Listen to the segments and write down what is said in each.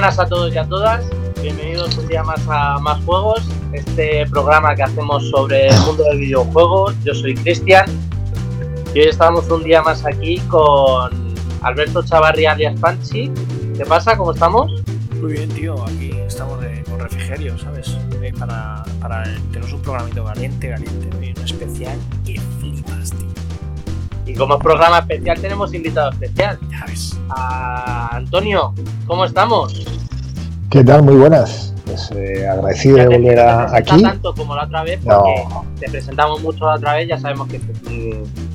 Buenas a todos y a todas. Bienvenidos un día más a Más Juegos, este programa que hacemos sobre el mundo del videojuego. Yo soy Cristian y hoy estamos un día más aquí con Alberto Chavarri alias Panchi. ¿Qué pasa? ¿Cómo estamos? Muy bien, tío. Aquí estamos de, con refrigerio, ¿sabes? Eh, para, para tenemos un programito caliente, caliente, y un especial que flipas, tío. Y como programa especial tenemos invitado especial. Ya ves. A Antonio, ¿cómo estamos? ¿Qué tal? Muy buenas. Pues eh, agradecido de Ya volver no te a- aquí. tanto como la otra vez, porque No, te presentamos mucho la otra vez, ya sabemos que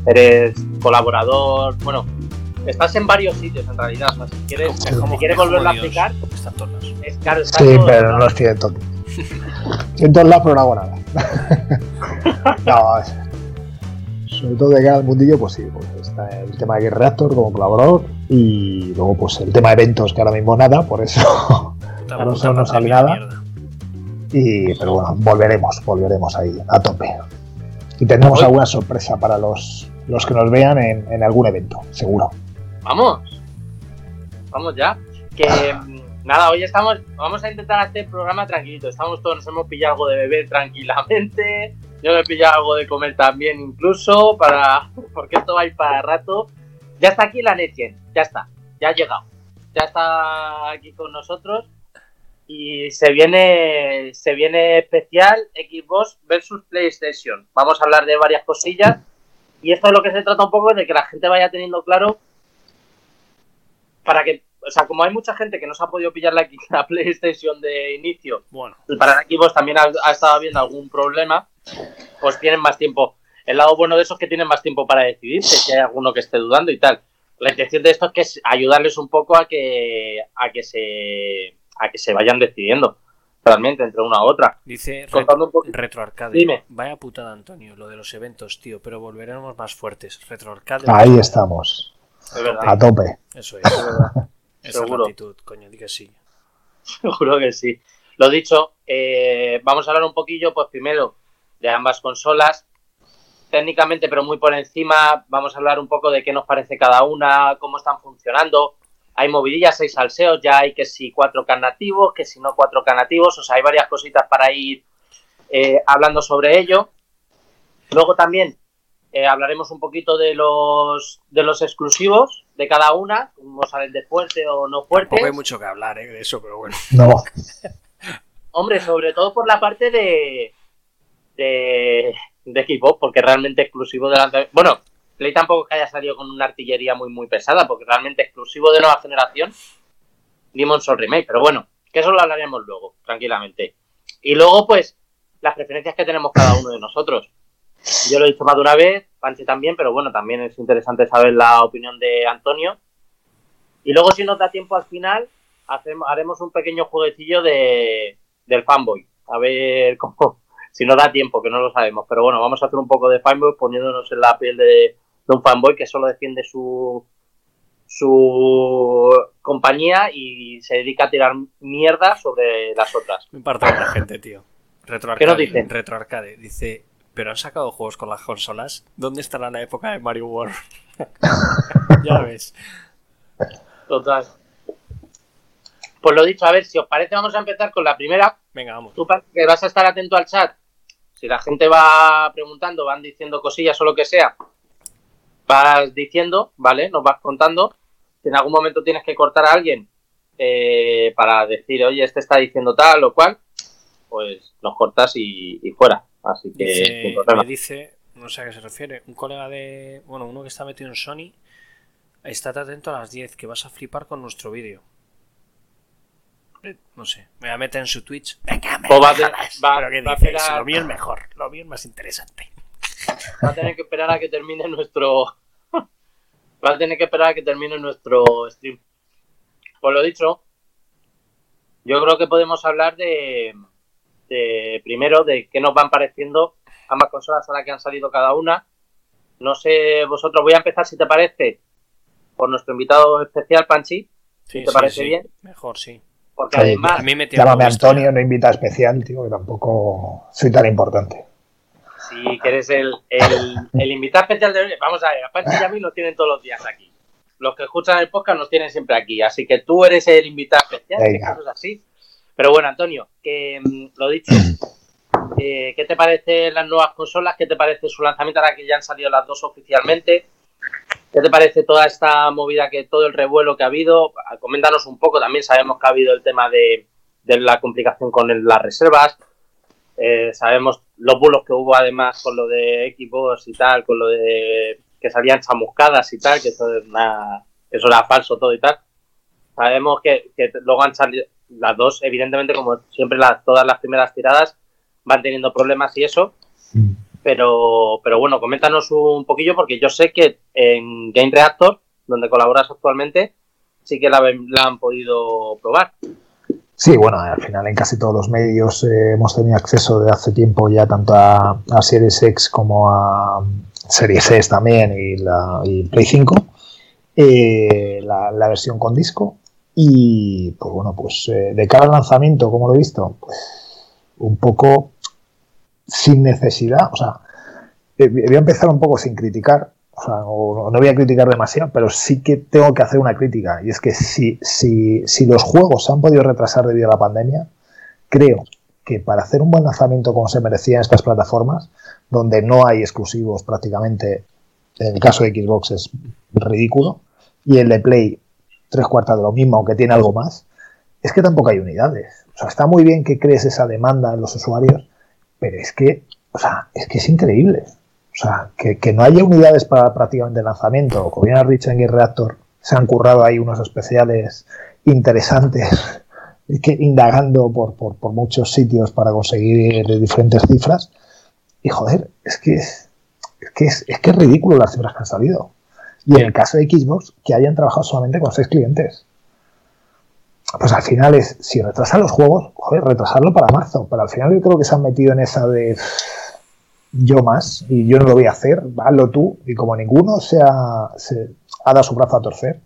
eres colaborador, bueno, estás en varios sitios en realidad, o sea, si quieres, Sí. si quieres volverlo a Dios. explicar, Está en todos es claro, está sí, todo- pero no estoy en todo. Estoy en todos lados, pero no hago nada. no, es- sobre todo de cara al mundillo, pues sí, pues está el tema de Reactor como colaborador y luego pues el tema de eventos que ahora mismo nada, por eso. No sale nada. mierda. Y, pero bueno, volveremos, volveremos ahí a tope. Y tendremos alguna sorpresa para los, los que nos vean en, en algún evento, seguro. Vamos, vamos ya. Que mm, nada, hoy estamos, vamos a intentar hacer programa tranquilito. Estamos todos, nos hemos pillado algo de beber tranquilamente. Yo me he pillado algo de comer también, incluso, para porque esto va a ir para rato. Ya está aquí la Netgen, ya está, ya ha llegado. Ya está aquí con nosotros. Y se viene, se viene especial Xbox versus PlayStation. Vamos a hablar de varias cosillas. Y esto es lo que se trata un poco de que la gente vaya teniendo claro para que, o sea, como hay mucha gente que no se ha podido pillar la, la PlayStation de inicio Bueno, para el Xbox también ha, ha estado habiendo algún problema, pues tienen más tiempo. El lado bueno de eso es que tienen más tiempo para decidirse, si hay alguno que esté dudando y tal. La intención de esto es que es ayudarles un poco a que a que se a que se vayan decidiendo realmente entre una u otra. dice Contando un poco. Retroarcade. Dime. Vaya putada, Antonio, lo de los eventos, tío, pero volveremos más fuertes. Retroarcade. Ahí estamos, Es verdad. a tope. Eso es. Es Seguro. actitud, coño, di que sí. Seguro que sí. Lo dicho, eh, vamos a hablar un poquillo, pues primero, de ambas consolas. Técnicamente, pero muy por encima, vamos a hablar un poco de qué nos parece cada una, cómo están funcionando. Hay movidillas, hay salseos, ya hay que si 4K nativos, que si no 4K nativos, o sea, hay varias cositas para ir eh, hablando sobre ello. Luego también eh, hablaremos un poquito de los, de los exclusivos de cada una, cómo salen de fuerte o no. Tampoco hay mucho que hablar eh, de eso, pero bueno. No, Hombre, sobre todo por la parte de. De. de Xbox, porque realmente exclusivo de lanzamiento. Bueno, Play tampoco es que haya salido con una artillería muy, muy pesada, porque realmente exclusivo de nueva generación. Demon's Soul Remake, pero bueno, que eso lo hablaremos luego, tranquilamente. Y luego, pues, las preferencias que tenemos cada uno de nosotros. Yo lo he dicho más de una vez, Panchi también, pero bueno, también es interesante saber la opinión de Antonio. Y luego, si nos da tiempo al final, hacemos, haremos un pequeño jueguecillo de, del fanboy. A ver cómo, si nos da tiempo, que no lo sabemos. Pero bueno, vamos a hacer un poco de fanboy poniéndonos en la piel de, de un fanboy que solo defiende su, su compañía y se dedica a tirar mierda sobre las otras. Me con la gente, tío. Retroarcade. ¿Qué nos dicen? Retroarcade. Dice, pero han sacado juegos con las consolas. ¿Dónde estará la época de Mario World? ya ves. Total. Pues lo dicho, a ver, si os parece, vamos a empezar con la primera. Venga, vamos. Tú, que vas a estar atento al chat. Si la gente va preguntando, van diciendo cosillas o lo que sea, vas diciendo, ¿vale? Nos vas contando. Si en algún momento tienes que cortar a alguien eh, para decir, oye, este está diciendo tal o cual, pues nos cortas y, y fuera. Así que sin Dice, problema. me dice, no sé a qué se refiere, un colega de. Bueno, uno que está metido en Sony. Estate atento a las 10, que vas a flipar con nuestro vídeo. No sé, me voy a meter en su Twitch. Venga, me Pues va va- Pero ¿qué va a dices? pegar- Lo mío es mejor, lo mío es más interesante. Va a tener que esperar a que termine nuestro. Va a tener que esperar a que termine nuestro stream. Pues lo dicho, yo creo que podemos hablar de, de primero de qué nos van pareciendo ambas consolas a las que han salido cada una. No sé vosotros, voy a empezar si te parece por nuestro invitado especial, Panchi, Sí, ¿Te sí, parece sí. bien? Mejor, sí. Porque Oye, además A mí me tiene llámame gusto, Antonio, no invita especial, tío, que tampoco soy tan importante. Sí, que eres el, el, el invitado especial de hoy. Vamos a ver, a Panchi y a mí lo tienen todos los días aquí. los que escuchan el podcast nos tienen siempre aquí, así que tú eres el invitado especial, Venga. es así. Pero bueno, Antonio, que mm, lo dicho, eh, ¿qué te parece las nuevas consolas? ¿Qué te parece su lanzamiento ahora que ya han salido las dos oficialmente? ¿Qué te parece toda esta movida, que todo el revuelo que ha habido? Coméntanos un poco, también sabemos que ha habido el tema de, la complicación con las reservas. Eh, sabemos los bulos que hubo además con lo de Xbox y tal, con lo de que salían chamuscadas y tal, que eso, es una- eso era falso todo y tal. Sabemos que, que luego han salido las dos, evidentemente, como siempre las, todas las primeras tiradas van teniendo problemas y eso. Pero, pero bueno, coméntanos un poquillo porque yo sé que en Game Reactor, donde colaboras actualmente, sí que la, han podido probar. Sí, bueno, al final en casi todos los medios eh, hemos tenido acceso de hace tiempo ya tanto a, Series X como a Series S también y, la, Play 5, eh, la, la versión con disco. Y pues bueno, pues eh, de cara al lanzamiento, como lo he visto, pues un poco sin necesidad, o sea, eh, voy a empezar un poco sin criticar, o sea, no voy a criticar demasiado, pero sí que tengo que hacer una crítica. Y es que si, si, si los juegos se han podido retrasar debido a la pandemia, creo que para hacer un buen lanzamiento como se merecía estas plataformas, donde no hay exclusivos prácticamente, en el caso de Xbox es ridículo, y el de Play tres cuartas de lo mismo, aunque tiene algo más, es que tampoco hay unidades. O sea, está muy bien que crees esa demanda en los usuarios, pero es que, o sea, es que es increíble. O sea, que, que no haya unidades para prácticamente lanzamiento. Como bien has dicho en Game Reactor, se han currado ahí unos especiales interesantes que indagando por, por, por muchos sitios para conseguir diferentes cifras. Y joder, es que es, es que es, es que es ridículo las cifras que han salido. Y en el caso de Xbox, que hayan trabajado solamente con seis clientes. Pues al final es, si retrasan los juegos, joder, retrasarlo para marzo. Pero al final yo creo que se han metido en esa de yo más y yo no lo voy a hacer, hazlo tú. Y como ninguno se ha, se ha dado su brazo a torcer,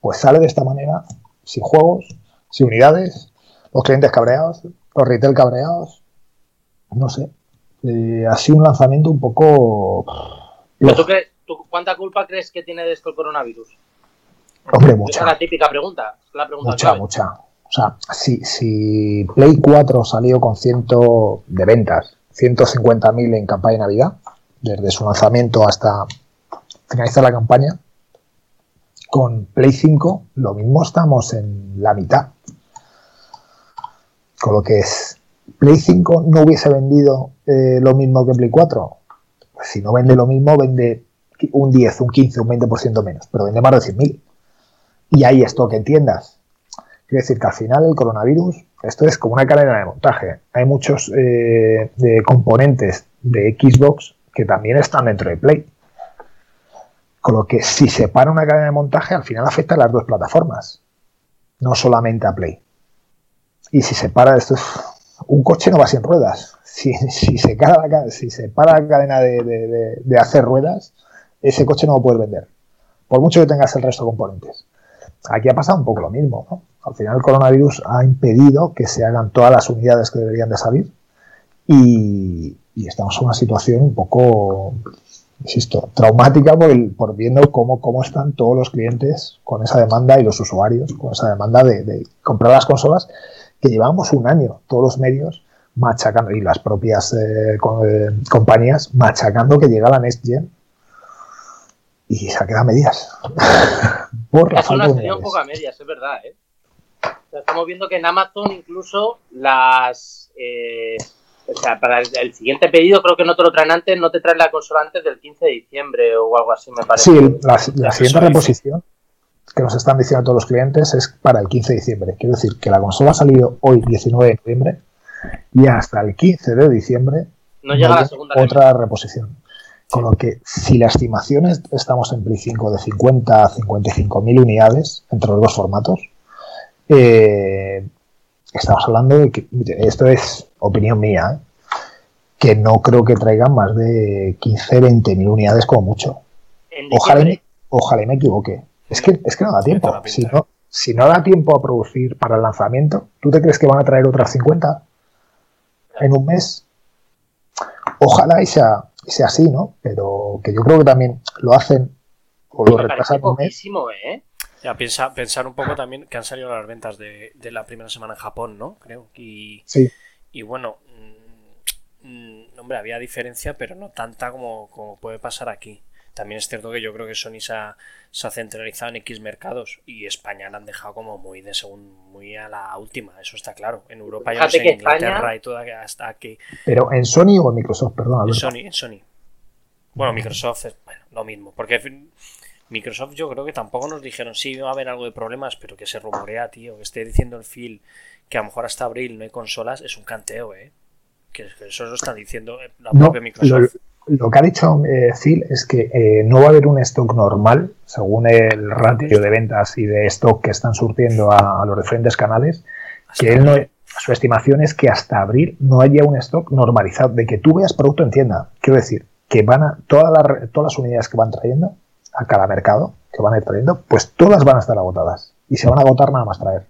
pues sale de esta manera, sin juegos, sin unidades, los clientes cabreados, los retail cabreados. No sé. Eh, ha sido un lanzamiento un poco. ¿Pero tú crees, tú, ¿Cuánta culpa crees que tiene de esto el coronavirus? Hombre, Esa mucha. es la típica pregunta. La pregunta Mucha, clave. mucha. O sea, si, si Play 4 salió con ciento de ventas, 150.000 en campaña de Navidad, desde su lanzamiento hasta finalizar la campaña, con Play 5 lo mismo estamos en la mitad. Con lo que es, Play 5 no hubiese vendido eh, lo mismo que Play 4. Pues si no vende lo mismo, vende un 10, un 15, un 20% menos, pero vende más de 100.000 y hay esto que entiendas. Quiere decir que al final el coronavirus, esto es como una cadena de montaje. Hay muchos eh, componentes de Xbox que también están dentro de Play. Con lo que si se para una cadena de montaje, al final afecta a las dos plataformas, no solamente a Play. Y si se para esto, un coche no va sin ruedas. Si, se, para la, cadena de, de, de, de hacer ruedas, ese coche no lo puedes vender. Por mucho que tengas el resto de componentes. Aquí ha pasado un poco lo mismo. ¿no? Al final el coronavirus ha impedido que se hagan todas las unidades que deberían de salir y, estamos en una situación un poco, insisto, traumática por, el, por viendo cómo, cómo están todos los clientes con esa demanda y los usuarios con esa demanda de, comprar las consolas que llevamos un año, todos los medios machacando y las propias eh, eh, compañías machacando que llega la Next Gen y se ha quedado a medias. Por la Eso falta de un poco a medias, es verdad, ¿eh? O sea, estamos viendo que en Amazon incluso las... Eh, o sea, para el, el, siguiente pedido creo que no te lo traen antes, no te traen la consola antes del 15 de diciembre o algo así, me parece. Sí, la, la siguiente reposición que nos están diciendo todos los clientes es para el 15 de diciembre. Quiero decir que la consola ha salido hoy 19 de noviembre y hasta el 15 de diciembre no llega la segunda otra reposición. Con lo que si las estimaciones estamos en Play 5 de 50 a 55 mil unidades entre los dos formatos, eh, estamos hablando de que esto es opinión mía, ¿eh? que no creo que traigan más de 15, 20 mil unidades como mucho. Ojalá me, ojalá me equivoque. Es que, es que no da tiempo. Si no, si no da tiempo a producir para el lanzamiento, ¿tú te crees que van a traer otras 50 en un mes? Ojalá y sea, sea así, ¿no? Pero que yo creo que también lo hacen O lo retrasan un mes. ¿eh? Ya, piensa, pensar un poco también que han salido las ventas de, de la primera semana en Japón, ¿no? Creo. Y, Sí, y bueno, mm, mm, hombre, había diferencia, pero no tanta como, como puede pasar aquí. También es cierto que yo creo que Sony se ha, se ha centralizado en X mercados y España la han dejado como muy de segun, muy a la última, eso está claro. En Europa, yo no sé, en Inglaterra España- y toda hasta aquí. pero en Sony o en Microsoft, perdón, En. Sony, en Sony. Bueno, Microsoft es bueno, lo mismo. Porque Microsoft yo creo que tampoco nos dijeron, sí, va a haber algo de problemas, pero que se rumorea, tío, que esté diciendo el Phil que a lo mejor hasta abril no hay consolas, es un canteo, ¿eh? Que, eso lo están diciendo eh, la No, propia Microsoft. lo, lo que ha dicho eh, Phil es que eh, no va a haber un stock normal, según el ratio de ventas y de stock que están surtiendo a, los diferentes canales, que él no, su estimación es que hasta abril no haya un stock normalizado, de que tú veas producto en tienda. Quiero decir, que van a, todas las, todas las unidades que van trayendo a cada mercado, que van a ir trayendo, pues todas van a estar agotadas. Y se van a agotar nada más traer.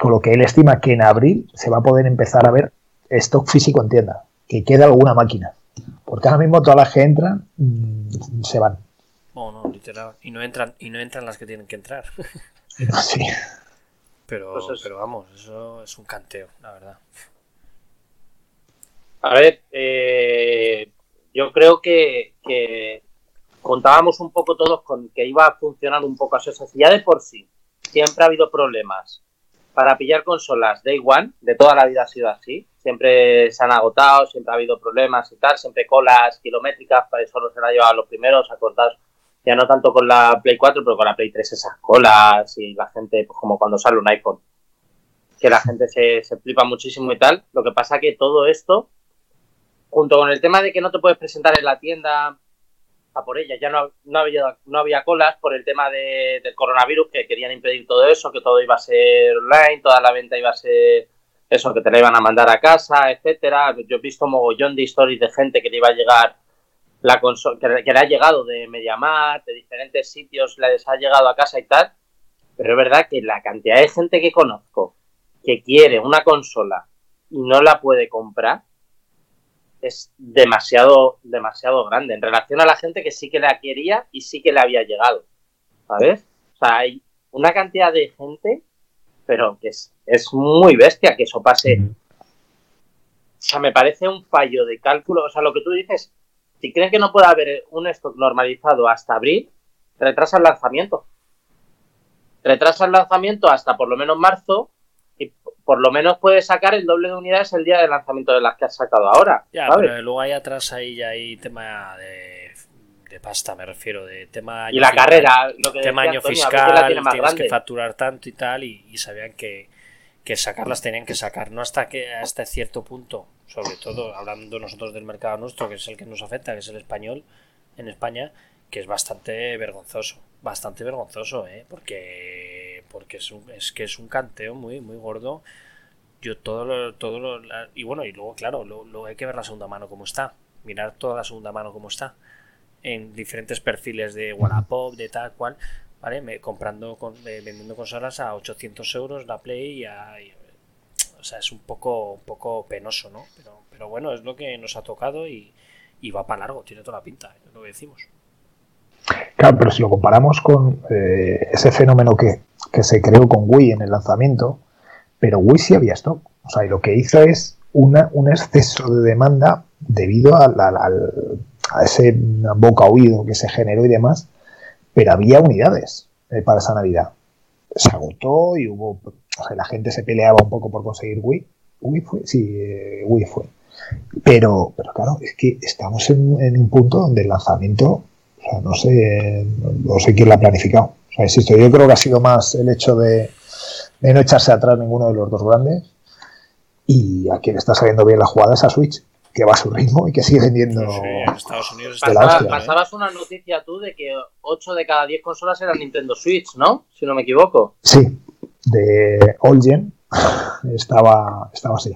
Con lo que él estima que en abril se va a poder empezar a ver stock físico en tienda, que quede alguna máquina. Porque ahora mismo todas las que entran mm, se van. No, no, literal. Y no entran, y no entran las que tienen que entrar. Sí. Pero, Pues pero vamos, eso es un canteo, la verdad. A ver, eh, yo creo que, que contábamos un poco todos con que iba a funcionar un poco así. O sea, si ya de por sí siempre ha habido problemas para pillar consolas Day One, de toda la vida ha sido así. Siempre se han agotado, siempre ha habido problemas y tal, siempre colas kilométricas, para eso no se la llevado los primeros, acordaos, ya no tanto con la Play 4, pero con la Play 3 esas colas y la gente, pues como cuando sale un iPhone, que la gente se, se flipa muchísimo y tal. Lo que pasa que todo esto junto con el tema de que no te puedes presentar en la tienda a por ella, ya no, no, había, no había colas por el tema de- del coronavirus, que querían impedir todo eso, que todo iba a ser online, toda la venta iba a ser eso, que te la iban a mandar a casa, etcétera. Yo he visto mogollón de stories de gente que le iba a llegar la consola, que, que le ha llegado de Mediamar, de diferentes sitios, les ha llegado a casa y tal. Pero es verdad que la cantidad de gente que conozco que quiere una consola y no la puede comprar, es demasiado, demasiado grande en relación a la gente que sí que la quería y sí que le había llegado. ¿Sabes? O sea, hay una cantidad de gente, pero que es, es muy bestia que eso pase. O sea, me parece un fallo de cálculo. O sea, lo que tú dices, si creen que no puede haber un stock normalizado hasta abril, retrasa el lanzamiento. Retrasa el lanzamiento hasta por lo menos marzo y por lo menos puedes sacar el doble de unidades el día de lanzamiento de las que has sacado ahora. Ya, ¿sabes? pero luego ahí atrás ahí ya hay tema de, de pasta, me refiero, de tema... Y año la fiscal, carrera, lo que Tema año Antonio, fiscal, tienes que facturar tanto y tal, y, y sabían que, que sacarlas tenían que sacar, no hasta que hasta cierto punto, sobre todo hablando nosotros del mercado nuestro, que es el que nos afecta, que es el español en España, que es bastante vergonzoso, bastante vergonzoso, ¿eh? porque porque es, un- es que es un canteo muy muy gordo. Yo todo lo, todo lo, la- y bueno, y luego claro, lo hay que ver la segunda mano cómo está, mirar toda la segunda mano cómo está en diferentes perfiles de Wallapop, de tal cual, ¿vale? Comprando, con, eh, vendiendo consolas a 800 euros la Play y a- o sea, es un poco, un poco penoso, ¿no? Pero, pero bueno, es lo que nos ha tocado y, va para largo, tiene toda la pinta, es lo que decimos. Claro, pero si lo comparamos con eh, ese fenómeno que, que se creó con Wii en el lanzamiento, pero Wii sí había stock. O sea, y lo que hizo es una, un exceso de demanda debido al- a ese boca oído que se generó y demás, pero había unidades eh, para esa Navidad. Se agotó y hubo, la gente se peleaba un poco por conseguir Wii. Wii fue, sí, eh, Wii fue. Pero, pero claro, es que estamos en, un punto donde el lanzamiento no sé, no sé quién la ha planificado. O yo creo que ha sido más el hecho de, de no echarse atrás ninguno de los dos grandes. Y a quien está saliendo bien la jugada es a Switch, que va a su ritmo y que sigue vendiendo. Sí, en Estados Unidos está Pasaba- hostia, ¿eh? pasabas una noticia tú de que 8 de cada 10 consolas eran Nintendo Switch, ¿no? Si no me equivoco. Sí, de Olgen estaba, estaba así.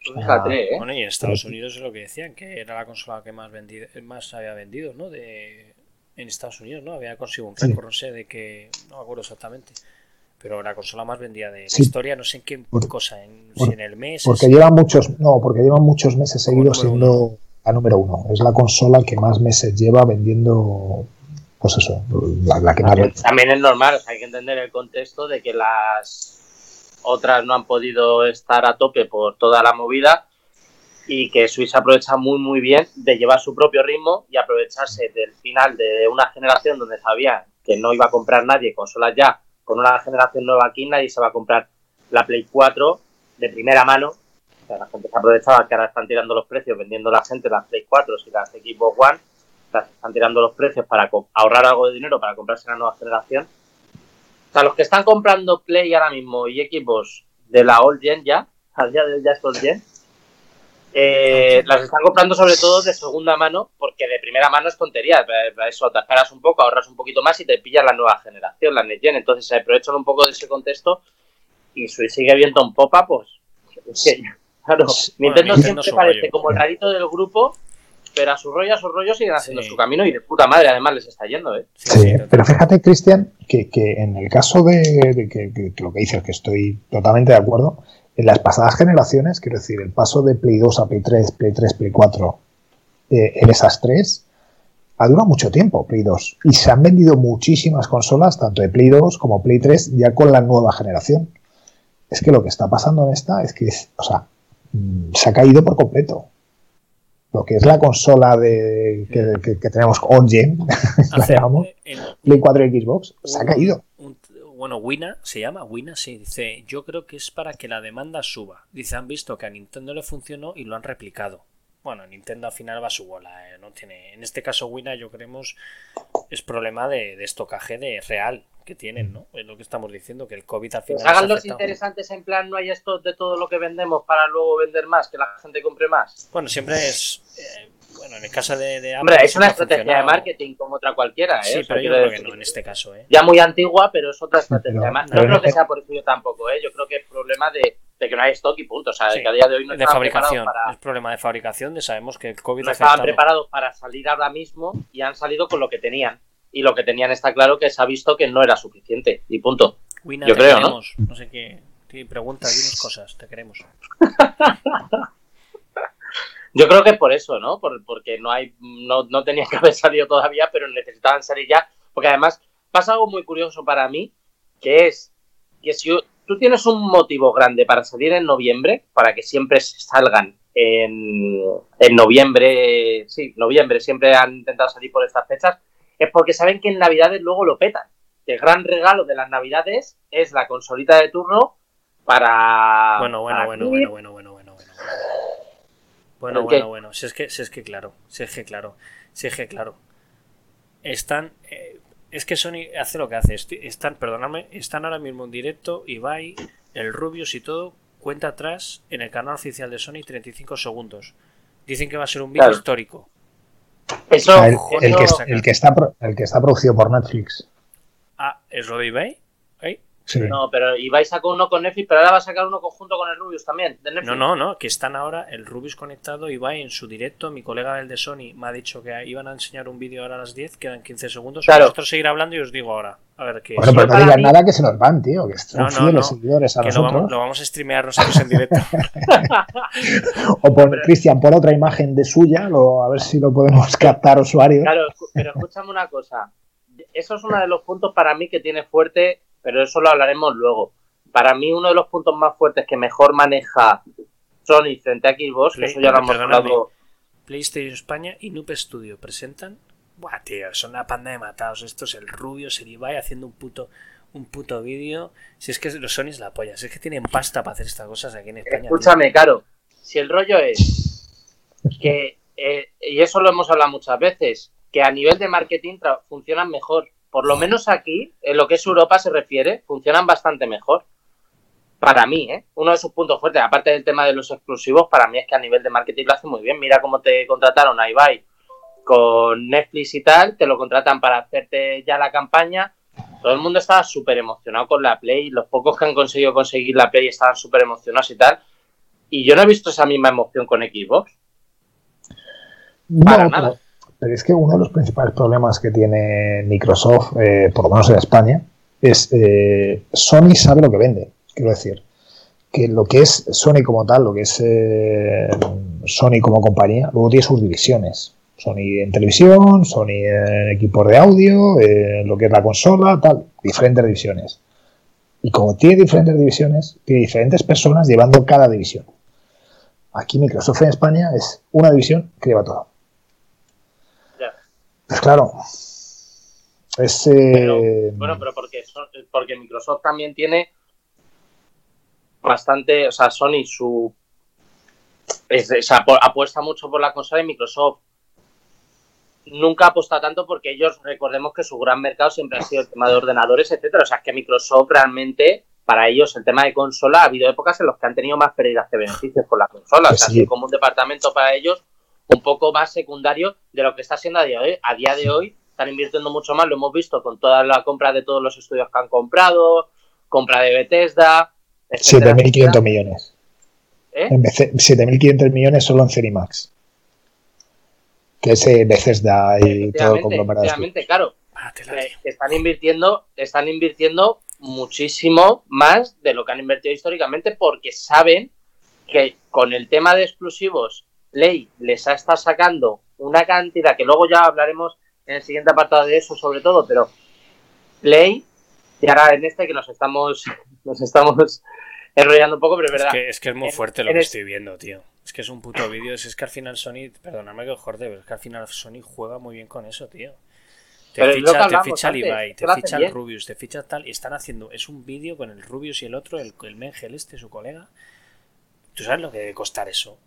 Fíjate, ¿eh? Bueno, y en Estados Unidos es lo que decían, que era la consola que más vendido, más había vendido, ¿no? De, en Estados Unidos, ¿no? Había conseguido un Sí. récord, no sé de qué, no me acuerdo exactamente. Pero la consola más vendida de la Sí. historia, no sé en qué Por- cosa, en, por- si en el mes. Porque llevan muchos, no, porque llevan muchos meses seguidos siendo la número uno. Es la consola que más meses lleva vendiendo pues eso, la, la que más... También, también es normal, o sea, hay que entender el contexto de que las otras no han podido estar a tope por toda la movida y que Suiza aprovecha muy muy bien de llevar su propio ritmo y aprovecharse del final de una generación donde sabía que no iba a comprar nadie consolas ya con una generación nueva aquí nadie se va a comprar la Play 4 de primera mano. O sea, la gente se aprovechaba que ahora están tirando los precios vendiendo la gente las Play 4 y las Xbox One están tirando los precios para ahorrar algo de dinero para comprarse la nueva generación. O sea, los que están comprando Play ahora mismo y Xbox de la Old Gen ya, al día de hoy ya es Old Gen, eh, las están comprando sobre todo de segunda mano, porque de primera mano es tontería. Para eso te esperas un poco, ahorras un poquito más y te pillas la nueva generación, la Next Gen. Entonces se aprovechan un poco de ese contexto y sigue viendo en popa, pues. es que, claro, Nintendo Nintendo siempre parece rollo. como el rarito del grupo, pero a su rollo, a su rollo siguen haciendo Sí. su camino y de puta madre además les está yendo, ¿eh? Sí, pero fíjate, Cristian, que, que en el caso de, de que, que- que lo que dices, que estoy totalmente de acuerdo, en las pasadas generaciones, quiero decir, el paso de Play 2 a Play 3, Play 3, Play 4, eh, en esas tres, ha durado mucho tiempo, Play 2. Y se han vendido muchísimas consolas, tanto de Play 2 como Play 3, ya con la nueva generación. Es que lo que está pasando en esta es que, o sea, mm, se ha caído por completo. Lo que es la consola de, que, que- que tenemos on-gen, la llamamos, Play 4 y Xbox, se ha caído. Bueno, Wina se llama, Wina, sí, dice, yo creo que es para que la demanda suba. Dice, han visto que a Nintendo le funcionó y lo han replicado. Bueno, Nintendo al final va a su bola, eh, no tiene. En este caso, Wina, yo creemos es problema de, de estocaje de real que tienen, ¿no? Es lo que estamos diciendo, que el COVID al final. hagan los interesantes en plan, no hay esto de todo lo que vendemos para luego vender más, que la gente compre más. Bueno, siempre es. eh, bueno, en el caso de, de Apple. Hombre, es una ha estrategia de marketing como otra cualquiera, ¿eh? Sí, O sea, pero yo creo que no en este caso, ¿eh? Ya muy antigua, pero es otra estrategia. pero- Además, no pero- creo que sea por eso yo tampoco, ¿eh? Yo creo que es problema de, de que no hay stock y punto. O sea, de Sí, que a día de hoy no de fabricación. preparados Es para, problema de fabricación, de sabemos que el COVID no estaban afectado. preparados para salir ahora mismo y han salido con lo que tenían. Y lo que tenían está claro que se ha visto que no era suficiente. Y punto. Wina, Yo creo, ¿no? queremos. ¿no? sé qué. qué pregunta, dinos cosas, te queremos. Yo creo que por eso, ¿no? Por- porque no hay, no, no tenían que haber salido todavía, pero necesitaban salir ya. Porque además pasa algo muy curioso para mí, que es que si tú tienes un motivo grande para salir en noviembre, para que siempre salgan en, en noviembre, sí, noviembre, siempre han intentado salir por estas fechas, es porque saben que en Navidades luego lo petan. Que el gran regalo de las Navidades es la consolita de turno para... Bueno, bueno, para bueno, ti, bueno, bueno, bueno, bueno, bueno. Bueno, bueno, bueno. Si es que, si es que claro, si es que claro, si es que claro. Están, eh, es que Sony hace lo que hace. Están, perdóname, están ahora mismo en directo, Ibai, el Rubius y todo, cuenta atrás en el canal oficial de Sony 35 segundos. Dicen que va a ser un vídeo Claro. histórico. Eso, Ah, el, que, el que está, pro- el que está producido por Netflix. Ah, ¿es lo de Ibai? Sí. No, pero Ibai sacó uno con Netflix, pero ahora va a sacar uno conjunto con el Rubius también, de Netflix. No, no, no, que están ahora el Rubius conectado y va en su directo. Mi colega del de Sony me ha dicho que iban a enseñar un vídeo ahora a las 10, quedan 15 segundos. Claro. Vosotros seguir hablando y os digo ahora. A ver qué Bueno, pero no digan mí- nada que se nos van, tío, que son No, no, fieles no. seguidores a Que lo nosotros. vamos, lo vamos a streamear nosotros en directo. O por Cristian, pon otra imagen de suya, lo- a ver si lo podemos captar usuarios. Claro, pero escúchame una cosa. Eso es uno de los puntos para mí que tiene fuerte, pero eso lo hablaremos luego. Para mí, uno de los puntos más fuertes que mejor maneja Sony frente a Xbox, que eso ya lo hemos hablado. PlayStation España y Noob Studio presentan. Buah, tío, son una panda de matados. Esto es el Rubio, el Ibai haciendo un puto un puto vídeo. Si es que los Sony es la polla, si es que tienen pasta para hacer estas cosas aquí en España. tío. Escúchame, Caro. Si el rollo es que, eh, y eso lo hemos hablado muchas veces, que a nivel de marketing funcionan mejor. Por lo menos aquí, en lo que es Europa se refiere, funcionan bastante mejor. Para mí, ¿eh? Uno de sus puntos fuertes, aparte del tema de los exclusivos, para mí es que a nivel de marketing lo hace muy bien. Mira cómo te contrataron a Ibai con Netflix y tal, te lo contratan para hacerte ya la campaña. Todo el mundo estaba súper emocionado con la Play, los pocos que han conseguido conseguir la Play estaban súper emocionados y tal. Y yo no he visto esa misma emoción con Xbox. Para nada. Pero es que uno de los principales problemas que tiene Microsoft, eh, por lo menos en España, es eh, Sony sabe lo que vende. Quiero decir, que lo que es Sony como tal, lo que es eh, Sony como compañía, luego tiene sus divisiones. Sony en televisión, Sony en equipos de audio, lo que es la consola, tal, diferentes divisiones. Y como tiene diferentes divisiones, tiene diferentes personas llevando cada división. Aquí Microsoft en España es una división que lleva todo. Pues claro. Es, eh, bueno, pero porque, porque Microsoft también tiene bastante, o sea, Sony su apuesta mucho por la consola y Microsoft nunca apuesta tanto porque ellos recordemos que su gran mercado siempre ha sido el tema de ordenadores, etcétera. O sea, que Microsoft realmente para ellos el tema de consola ha habido épocas en las que han tenido más pérdidas que beneficios con la consola. o sea, así como un departamento para ellos un poco más secundario de lo que está siendo a día de hoy. A día de hoy están invirtiendo mucho más, lo hemos visto con toda la compra de todos los estudios que han comprado, compra de Bethesda. 7.500 millones. ¿Eh? 7.500 millones solo en Cenimax. Que es eh, Bethesda y todo conglomerado. claro. Ah, eh, están invirtiendo, están invirtiendo muchísimo más de lo que han invertido históricamente porque saben que con el tema de exclusivos Play les ha estado sacando una cantidad que luego ya hablaremos en el siguiente apartado de eso sobre todo, pero Play y ahora en este que nos estamos nos estamos enrollando un poco, pero es verdad. Es que es, muy fuerte lo que estoy viendo, tío. Es que es un puto vídeo. Es, que al final Sony, perdóname que jorde, pero es que al final Sony juega muy bien con eso, tío. Te ficha, te ficha el Ibai, te ficha el Rubius, te ficha tal. Y están haciendo. Es un vídeo con el Rubius y el otro, el, el Mengel este, su colega. ¿Tú sabes lo que debe costar eso?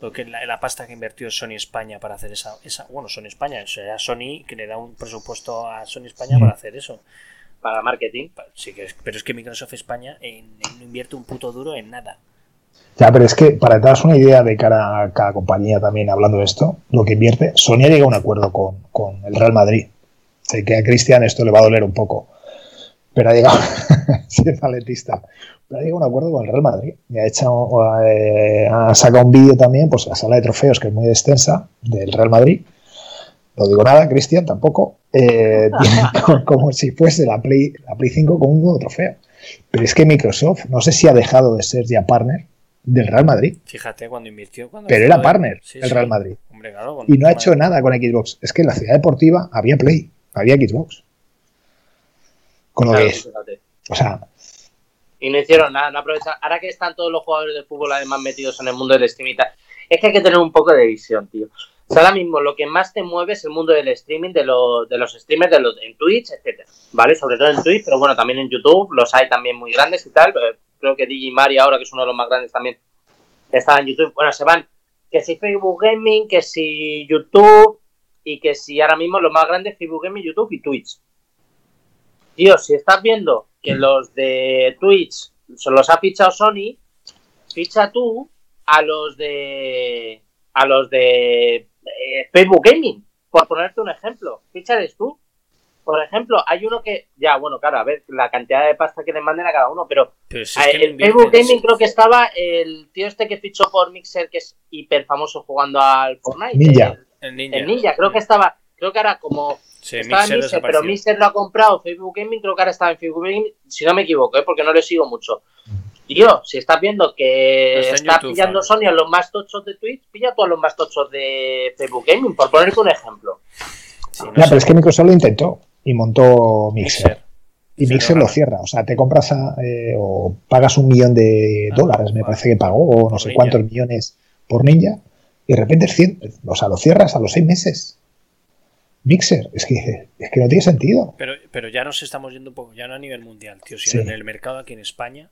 Lo que la, la pasta que invertió Sony España para hacer esa, esa. Bueno, Sony España, o sea, Sony que le da un presupuesto a Sony España para hacer eso para marketing. Sí, que pero es que Microsoft España no invierte un puto duro en nada. Ya, pero es que para que una idea de cara a cada compañía también hablando de esto, lo que invierte, Sony ha llegado a un acuerdo con, el Real Madrid. Sé que a Cristian esto le va a doler un poco, pero ha llegado, es valentista, pero ha llegado a un acuerdo con el Real Madrid. Y ha, hecho, eh, ha sacado un vídeo también, pues la sala de trofeos, que es muy extensa, del Real Madrid. No digo nada, Cristian, tampoco. Eh, como, si fuese la Play, la Play 5 con un nuevo trofeo. Pero es que Microsoft, no sé si ha dejado de ser ya partner del Real Madrid. Fíjate cuando invirtió. pero era partner el Real Madrid. y no ha hecho nada con Xbox. Es que en la ciudad deportiva había Play, había Xbox. Con lo que es. O sea. Y no hicieron nada, no aprovecharon. Ahora que están todos los jugadores de fútbol además metidos en el mundo del streaming es que hay que tener un poco de visión, tío ahora mismo lo que más te mueve es el mundo del streaming, de, de los streamers, de los, en Twitch, etcétera, ¿vale? Sobre todo en Twitch, pero bueno, también en YouTube, los hay también muy grandes y tal. Eh, creo que Digimari ahora, que es uno de los más grandes también, está en YouTube. Bueno, se van que si Facebook Gaming, que si YouTube y que si ahora mismo lo más grande es Facebook Gaming, YouTube y Twitch. Tío, si estás viendo que los de Twitch se los ha fichado Sony, ficha tú a los de a los de eh, Facebook Gaming, por ponerte un ejemplo. Fichales tú. Por ejemplo, hay uno que, ya, bueno, claro, a ver la cantidad de pasta que le manden a cada uno, pero, en eh, Facebook Gaming creo que estaba el tío este que fichó por Mixer, que es hiper famoso jugando al Fortnite. Ninja. El, Ninja. creo que estaba, creo que ahora como estaba en Mixer, pero Mixer lo ha comprado Facebook Gaming, creo que ahora está en Facebook Gaming, si no me equivoco, ¿eh? porque no le sigo mucho. Tío, si estás viendo que está, pillando Sony a los más tochos de Twitch, pilla tú a los más tochos de Facebook Gaming, por ponerte un ejemplo. pero es que Microsoft lo intentó y montó Mixer. Y Mixer lo cierra, o sea, te compras eh, o pagas un millón de ah, dólares, me parece que pagó, o no sé cuántos millones por Ninja, y de repente o sea, lo cierras a los seis meses. Mixer, es que, es que no tiene sentido. Pero, pero ya nos estamos yendo un poco, ya no a nivel mundial, tío, sino en el mercado aquí en España,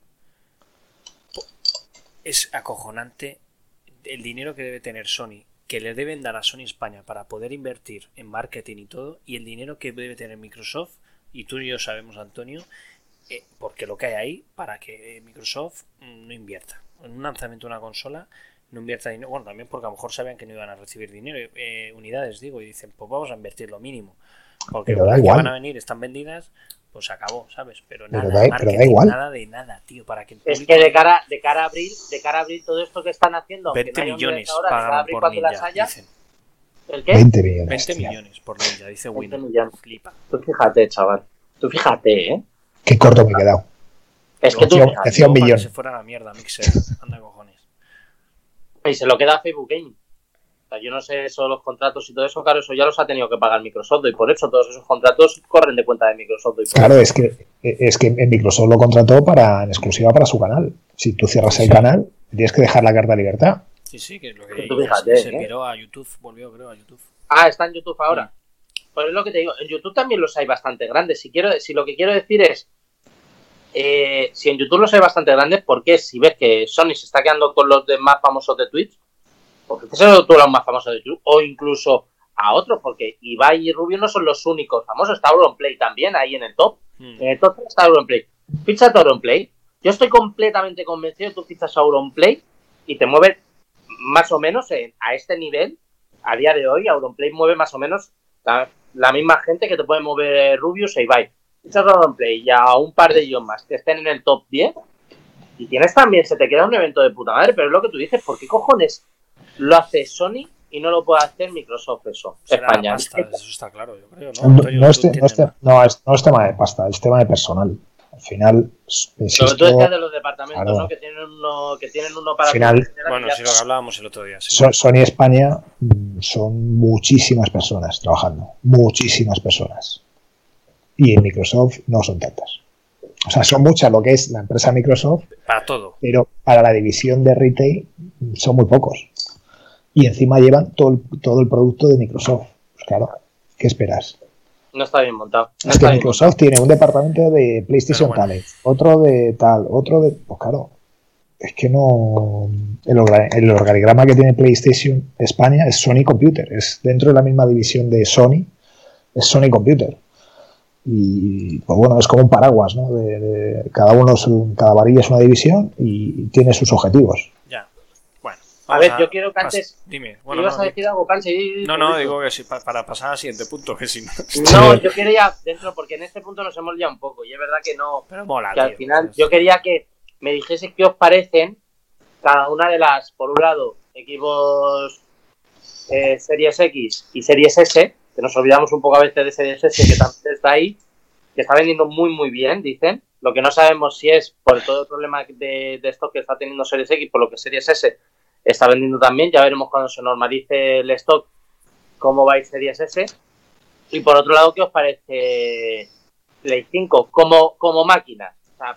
es acojonante el dinero que debe tener Sony, que le deben dar a Sony España para poder invertir en marketing y todo, y el dinero que debe tener Microsoft, y tú y yo sabemos, Antonio, eh, porque lo que hay ahí para que Microsoft no invierta. En un lanzamiento de una consola no invierta dinero, bueno, también porque a lo mejor sabían que no iban a recibir dinero, eh, unidades, digo, y dicen, pues vamos a invertir lo mínimo. Porque las que van a venir están vendidas, pues acabó, ¿sabes? Pero nada, nada de nada, tío, para que Es que de cara, de cara a abril, de cara a abril todo esto que están haciendo, 20 millones ahora, por ninja, dicen. ¿El qué? 20 millones. 20 millones por ninja, dice Windows. Flipa. Tú fíjate, chaval. Tú fíjate, ¿eh? Qué corto me he quedado. Es que tú decía un millón. Se fuera la mierda, Mixer. Anda cojones. Y se lo queda Facebook Gaming. sea, yo no sé eso, los contratos y todo eso, claro, eso ya los ha tenido que pagar Microsoft y por eso todos esos contratos corren de cuenta de Microsoft. Y claro, es que, es que Microsoft lo contrató para, en exclusiva para su canal. Si tú cierras el canal, tienes que dejar la carta de libertad. Sí, sí, que lo que fíjate, se, ¿eh? a YouTube, volvió creo a YouTube. Ah, está en YouTube ahora. Pues es lo que te digo, en YouTube también los hay bastante grandes. Si quiero, si lo que quiero decir es, eh, si en YouTube los hay bastante grandes, ¿por qué si ves que Sony se está quedando con los demás famosos de Twitch? Porque este es tú los más famosos de YouTube, o incluso a otros, porque Ibai y Rubio no son los únicos famosos, está Auronplay también ahí en el top. Hmm. En el top está Auronplay. Ficha a Auronplay. Yo estoy completamente convencido que tú fichas a Auronplay y te mueve más o menos a este nivel. A día de hoy, Auronplay mueve más o menos la, misma gente que te puede mover Rubius e Ibai. Fichas a Auronplay y a un par de ellos más que estén en el top 10 y tienes también, se te queda un evento de puta madre, pero es lo que tú dices, ¿por qué cojones lo hace Sony y no lo puede hacer Microsoft eso. España. eso está claro, yo creo. No, no, es, no, es, tema de pasta, es tema de personal. Al final, insisto, Pero tú decías de los departamentos, ¿no? Que tienen uno, que tienen uno para... Final, bueno, sí, lo que hablábamos el otro día. Sony España mm, son muchísimas personas trabajando, muchísimas personas. Y en Microsoft no son tantas. O sea, son muchas lo que es la empresa Microsoft. Para todo. Pero para la división de retail son muy pocos y encima llevan todo el, todo el producto de Microsoft. Pues claro, ¿qué esperas? No está bien montado. es que Microsoft tiene un departamento de PlayStation tal, otro de tal, otro de. Pues claro, es que no. El, el, organigrama que tiene PlayStation España es Sony Computer, es dentro de la misma división de Sony, es Sony Computer. Y pues bueno, es como un paraguas, ¿no? De, cada uno, cada varilla es una división y tiene sus objetivos. A ver, yo quiero que antes. Dime. Bueno, ¿Ibas a decir algo? No, no, digo que sí, para pasar al siguiente punto, que si no. No, yo quería dentro, porque en este punto nos hemos liado un poco, y es verdad que no. Pero mola, que al final, yo quería que me dijese qué os parecen cada una de las, por un lado, equipos eh, Series X y Series S, que nos olvidamos un poco a veces de Series S, que también está ahí, que está vendiendo muy, muy bien, dicen. Lo que no sabemos si es por todo el problema de, stock que está teniendo Series X, por lo que Series S está vendiendo también. Ya veremos cuando se normalice el stock cómo va a ir Series S. Y por otro lado, ¿qué os parece Play 5 como, como máquinas? O sea,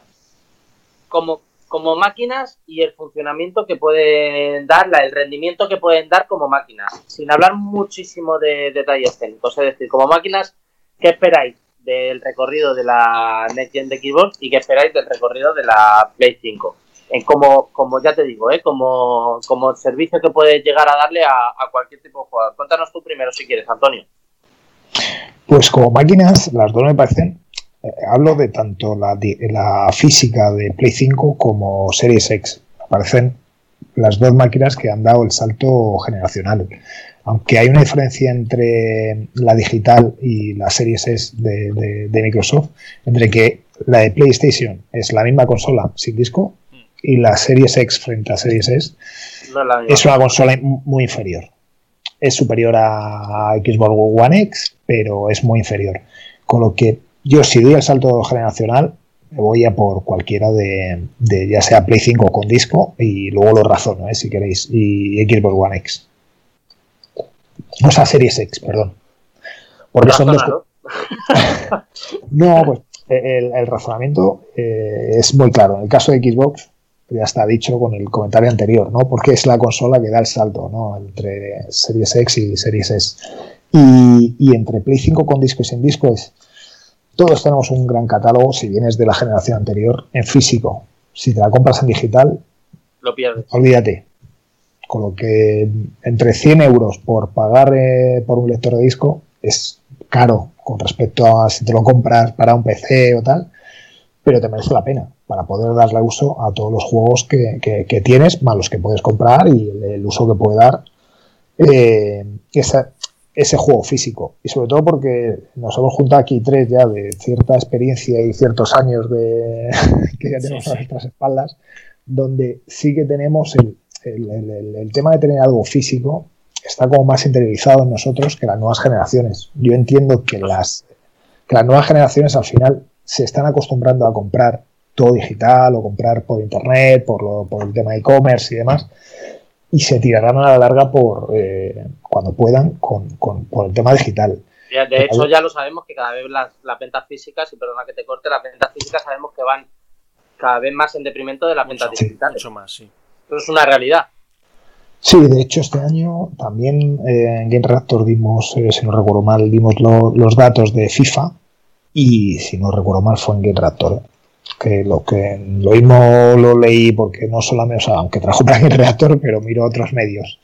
como, como máquinas y el funcionamiento que pueden dar, el rendimiento que pueden dar como máquinas, sin hablar muchísimo de detalles técnicos. Es decir, como máquinas, ¿qué esperáis del recorrido de la Next Gen de Xbox y qué esperáis del recorrido de la Play 5? en como, como ya te digo, ¿eh? como, como servicio que puedes llegar a darle a, cualquier tipo de jugador. Cuéntanos tú primero si quieres, Antonio. Pues como máquinas, las dos me parecen. Hablo de tanto la, la física de Play 5 como Series X. Me parecen las dos máquinas que han dado el salto generacional. Aunque hay una diferencia entre la digital y la Series S de, de Microsoft, entre que la de PlayStation es la misma consola sin disco y la Series X frente a Series S es, una consola muy inferior. Es superior a Xbox One X, pero es muy inferior. Con lo que yo si doy el salto generacional, me voy a por cualquiera de, ya sea Play 5 con disco y luego lo razono, ¿eh? si queréis, y Xbox One X. O sea, Series X, perdón. Porque son dos... no, pues el, razonamiento eh, es muy claro. En el caso de Xbox, ya está dicho con el comentario anterior, ¿no? Porque es la consola que da el salto, ¿no? Entre Series X y Series S. Y, entre Play 5 con disco y sin disco es... Todos tenemos un gran catálogo, si vienes de la generación anterior, en físico. Si te la compras en digital, lo pierdes. Olvídate. Con lo que entre 100 euros por pagar eh, por un lector de disco es caro con respecto a si te lo compras para un PC o tal, pero te merece la pena para poder darle uso a todos los juegos que, tienes, más los que puedes comprar y el, uso que puede dar eh, ese juego físico. Y sobre todo porque nos hemos juntado aquí tres ya de cierta experiencia y ciertos años de que ya tenemos a nuestras espaldas, donde sí que tenemos el, el, tema de tener algo físico está como más interiorizado en nosotros que las nuevas generaciones. Yo entiendo que las, que las nuevas generaciones al final se están acostumbrando a comprar todo digital o comprar por internet, por, lo, por el tema e-commerce y demás. y se tirarán a la larga por eh, cuando puedan con, con, el tema digital. De hecho, ya lo sabemos que cada vez las, las, ventas físicas, y perdona que te corte, las ventas físicas sabemos que van cada vez más en detrimento de las ventas digitales. Mucho más, sí. Eso es una realidad. Sí, de hecho este año también eh, en Game Raptor dimos, eh, si no recuerdo mal, dimos los datos de FIFA y si no recuerdo mal fue en Game Raptor. ¿eh? Que lo que lo mismo lo leí porque no solamente, o sea, aunque trajo para Game Raptor, pero miro otros medios.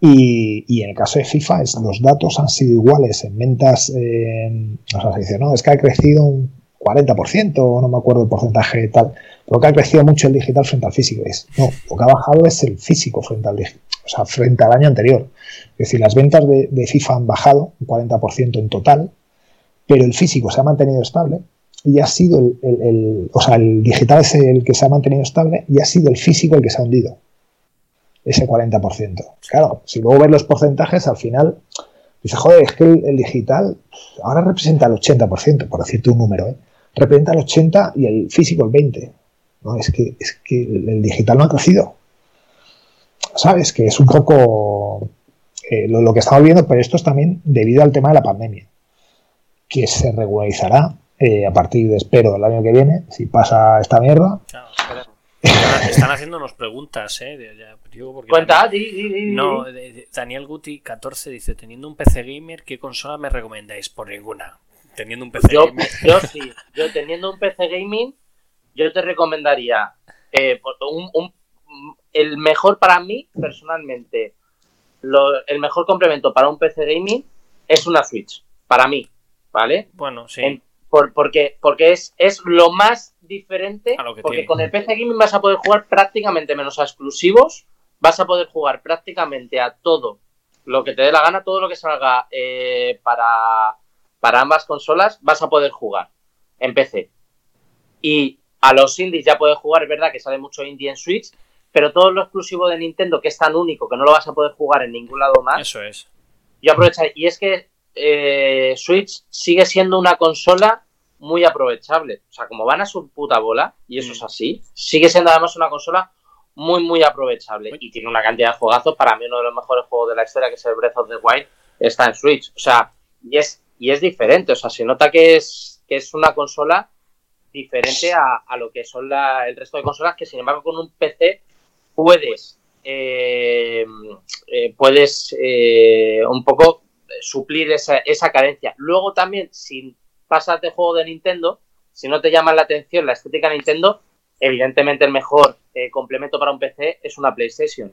Y, en el caso de FIFA es, los datos han sido iguales en ventas, o sea, se dice, no, es que ha crecido un 40%, no me acuerdo el porcentaje tal, pero que ha crecido mucho el digital frente al físico. Es, no, lo que ha bajado es el físico frente al digital o sea, frente al año anterior. Es decir, las ventas de, FIFA han bajado un 40% en total, pero el físico se ha mantenido estable y ha sido el, o sea, el digital es el que se ha mantenido estable y ha sido el físico el que se ha hundido. Ese 40%. Claro, si luego ves los porcentajes, al final dice, joder, es que el, digital ahora representa el 80%, por decirte un número, ¿eh? representa el 80% y el físico el 20%. No, es que, es que el digital no ha crecido. ¿sabes? Que es un poco eh, lo, que estamos viendo, pero esto es también debido al tema de la pandemia, que se regularizará eh, a partir de, espero, del año que viene, si pasa esta mierda. Están, haciéndonos preguntas, ¿eh? Cuenta, No, Daniel Guti 14 dice, teniendo un PC gamer, ¿qué consola me recomendáis? Por ninguna. Teniendo un PC yo, gamer. Yo sí, yo teniendo un PC gaming, yo te recomendaría eh, un, un, el mejor para mí, personalmente, el mejor complemento para un PC gaming es una Switch, para mí, ¿vale? Bueno, sí. porque porque es, es lo más diferente, porque con el PC gaming vas a poder jugar prácticamente menos a exclusivos, vas a poder jugar prácticamente a todo lo que te dé la gana, todo lo que salga eh, para, para ambas consolas, vas a poder jugar en PC. Y a los indies ya puedes jugar, es verdad que sale mucho indie en Switch, pero todo lo exclusivo de Nintendo, que es tan único que no lo vas a poder jugar en ningún lado más. Eso es. Yo aprovecho. Y es que eh, Switch sigue siendo una consola muy aprovechable. O sea, como van a su puta bola, y eso es mm. así, sigue siendo además una consola muy, muy aprovechable. Y tiene una cantidad de juegazos. Para mí, uno de los mejores juegos de la historia, que es el Breath of the Wild, está en Switch. O sea, y es, y es diferente. O sea, se nota que es, que es una consola diferente a, lo que son el resto de consolas, que sin embargo con un PC puedes, eh, eh, puedes eh, un poco suplir esa, esa, carencia. Luego también, si pasas de juego de Nintendo, si no te llama la atención la estética de Nintendo, evidentemente el mejor complemento para un PC es una PlayStation.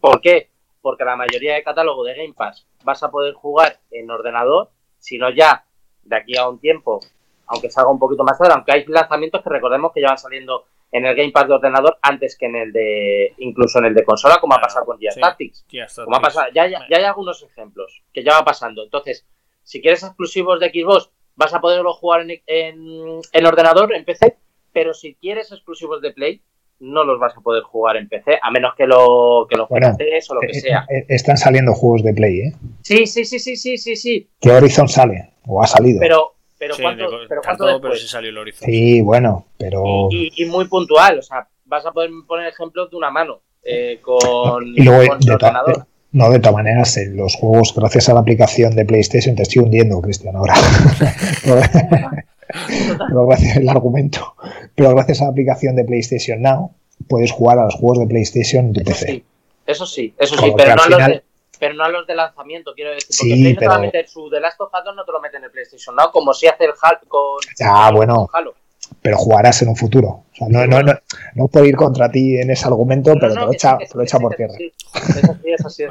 ¿Por qué? Porque la mayoría de catálogo de Game Pass vas a poder jugar en ordenador, si no ya de aquí a un tiempo, aunque salga un poquito más tarde, aunque hay lanzamientos que recordemos que ya van saliendo en el Game Pass de ordenador antes que en el de incluso en el de consola como ha pasado con Gear Tactics. Como ha pasado, ya, ya, hay algunos ejemplos que ya va pasando. Entonces, si quieres exclusivos de Xbox, vas a poderlo jugar en, en, ordenador, en PC, pero si quieres exclusivos de Play, no los vas a poder jugar en PC, a menos que lo que los o lo que eh, sea. Eh, están saliendo juegos de Play, ¿eh? Sí, sí, sí, sí, sí, sí, sí. ¿Qué Horizon sale? ¿O ha salido? Pero, pero ¿cuánto, pero cuánto pero sí salió el horizonte. Sí, bueno, pero... Y, muy puntual, o sea, vas a poder poner ejemplos de una mano eh, con, y luego, de ordenador. No, de todas maneras, en los juegos, gracias a la aplicación de PlayStation, te estoy hundiendo, Cristian, ahora. pero gracias al argumento. Pero gracias a la aplicación de PlayStation Now, puedes jugar a los juegos de PlayStation en tu PC. Sí, eso sí, eso sí, pero no, final, los pero no a los de lanzamiento, quiero decir. Porque no te va a meter su The Last of Us 2 no te lo mete en el PlayStation ¿no? como si hace el Halo con, ya, bueno, Pero jugarás en un futuro. O sea, no, no, no, no, puedo ir contra ti en ese argumento, pero te lo echa, lo echa por tierra.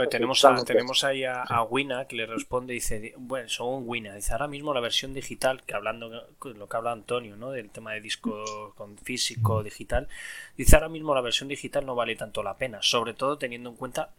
tenemos, tenemos ahí a, a, Wina que le responde y dice, bueno, son Wina, dice ahora mismo la versión digital, que hablando lo que habla Antonio, ¿no? Del tema de disco con físico, digital, dice ahora mismo la versión digital no vale tanto la pena, sobre todo teniendo en cuenta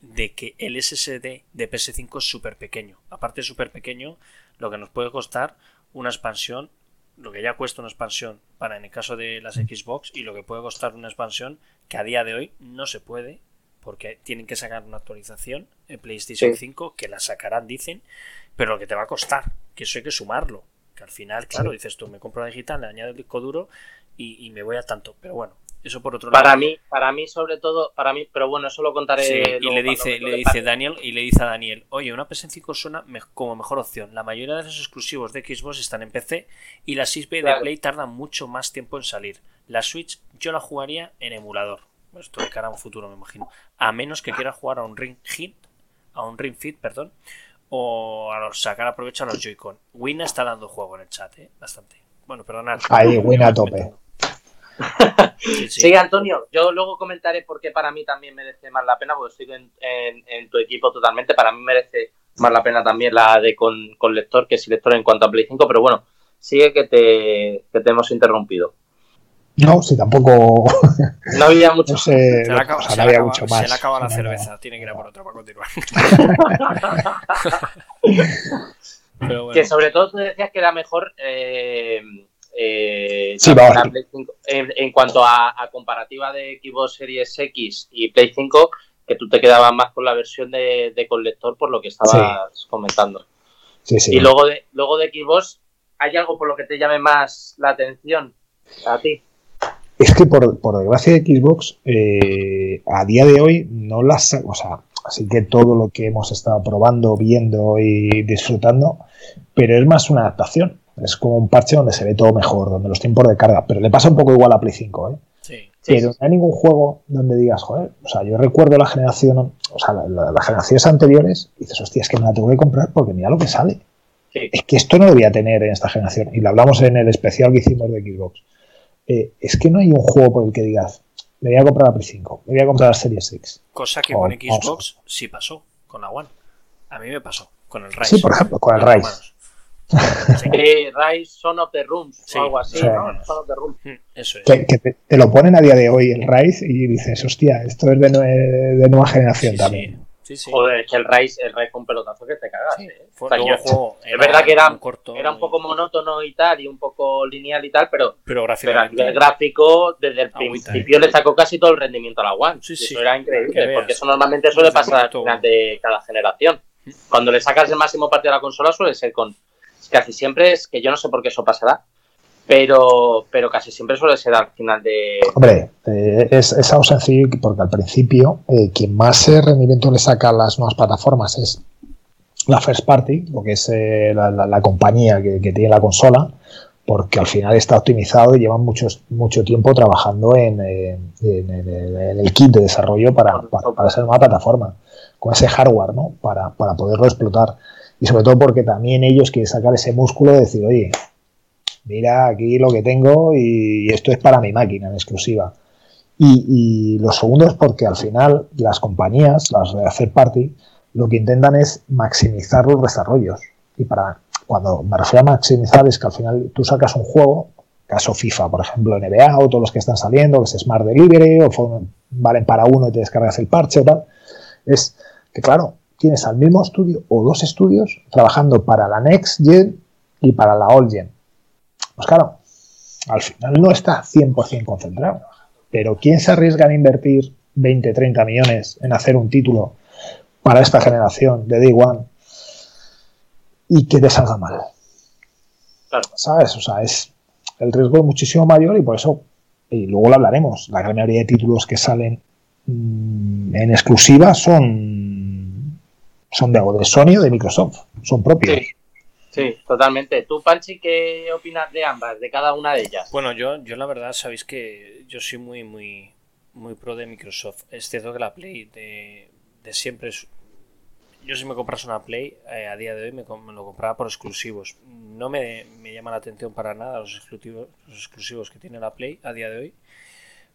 de que el SSD de PS5 es súper pequeño. Aparte de súper pequeño, lo que nos puede costar una expansión lo que ya cuesta una expansión para en el caso de las Xbox y lo que puede costar una expansión que a día de hoy no se puede porque tienen que sacar una actualización en PlayStation 5 que la sacarán dicen pero lo que te va a costar que eso hay que sumarlo. Que al final claro dices tú me compro la digital le añado el disco duro y, me voy a tanto. Pero bueno Eso por otro lado. Para mí, para mí sobre todo, para mí, pero bueno, eso lo contaré. Sí, y le dice, le dice parte. Daniel, y le dice a Daniel, oye, una PS5 suena me- como mejor opción. La mayoría de los exclusivos de Xbox están en PC y la 6B de. Play tardan mucho más tiempo en salir. La Switch yo la jugaría en emulador. Esto de cara a un futuro, me imagino. A menos que quiera jugar a un Ring Fit, a un Ring Fit, perdón, o a los- sacar aprovecho a los Joy-Con. Wina está dando juego en el chat, ¿eh? Bastante. Bueno, perdonad. Ahí, Win a tope. Sí, sí. Sí, Antonio, yo luego comentaré por qué para mí también merece más la pena, porque estoy en, en- en tu equipo totalmente. Para mí merece más la pena también la de con, con lector que sin lector en cuanto a Play 5, pero bueno, sigue que te, que te hemos interrumpido. No, si tampoco. No había mucho. No sé. Se le acaba, o sea, se no le había acaba- mucho se más. le acaba la No, no. cerveza, tiene que ir a por otra para continuar. Pero bueno. Que sobre todo tú decías que era mejor eh, eh, Sí, la- vamos. la Play 5. En, en cuanto a, a comparativa de Xbox Series X y Play 5, que tú te quedabas más con la versión de, de con lector por lo que estabas comentando. Sí, sí. Y luego de, luego de Xbox, ¿hay algo por lo que te llame más la atención a ti? Es que por, por desgracia de Xbox, eh, a día de hoy no las. O sea, así que todo lo que hemos estado probando, viendo y disfrutando, pero es más una adaptación. Es como un parche donde se ve todo mejor, donde los tiempos de carga. Pero le pasa un poco igual a Play 5, ¿eh? Sí. Sí, pero no hay ningún juego donde digas, joder, o sea, yo recuerdo la generación, o sea, la- la- las generaciones anteriores, y dices, hostia, es que me la tengo que comprar porque mira lo que sale. Sí. Es que esto no lo voy a tener en esta generación. Y lo hablamos en el especial que hicimos de Xbox. Eh, es que no hay un juego por el que digas, me voy a comprar la Play 5, me voy a comprar la Series X. Cosa que Oh, con. Xbox sí pasó, con la One. A mí me pasó, con el Rise. Sí, por ejemplo, con el Rise. Sí, Eh, Rise Son of the Rooms Sí, o algo así, sí. ¿no? Son of the Rooms. mm, Eso es. Que, que te, te lo ponen a día de hoy el Rise y dices, hostia, esto es de, nue- de nueva generación Sí, también. sí, sí. Joder, es que el Rise, el Rise fue un pelotazo que te cagas. Sí, ¿eh? fue O sea, yo- juego es verdad que era- corto, Era un poco monótono y tal, y un poco lineal y tal, pero, pero pero a nivel gráfico, desde el Agüita, principio le sacó casi todo el rendimiento a la One. Sí, Y sí, eso era increíble, porque eso normalmente suele pasar de cada generación. Cuando le sacas el máximo partido a la consola suele ser con... Casi siempre es, que yo no sé por qué eso pasará, pero, pero casi siempre suele ser al final de... Hombre, eh, es, es algo sencillo que- porque al principio eh, quien más rendimiento le saca a las nuevas plataformas es la first party, lo que es eh, la, la- compañía que, que tiene la consola, porque al final está optimizado y llevan muchos, mucho tiempo trabajando en, en el kit de desarrollo para, para, para ser una plataforma, con ese hardware, ¿no? Para, para poderlo explotar. Y sobre todo porque también ellos quieren sacar ese músculo de decir, oye, mira aquí lo que tengo y esto es para mi máquina en exclusiva. Y, lo segundo es porque al final las compañías, las de hacer party, lo que intentan es maximizar los desarrollos. Y para cuando me refiero a maximizar es que al final tú sacas un juego, caso FIFA, por ejemplo, NBA o todos los que están saliendo, que es Smart Delivery o valen para uno y te descargas el parche o tal, es que claro, tienes al mismo estudio o dos estudios trabajando para la Next Gen y para la Old Gen. Pues claro, al final no está 100% concentrado. Pero ¿quién se arriesga a invertir 20, 30 millones en hacer un título para esta generación de Day One y que te salga mal? Claro. ¿Sabes? O sea, es el riesgo es muchísimo mayor y por eso, y luego lo hablaremos, la gran mayoría de títulos que salen mm, en exclusiva son, son de, o de Sony o de Microsoft, son propios. Sí, sí, totalmente. ¿Tú, Panchi, qué opinas de ambas, de cada una de ellas? Bueno, yo, yo la verdad, sabéis que yo soy muy, muy, muy pro de Microsoft. Es cierto que la Play de, de siempre es. Yo si me compras una Play, eh, a día de hoy me, me lo compraba por exclusivos. No me, me llama la atención para nada los exclusivos, los exclusivos que tiene la Play a día de hoy.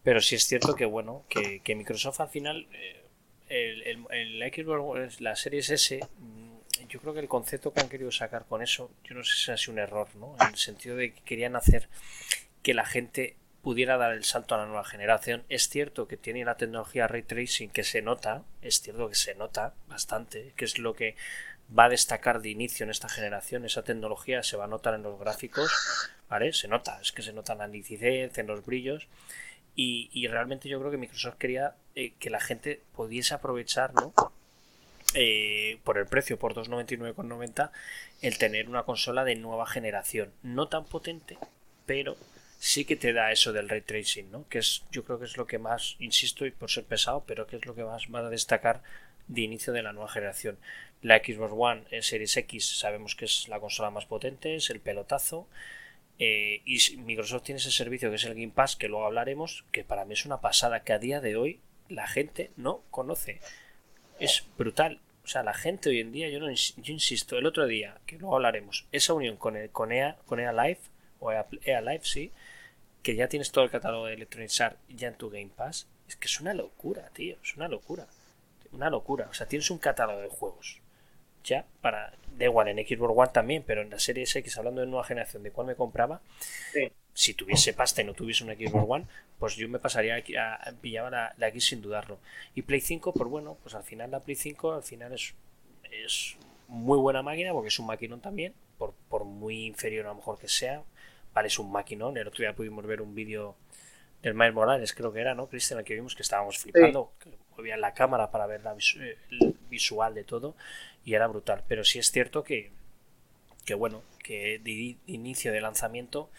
Pero sí es cierto que, bueno, que, que Microsoft al final, eh, el, el, Xbox, la Series S, mm, yo creo que el concepto que han querido sacar con eso, yo no sé si ha sido un error, ¿no? En el sentido de que querían hacer que la gente pudiera dar el salto a la nueva generación. Es cierto que tiene la tecnología ray tracing que se nota, es cierto que se nota bastante, que es lo que va a destacar de inicio en esta generación. Esa tecnología se va a notar en los gráficos, ¿vale? Se nota, es que se nota en la nitidez, en los brillos. Y, y realmente yo creo que Microsoft quería eh, que la gente pudiese aprovechar, ¿no? Eh, por el precio, por 299,90, el tener una consola de nueva generación. No tan potente, pero sí que te da eso del ray tracing, ¿no? Que es, yo creo que es lo que más, insisto, y por ser pesado, pero que es lo que más va a destacar de inicio de la nueva generación. La Xbox One en Series X sabemos que es la consola más potente, es el pelotazo. Eh, y Microsoft tiene ese servicio que es el Game Pass, que luego hablaremos, que para mí es una pasada, que a día de hoy la gente no conoce. Es brutal. O sea, la gente hoy en día, yo, no, yo insisto, el otro día, que luego hablaremos, esa unión con, el, con, EA, con EA Live, o EA, EA Live, sí, que ya tienes todo el catálogo de Electronic Arts ya en tu Game Pass, es que es una locura, tío, es una locura. Una locura. O sea, tienes un catálogo de juegos. Ya, para. Da igual, en Xbox One también, pero en la serie X, hablando de nueva generación, de cuál me compraba, si tuviese pasta y no tuviese una Xbox One, pues yo me pasaría a, a pillaba la, la, X sin dudarlo. Y Play 5, pues bueno, pues al final la Play 5 al final es, es muy buena máquina, porque es un maquinón también, por, por muy inferior a lo mejor que sea, vale, es un maquinón. El otro día pudimos ver un vídeo del Miles Morales, creo que era, ¿no, Cristian? que vimos que estábamos flipando, sí. que movía la cámara para ver la visu el visual de todo, y era brutal. Pero sí es cierto que, que bueno, que de, de inicio de lanzamiento,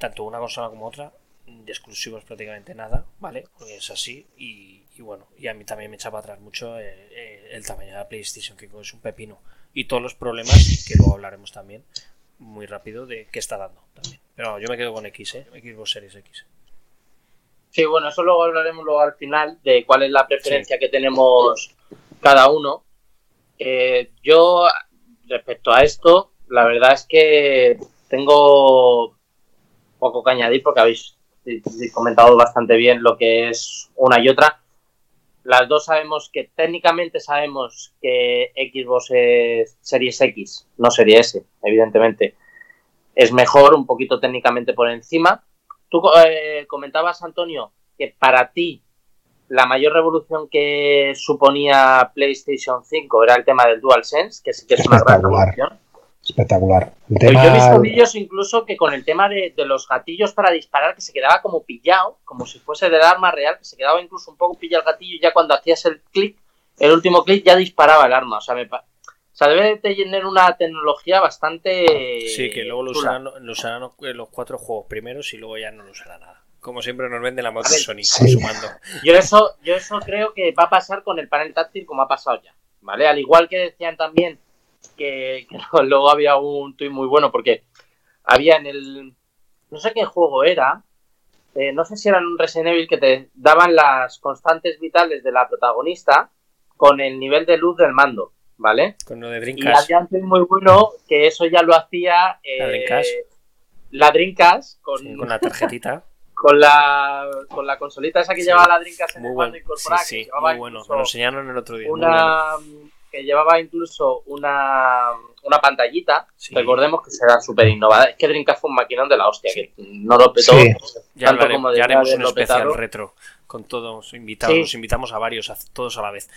tanto una consola como otra, de exclusivos prácticamente nada, ¿vale? Porque es así y, y, bueno, y a mí también me echaba atrás mucho el, el, tamaño de la PlayStation, que es un pepino. Y todos los problemas, que luego hablaremos también muy rápido, de qué está dando también. Pero yo me quedo con X, ¿eh? Xbox Series X. Sí, bueno, eso luego hablaremos luego al final de cuál es la preferencia sí. que tenemos cada uno. Eh, yo, respecto a esto, la verdad es que tengo poco que añadir porque habéis comentado bastante bien lo que es una y otra. Las dos sabemos que técnicamente sabemos que Xbox es Series X, no Serie S, evidentemente. Es mejor, un poquito técnicamente por encima. Tú eh, comentabas, Antonio, que para ti la mayor revolución que suponía PlayStation 5 era el tema del DualSense, que sí que es una gran revolución. Espectacular. El tema... Yo he visto vídeos incluso que con el tema de, de, los gatillos para disparar, que se quedaba como pillado, como si fuese del arma real, que se quedaba incluso un poco pillado el gatillo y ya cuando hacías el clic, el último clic ya disparaba el arma. O sea, me, o sea, debe de tener una tecnología bastante. Sí, que luego lo usarán, lo usarán los cuatro juegos primeros y luego ya no lo usará nada. Como siempre nos vende la moto de Sony sí. sumando. Yo eso, yo eso creo que va a pasar con el panel táctil como ha pasado ya. ¿Vale? Al igual que decían también que, que luego había un tuit muy bueno porque había en el. No sé qué juego era. Eh, no sé si era en un Resident Evil que te daban las constantes vitales de la protagonista con el nivel de luz del mando. ¿vale? Con lo de Dreamcast. Y había un muy bueno que eso ya lo hacía eh, la Dreamcast, la Dreamcast con, sí, con la tarjetita. con la con la consolita esa que sí. llevaba la Dreamcast en muy el bueno. mando incorporada. Sí, muy bueno. Me lo enseñaron el otro día. Una, que llevaba incluso una, una pantallita. Sí. Recordemos que será súper innovada. Es que Dreamcast fue un maquinón de la hostia, que no lo petó. Sí. Ya, tanto como ya haremos un especial retro con todos invitados. Sí. Los invitamos a varios, a todos a la vez.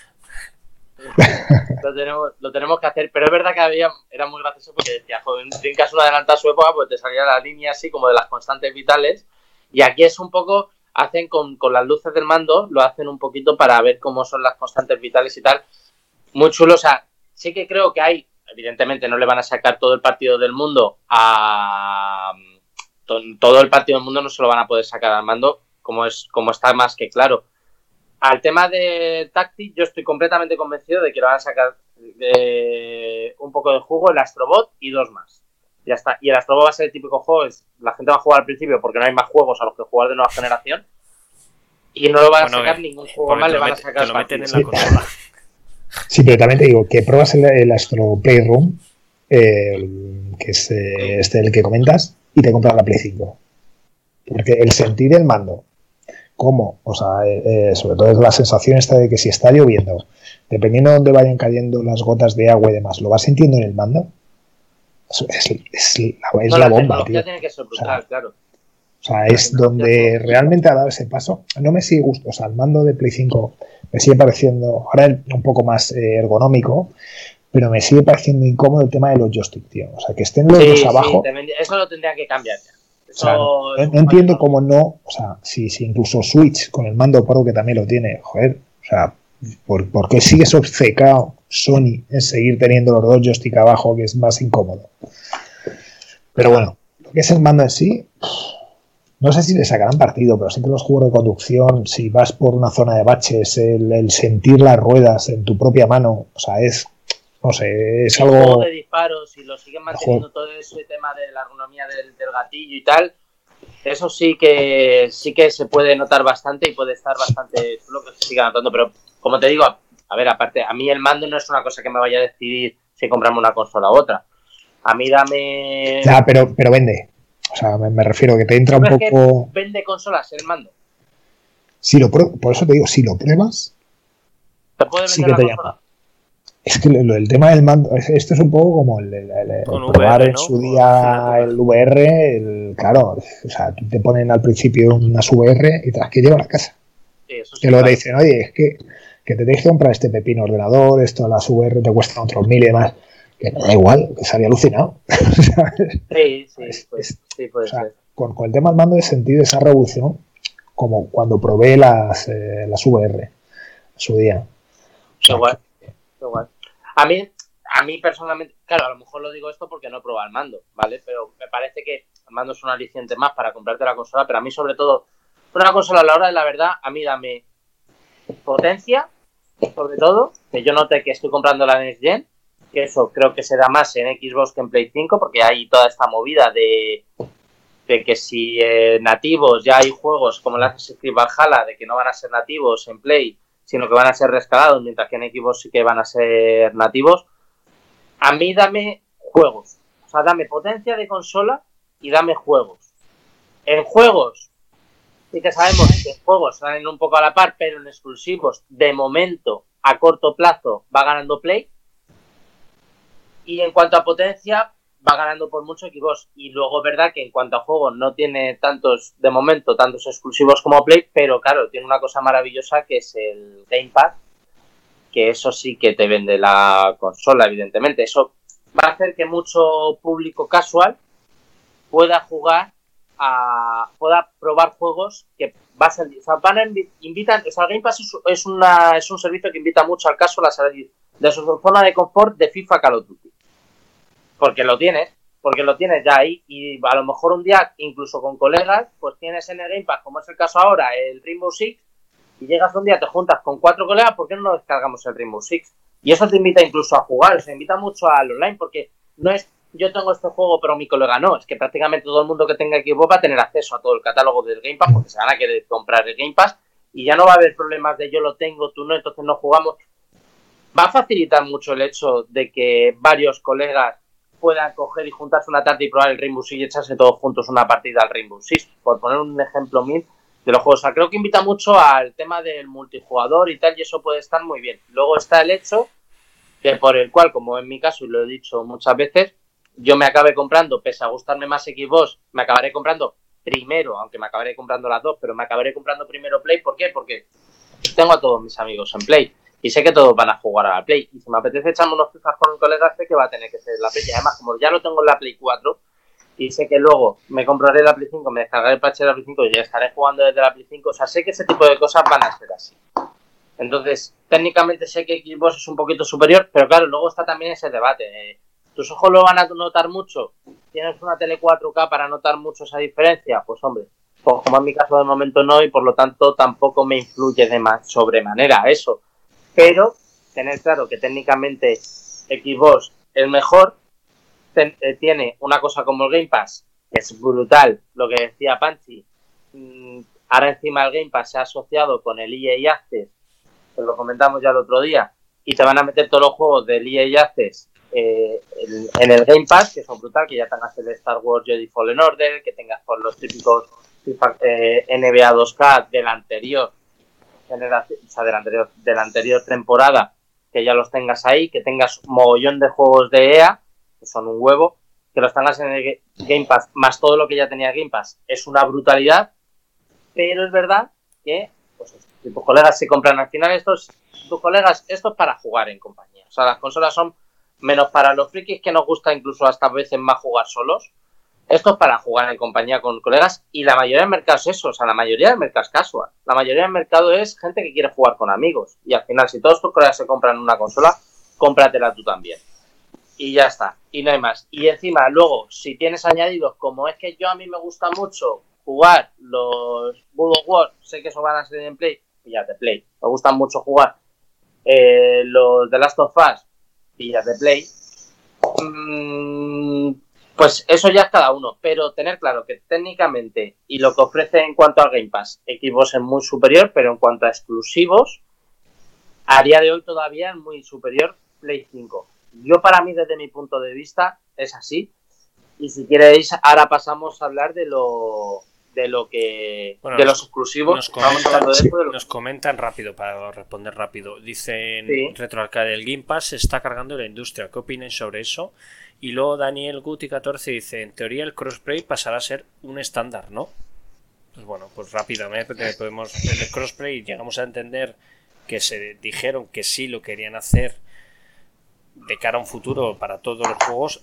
lo tenemos, lo tenemos que hacer, pero es verdad que había, era muy gracioso porque decía, joder, Dreamcast una adelanta a su época, pues te salía la línea así como de las constantes vitales, y aquí es un poco, hacen con, con las luces del mando, lo hacen un poquito para ver cómo son las constantes vitales y tal, muy chulo, o sea, sí que creo que hay, evidentemente no le van a sacar todo el partido del mundo a... to- todo el partido del mundo no se lo van a poder sacar al mando, como, es, como está más que claro. Al tema de táctil, yo estoy completamente convencido de que lo van a sacar de un poco de jugo el Astrobot y dos más. Ya está. Y el Astrobot va a ser el típico juego, es, la gente va a jugar al principio porque no hay más juegos a los que jugar de nueva generación. Y no lo van a Bueno, sacar que- ningún juego más, le van a sacar te lo meten en la consola. Sí, pero también te digo que pruebas el, el Astro Playroom, eh, que es eh, este el que comentas, y te compras la Play 5. Porque el sentir el mando, cómo, o sea, eh, sobre todo es la sensación esta de que si está lloviendo, dependiendo de dónde vayan cayendo las gotas de agua y demás, ¿lo vas sintiendo en el mando? Es, es- es la, es No, la la bomba, tío. tiene que O sea, claro. O sea, es donde realmente ha dado ese paso. No me sigue gustando, o sea, el mando de Play 5 me sigue pareciendo, ahora un poco más eh, ergonómico, pero me sigue pareciendo incómodo el tema de los joysticks, tío. O sea, que estén los Sí, dos abajo. eso lo tendrían que cambiar ya. o sea, Eso no, entiendo cómo no, o sea, si, si incluso Switch con el mando Pro que también lo tiene, joder, o sea, ¿por, por qué sigue obcecado Sony en seguir teniendo los dos joysticks abajo que es más incómodo? Pero bueno, lo que es el mando en sí, no sé si le sacarán partido, pero siempre los juegos de conducción, si vas por una zona de baches, el, sentir las ruedas en tu propia mano, o sea, es, no sé, es algo... Juego de disparos y lo siguen manteniendo todo ese tema de la ergonomía del, gatillo y tal, eso sí que sí que se puede notar bastante y puede estar bastante lo que se siga notando, pero como te digo, a ver, aparte, a mí el mando no es una cosa que me vaya a decidir si comprarme una consola u otra. A mí dame... Ya, pero, pero vende. O sea, me, refiero que te entra un poco. vende consolas el mando. Si lo por eso te digo, si lo pruebas, sí que te llama. Es que el, tema del mando, esto es un poco como el, el, probar en su día el VR, claro, o sea, te ponen al principio unas VR y te las que llevar a casa. Sí, eso que luego te dicen, oye, es que, que te tienes que comprar este pepino ordenador, esto las VR te cuesta otros mil y demás que no da igual, que se había alucinado. sí, sí, pues, sí puede ser. Con, el tema del mando he sentido esa revolución como cuando probé las, eh, las VR su día. igual, igual. A mí, a mí personalmente, claro, a lo mejor lo digo esto porque no he probado el mando, ¿vale? Pero me parece que el mando es un aliciente más para comprarte la consola, pero a mí sobre todo, una consola a la hora de la verdad, a mí dame potencia, sobre todo, que yo note que estoy comprando la Next Gen, que eso creo que se da más en Xbox que en Play 5, porque hay toda esta movida de, de que si nativos ya hay juegos como Assassin's Creed Valhalla, de que no van a ser nativos en Play, sino que van a ser rescalados, mientras que en Xbox sí que van a ser nativos. A mí dame juegos, o sea, dame potencia de consola y dame juegos. En juegos, sí que sabemos que en juegos salen un poco a la par, pero en exclusivos, de momento, a corto plazo, va ganando Play y en cuanto a potencia, va ganando por mucho Xbox. Y luego verdad que en cuanto a juegos no tiene tantos, de momento, tantos exclusivos como Play, pero claro, tiene una cosa maravillosa que es el Gamepad, que eso sí que te vende la consola, evidentemente. Eso va a hacer que mucho público casual pueda jugar a, pueda probar juegos que va a salir. O sea, van a invitan, o sea, el Game Pass es, una, es un servicio que invita mucho al casual a salir de su zona de confort de FIFA Call of Duty porque lo tienes, porque lo tienes ya ahí y a lo mejor un día, incluso con colegas, pues tienes en el Game Pass, como es el caso ahora, el Rainbow Six, y llegas un día, te juntas con cuatro colegas, ¿por qué no descargamos el Rainbow Six? Y eso te invita incluso a jugar, se invita mucho al online, porque no es yo tengo este juego, pero mi colega no. Es que prácticamente todo el mundo que tenga equipo va a tener acceso a todo el catálogo del Game Pass porque se van a querer comprar el Game Pass y ya no va a haber problemas de yo lo tengo, tú no, entonces no jugamos. Va a facilitar mucho el hecho de que varios colegas puedan coger y juntarse una tarde y probar el Rainbow Six y echarse todos juntos una partida al Rainbow Six, por poner un ejemplo mil de los juegos. Creo que invita mucho al tema del multijugador y tal, y eso puede estar muy bien. Luego está el hecho que por el cual, como en mi caso, y lo he dicho muchas veces, yo me acabé comprando, pese a gustarme más Xbox, me acabaré comprando primero, aunque me acabaré comprando las dos, pero me acabaré comprando primero Play. ¿Por qué? Porque tengo a todos mis amigos en Play y sé que todos van a jugar a la Play. Y si me apetece echarme unos FIFA con un colega, sé que va a tener que ser la Play. Y además, como ya lo tengo en la Play 4, y sé que luego me compraré la Play 5, me descargaré el patch de la Play 5 y ya estaré jugando desde la Play 5. O sea, sé que ese tipo de cosas van a ser así. Entonces, técnicamente sé que Xbox es un poquito superior, pero claro, luego está también ese debate. Eh, ¿Tus ojos lo van a notar mucho? ¿Tienes una tele 4K para notar mucho esa diferencia? Pues hombre, pues como en mi caso de momento no, y por lo tanto tampoco me influye de más sobremanera eso pero tener claro que técnicamente Xbox es mejor, eh, tiene una cosa como el Game Pass, que es brutal, lo que decía Panchi, mm, ahora encima el Game Pass se ha asociado con el EA Access, que lo comentamos ya el otro día, y te van a meter todos los juegos del EA Access eh, en, el Game Pass, que son brutal, que ya tengas el Star Wars Jedi Fallen Order, que tengas por los típicos eh, NBA 2K del anterior, o sea, de la, anterior, de la anterior temporada, que ya los tengas ahí, que tengas mogollón de juegos de EA, que son un huevo, que los tengas en el Game Pass, más todo lo que ya tenía Game Pass, es una brutalidad, pero es verdad que pues, si tus colegas se compran al final estos, tus colegas, esto es para jugar en compañía. O sea, las consolas son menos para los frikis que nos gusta incluso hasta veces más jugar solos, esto es para jugar en compañía con colegas y la mayoría del mercado es eso, o sea, la mayoría del mercado es casual. La mayoría del mercado es gente que quiere jugar con amigos. Y al final, si todos tus colegas se compran una consola, cómpratela tú también. Y ya está, y no hay más. Y encima, luego, si tienes añadidos, como es que yo a mí me gusta mucho jugar los World War, sé que eso van a ser en Play, de Play. Me gustan mucho jugar eh, los The Last of Us, de Play. Mm, pues eso ya es cada uno, pero tener claro que técnicamente y lo que ofrece en cuanto al Game Pass, Xbox es muy superior, pero en cuanto a exclusivos, a día de hoy todavía es muy superior Play 5. Yo para mí desde mi punto de vista es así. Y si queréis, ahora pasamos a hablar de lo de lo que de los exclusivos nos comentan, de nos comentan rápido para responder rápido dicen sí. RetroArcade el Game Pass se está cargando la industria ¿qué opinan sobre eso? y luego Daniel Guti 14 dice en teoría el crossplay pasará a ser un estándar ¿no? pues bueno pues rápidamente podemos el crossplay llegamos a entender que se dijeron que sí lo querían hacer de cara a un futuro para todos los juegos,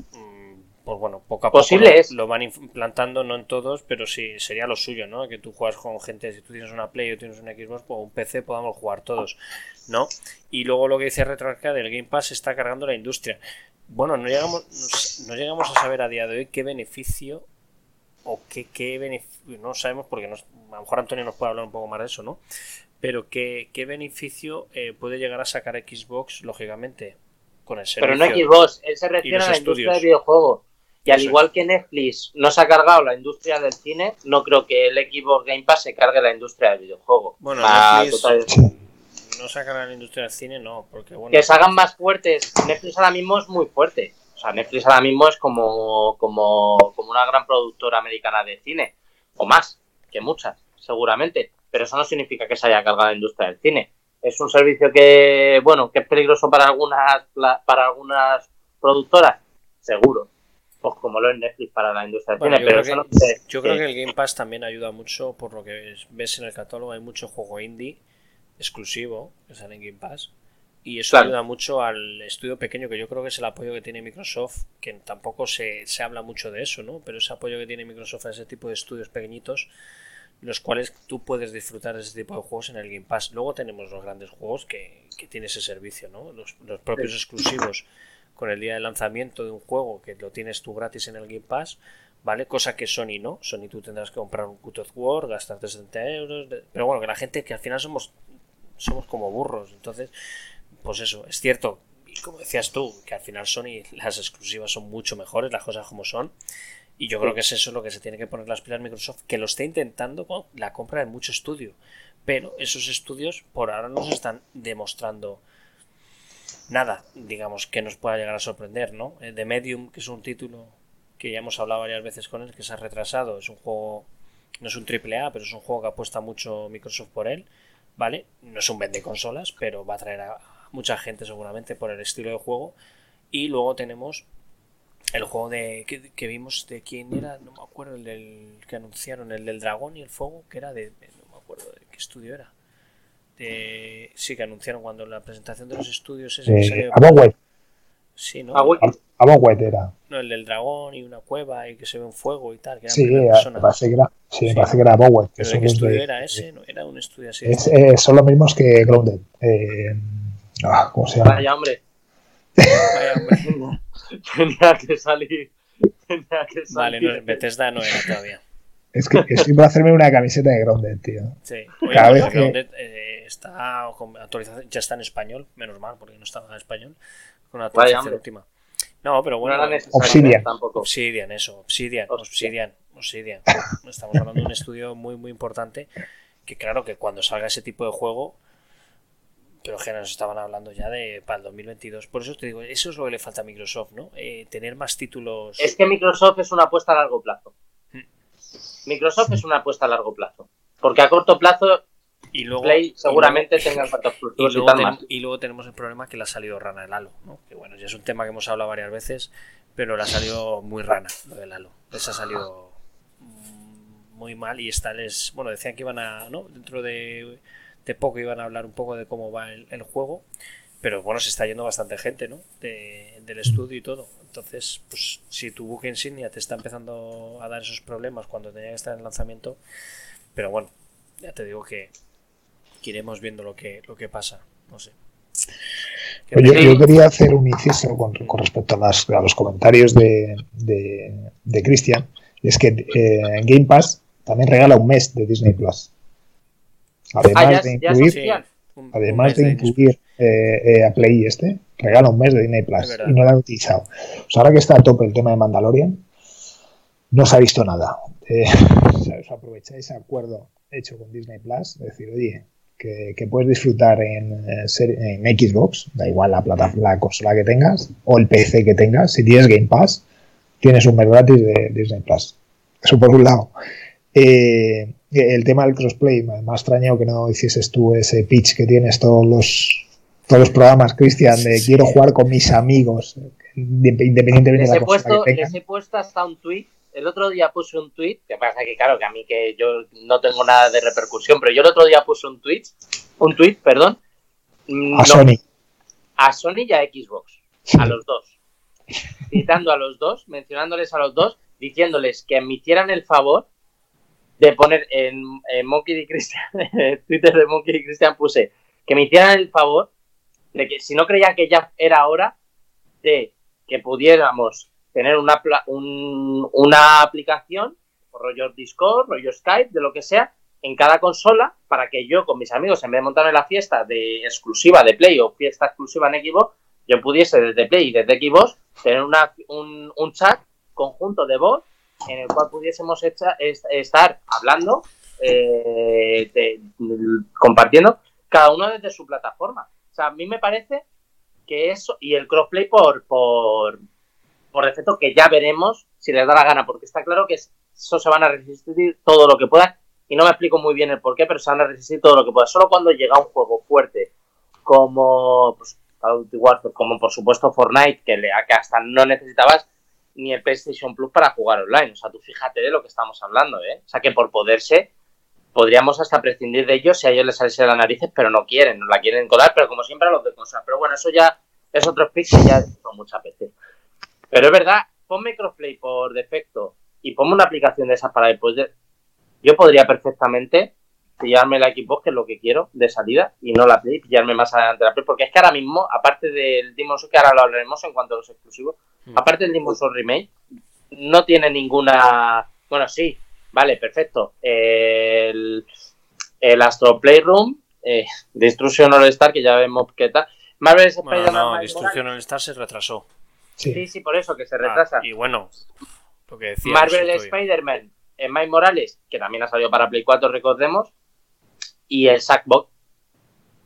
pues bueno, poco a poco lo, van implantando, no en todos, pero sí sería lo suyo, ¿no? Que tú juegas con gente, si tú tienes una Play o tienes un Xbox o un PC, podamos jugar todos, ¿no? Y luego lo que dice RetroArcade, el Game Pass está cargando la industria. Bueno, no llegamos, no, llegamos a saber a día de hoy qué beneficio o qué, qué beneficio, no sabemos porque a lo mejor Antonio nos puede hablar un poco más de eso, ¿no? Pero qué, qué beneficio eh, puede llegar a sacar Xbox, lógicamente, pero no Xbox, él se refiere a la industria del videojuego. Y al igual que Netflix no se ha cargado la industria del cine, no creo que el Xbox Game Pass se cargue la industria del videojuego. Bueno, Netflix no se carga la industria del cine, no, porque bueno. Que se hagan más fuertes. Netflix ahora mismo es muy fuerte. O sea, Netflix ahora mismo es como, como, como una gran productora americana de cine. O más, que muchas, seguramente. Pero eso no significa que se haya cargado la industria del cine es un servicio que, bueno, que es peligroso para algunas, para algunas productoras, seguro. Pues como lo es Netflix para la industria del cine, pero creo, que, yo creo que el Game Pass también ayuda mucho, por lo que ves en el catálogo, hay mucho juego indie exclusivo que sale en Game Pass. Y eso ayuda mucho al estudio pequeño, que yo creo que es el apoyo que tiene Microsoft, que tampoco se, se habla mucho de eso, ¿no? Pero ese apoyo que tiene Microsoft a ese tipo de estudios pequeñitos los cuales tú puedes disfrutar de ese tipo de juegos en el Game Pass. Luego tenemos los grandes juegos que, que tiene ese servicio, ¿no? Los, propios exclusivos con el día de lanzamiento de un juego que lo tienes tú gratis en el Game Pass, ¿vale? Cosa que Sony no. Sony tú tendrás que comprar un Cut of War, gastar 60 euros. Pero bueno, que la gente que al final somos, somos como burros. Entonces, pues eso, es cierto. Y como decías tú, que al final Sony las exclusivas son mucho mejores, las cosas como son. Y yo creo que es eso lo que se tiene que poner las pilas Microsoft, que lo está intentando con la compra de mucho estudio. Pero esos estudios por ahora no se están demostrando nada, digamos, que nos pueda llegar a sorprender, ¿no? Eh, The Medium, que es un título que ya hemos hablado varias veces con él, que se ha retrasado, es un juego, no es un triple A, pero es un juego que apuesta mucho Microsoft por él, ¿vale? No es un vende consolas, pero va a traer a mucha gente seguramente por el estilo de juego. Y luego tenemos el juego de que, vimos de quién era, no me acuerdo, el del que anunciaron, el del dragón y el fuego, que era de, no me acuerdo de qué estudio era. De, sí, que anunciaron cuando la presentación de los estudios ese eh, Sí, ¿no? Abonwet era. No, el del dragón y una cueva y que se ve un fuego y tal. Que sí, me parece que era, sí, me parece que era Abonwet. ¿Pero qué estudio era ese? ¿No? Era un estudio así. Es, eh, son los mismos que Grounded. Eh, ah, ¿Cómo se llama? Vaya, hombre. Vaya, hombre. tenía que salir. Tenía que salir. Vale, no, Bethesda no era todavía. Es que estoy por hacerme una camiseta de Grounded, tío. Sí, Oye, Cada vez que... Grounded eh, está actualizado, ya está en español, menos mal, porque no estaba en español, con la actualización última. No, pero bueno. No Obsidian. Tampoco. Obsidian, eso. Obsidian, Obsidian, Obsidian. Estamos hablando de un estudio muy, muy importante. Que claro que cuando salga ese tipo de juego, pero que nos estaban hablando ya de para el 2022. Por eso te digo, eso es lo que le falta a Microsoft, ¿no? Eh, tener más títulos. Es que Microsoft es una apuesta a largo plazo. Hmm. Microsoft es una apuesta a largo plazo. Porque a corto plazo y luego, Play seguramente tenga falta y, y, luego tenemos el problema que le ha salido rana el halo, ¿no? Que bueno, ya es un tema que hemos hablado varias veces, pero le ha salido muy rana lo del halo. Les ha salido muy mal y esta les. Bueno, decían que iban a. ¿no? Dentro de de poco iban a hablar un poco de cómo va el, juego, pero bueno, se está yendo bastante gente, ¿no? del estudio y todo. Entonces, pues si tu buque insignia te está empezando a dar esos problemas cuando tenía que estar en lanzamiento, pero bueno, ya te digo que, iremos viendo lo que, lo que pasa, no sé. Oye, yo quería hacer un inciso con, respecto a, los comentarios de, de, Cristian. Es que eh, en Game Pass también regala un mes de Disney Plus. Además ah, ya, de incluir, además de, incluir eh, eh, a Play este, regala un mes de Disney Plus y no lo han utilizado. Pues ahora que está a tope el tema de Mandalorian, no se ha visto nada. Eh, aprovecháis ese acuerdo hecho con Disney Plus, decir, oye, que, puedes disfrutar en, en, Xbox, da igual la, plata, la consola que tengas o el PC que tengas, si tienes Game Pass, tienes un mes gratis de Disney Plus. Eso por un lado. Eh, el tema del crossplay, me ha extrañado que no hicieses tú ese pitch que tienes todos los todos los programas, Cristian, de quiero jugar con mis amigos, independientemente de la puesto, que Les he puesto hasta un tweet el otro día puse un tweet, que pasa que claro, que a mí que yo no tengo nada de repercusión, pero yo el otro día puse un tweet, un tweet, perdón. A Sony. A Sony y a Xbox, a los dos. Citando a los dos, mencionándoles a los dos, diciéndoles que me hicieran el favor de poner en, Monkey y Christian, en Twitter de Monkey y Christian puse que me hicieran el favor de que si no creían que ya era hora de que pudiéramos tener una, una aplicación, rollo Discord, rollo Skype, de lo que sea, en cada consola, para que yo con mis amigos, en vez de montarme la fiesta de exclusiva de Play o fiesta exclusiva en Xbox, yo pudiese desde Play y desde Xbox tener una, un, un chat conjunto de voz en el cual pudiésemos estar hablando, eh, compartiendo, cada uno desde su plataforma. O sea, a mí me parece que eso, y el crossplay por, por, por defecto, que ya veremos si les da la gana, porque está claro que eso se van a resistir todo lo que puedan, y no me explico muy bien el por qué, pero se van a resistir todo lo que puedan. Solo cuando llega un juego fuerte, como pues, como por supuesto Fortnite, que, que hasta no necesitabas ni el PlayStation Plus para jugar online. O sea, tú fíjate de lo que estamos hablando, ¿eh? O sea, que por poderse, podríamos hasta prescindir de ellos si a ellos les saliese de las narices, pero no quieren, no la quieren colar, pero como siempre a los de cosas. Pero bueno, eso ya es otro speech que ya son muchas veces. Pero es verdad, ponme crossplay por defecto y ponme una aplicación de esas para después de... Yo podría perfectamente pillarme la equipo, que es lo que quiero, de salida, y no la Play, pillarme más adelante la Play, porque es que ahora mismo, aparte del Demon's que ahora lo hablaremos en cuanto a los exclusivos, hmm. aparte del Demon's Remake, no tiene ninguna... Bueno, sí, vale, perfecto. El, el Astro Playroom, eh, Destruction All Star, que ya vemos qué tal. Marvel Spider-Man... No, Destruction All Star se retrasó. Sí. sí, por eso, que se retrasa. Ah, y bueno, lo que decía. Marvel Spider-Man en Mike Morales, que también ha salido para Play 4, recordemos. Y el Sackbox.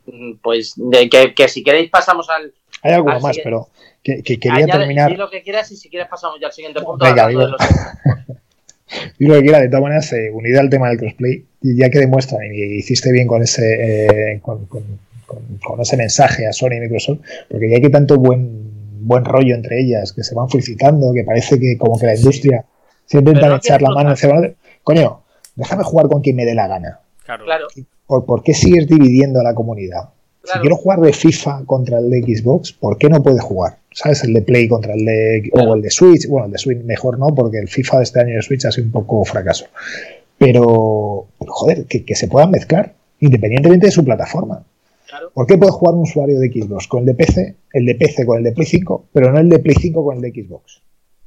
Mm, pues de que, si queréis pasamos al. Hay alguno más, pero que, quería terminar. Di lo que quieras y si quieres pasamos ya al siguiente punto. Venga, digo. lo que quiera, de todas maneras, eh, unida al tema del crossplay, ya que demuestra y hiciste bien con ese, eh, con, con, ese mensaje a Sony y Microsoft, porque ya que tanto buen buen rollo entre ellas, que se van felicitando, que parece que como que la industria se intentan echar la mano encima. Coño, déjame jugar con quien me dé la gana. Claro. ¿Por, qué sigues dividiendo a la comunidad? Si quiero jugar de FIFA contra el de Xbox, ¿por qué no puede jugar? ¿Sabes? El de Play contra el de. o el de Switch. Bueno, el de Switch mejor no, porque el FIFA de este año de Switch ha sido un poco fracaso. Pero, joder, que, que se puedan mezclar independientemente de su plataforma. ¿Por qué puede jugar un usuario de Xbox con el de PC, el de PC con el de Play 5, pero no el de Play 5 con el de Xbox?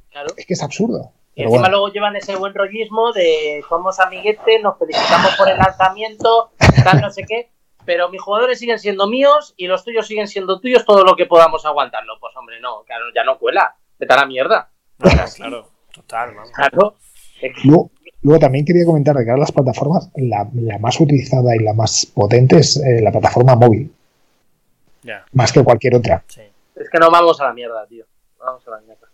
Claro. Es que es absurdo. Y encima luego llevan ese buen rollismo de somos amiguetes, nos felicitamos por el lanzamiento, tal, no sé qué, pero mis jugadores siguen siendo míos y los tuyos siguen siendo tuyos todo lo que podamos aguantarlo. Pues hombre, no, claro, ya no cuela. Vete a la mierda. claro, total, vamos. Claro. Luego también quería comentar que ahora las plataformas, la, más utilizada y la más potente es eh, la plataforma móvil. Más que cualquier otra. Es que no vamos a la mierda, tío. Vamos a la mierda.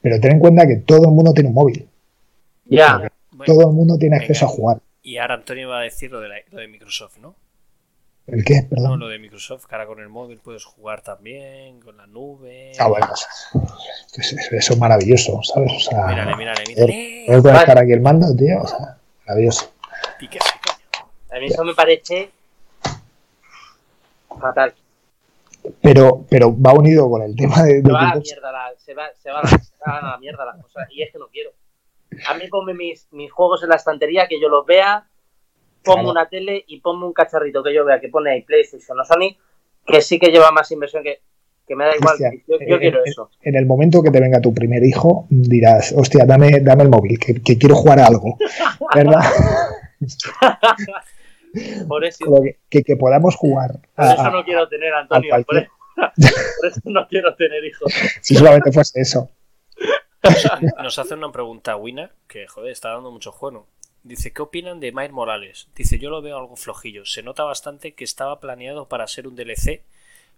Pero ten en cuenta que todo el mundo tiene un móvil. Ya. todo el mundo tiene acceso a jugar. Y ahora Antonio va a decir lo de, lo de Microsoft, ¿no? ¿El qué? Perdón. lo de Microsoft, que ahora con el móvil puedes jugar también, con la nube. Ah, bueno, eso, es maravilloso, ¿sabes? O sea, mírale, mírale, mírale. Puedes conectar aquí el mando, tío, o sea, maravilloso. A mí eso me parece fatal. Pero, pero va unido con el tema de. Se va a la mierda, la, se, va, se, va a la, se va a la mierda las cosas. Y es que no quiero. A mí ponme mis, mis juegos en la estantería, que yo los vea, ponme una tele y ponme un cacharrito que yo vea que pone ahí PlayStation o Sony, que sí que lleva más inversión que, que me da igual. Yo, yo eh, quiero eh, eso. En el momento que te venga tu primer hijo, dirás, hostia, dame, dame el móvil, que, que quiero jugar a algo. ¿Verdad? Por eso, que, que, que podamos jugar. por a- eso a- no quiero tener, Antonio. por eso no quiero tener hijos. si solamente fuese eso. Nos hace una pregunta Wina, que joder, está dando mucho juego. Dice, ¿qué opinan de Miles Morales? Dice, yo lo veo algo flojillo. Se nota bastante que estaba planeado para ser un DLC,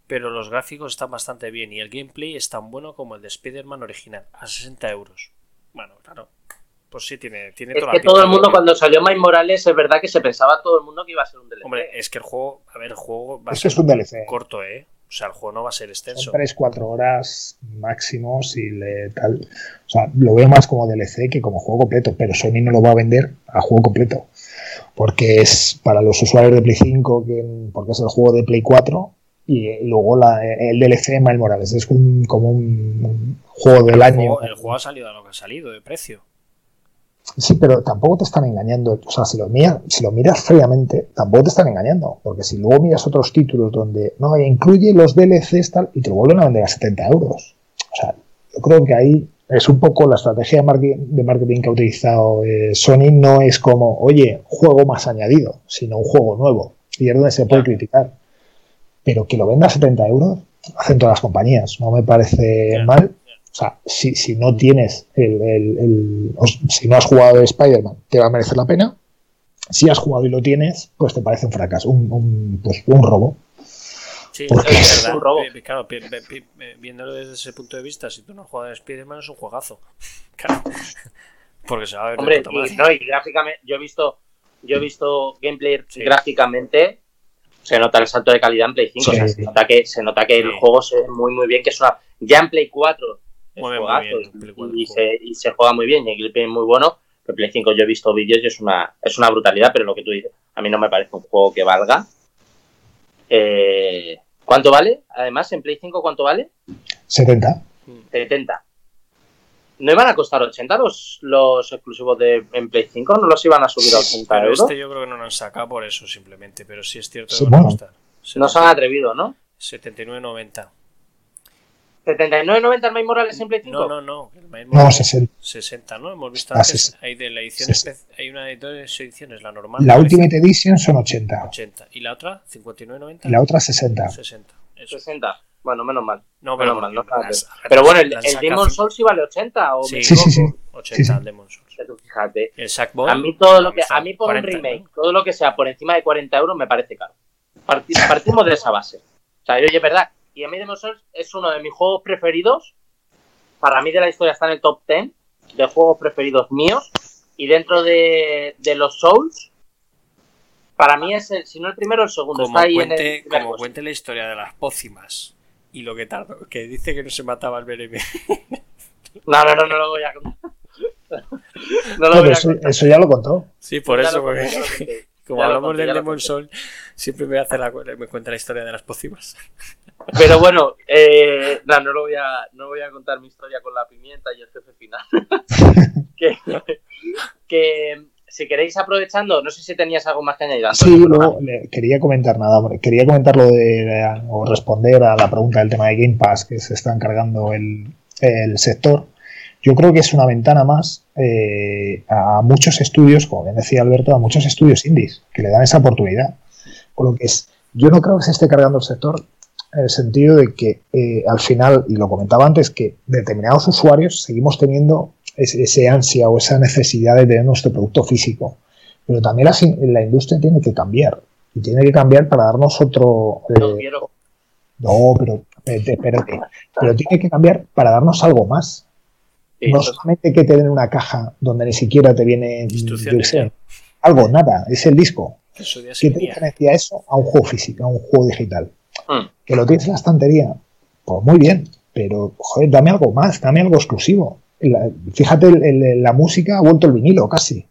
pero los gráficos están bastante bien y el gameplay es tan bueno como el de Spider-Man original, a 60 euros. Bueno, claro. Pues sí, tiene, tiene Es toda que la todo el mundo, cuando salió Miles Morales, es verdad que se pensaba todo el mundo que iba a ser un DLC. Hombre, es que el juego, a ver, el juego va a Eso ser es un DLC. corto, ¿eh? O sea, el juego no va a ser extenso. Son 3-4 horas máximo si le tal. O sea, lo veo más como DLC que como juego completo, pero Sony no lo va a vender a juego completo. Porque es para los usuarios de Play 5, que, porque es el juego de Play 4, y luego la- el DLC Miles Morales. Es un- como un, un juego del el, año. juego, el juego ha salido a lo que ha salido de precio. Sí, pero tampoco te están engañando. O sea, si lo, miras, si lo miras fríamente, tampoco te están engañando. Porque si luego miras otros títulos donde no incluye los DLCs tal y te lo vuelven a vender a 70 euros. O sea, yo creo que ahí es un poco la estrategia de marketing, que ha utilizado eh, Sony. No es como, oye, juego más añadido, sino un juego nuevo. Y es donde se puede criticar. Pero que lo venda a 70 euros, hacen todas las compañías. No me parece mal. O sea, si, si no tienes el, el- si no has jugado de Spider-Man, te va a merecer la pena. Si has jugado y lo tienes, pues te parece un fracaso, un, un, pues, un robo. Sí, Porque es es verdad. un robo. Claro, viéndolo desde ese punto de vista, si tú no has jugado a Spider-Man es un juegazo. Claro. Porque se va a ver de Hombre, y, no, y gráficamente, yo he visto, yo he visto gameplay Sí. gráficamente, se nota el salto de calidad en Play 5. Sí. o sea, se nota que, se nota que el Sí. juego se ve muy muy bien, que es una. Ya en Play 4 Mueve muy bien en Play 4 y, el se, y se juega muy bien, y el gameplay es muy bueno. En Play 5 yo he visto vídeos y es una, es una brutalidad, pero lo que tú dices, a mí no me parece un juego que valga. Eh, ¿Cuánto vale? Además, en Play 5, ¿cuánto vale? 70. 70. ¿No iban a costar 80 los, los exclusivos de en Play 5? ¿No los iban a subir a 80 Pero euros? este yo creo que no lo han sacado por eso simplemente, pero sí es cierto Sí, que van a bueno. costar. No se han atrevido, ¿no? 79.90. ¿79.90 el Miles Morales en Play 5? No, no, no. el No, Morales 60. 60, ¿no? Hemos visto Ah, antes. 60. Hay de la edición hay una de dos ediciones, la normal. La. Ultimate Edition son 80. 80. ¿Y la otra? 59.90. Y la otra 60. 60. Eso. 60. Bueno, menos mal. No, pero, Menos mal, no las- Pero bueno, el, el Demon Souls sí vale 80 o Sí. Sí, sí, sí. equivoco? 80 Sí, sí. el Demon Souls. Tú fíjate. El Sackboy. A mí todo lo que a mí por 40, un remake, ¿no? todo lo que sea por encima de 40 euros me parece caro. Parti- Partimos de esa base. O sea, oye, es verdad. Y a mí Demon Souls es uno de mis juegos preferidos. Para mí de la historia está en el top 10 de juegos preferidos míos. Y dentro de, de los Souls, para mí es el, si no el primero, el segundo. Como, está ahí en cuente, el primer como cuente la historia de las pócimas y lo que tardó, que dice que no se mataba el BRB. No, no, no, no lo voy a contar. No lo No, voy a eso, contar. eso ya lo contó. Sí, por Ya eso, porque como Ya hablamos conté, del conté. Soul, siempre me hace la, me cuenta la historia de las pócimas. Pero bueno, eh, no, no, lo voy a, no voy a contar mi historia con la pimienta y el jefe final. que, que si queréis aprovechando, no sé si tenías algo más que añadir. Antonio, Sí, luego le- quería comentar nada, hombre, quería comentar lo de, o responder a la pregunta del tema de Game Pass que se está encargando el, el sector. Yo creo que es una ventana más eh, a muchos estudios, como bien decía Alberto, a muchos estudios indies que le dan esa oportunidad. Por lo que es, yo no creo que se esté cargando el sector en el sentido de que eh, al final, y lo comentaba antes, que determinados usuarios seguimos teniendo ese, ese ansia o esa necesidad de tener nuestro producto físico. Pero también la, la industria tiene que cambiar. Y tiene que cambiar para darnos otro. No eh, quiero. no, pero espérate, espérate. Pero tiene que cambiar para darnos algo más. Sí, no solamente que te den una caja donde ni siquiera te viene sé, algo, nada, es el disco. Eso ya ¿Qué te diferencia eso a un juego físico, a un juego digital? Mm. Que lo tienes en la estantería, pues muy bien, pero joder, dame algo más, dame algo exclusivo. La- fíjate, el- el- la música ha vuelto el vinilo casi.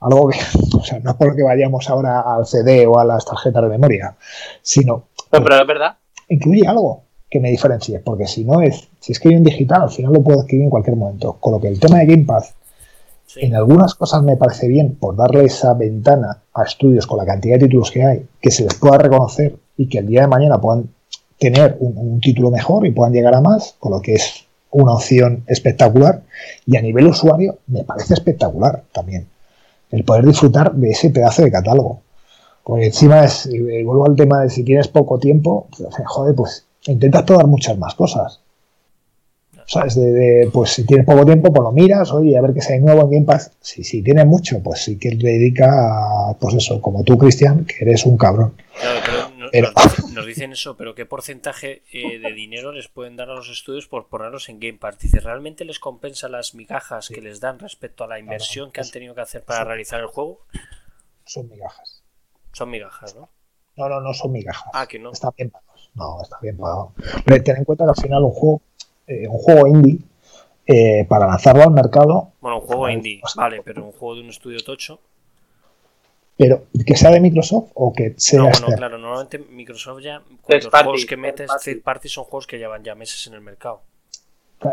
Algo que, o sea, no es porque vayamos ahora al CD o a las tarjetas de memoria, sino No, pero es verdad. incluye algo que me diferencie, porque si no es, si es que hay un digital, al final lo puedo adquirir en cualquier momento. Con lo que el tema de Game Pass, Sí. en algunas cosas me parece bien por darle esa ventana a estudios con la cantidad de títulos que hay, que se les pueda reconocer y que el día de mañana puedan tener un, un título mejor y puedan llegar a más, con lo que es una opción espectacular. Y a nivel usuario, me parece espectacular también el poder disfrutar de ese pedazo de catálogo. Porque encima es, eh, vuelvo al tema de si tienes poco tiempo, pues, joder, pues intentas probar muchas más cosas. ¿Sabes? De, de, pues si tienes poco tiempo, pues lo miras, oye, a ver qué se hay nuevo en Game Pass. Si, si tienes mucho, pues sí que le dedica, a, pues eso, como tú, Cristian, que eres un cabrón. Claro, pero, no, Pero- Nos, dicen eso, pero ¿qué porcentaje eh, de dinero les pueden dar a los estudios por ponerlos en Game Pass? Dice, ¿realmente les compensa las migajas que les dan respecto a la inversión que han tenido que hacer para realizar el juego? Son migajas. Son migajas, ¿no? No, no, no son migajas. Ah, que no. Está bien. No, está bien pagado. Pero ten en cuenta que al final un juego, eh, un juego indie, eh, para lanzarlo al mercado, Bueno, un juego Vale, indie, pues- vale, pero un juego de un estudio tocho. pero que sea de Microsoft o que sea No, bueno, claro, normalmente Microsoft ya, los party, juegos que third metes party. third party son juegos que llevan ya meses en el mercado.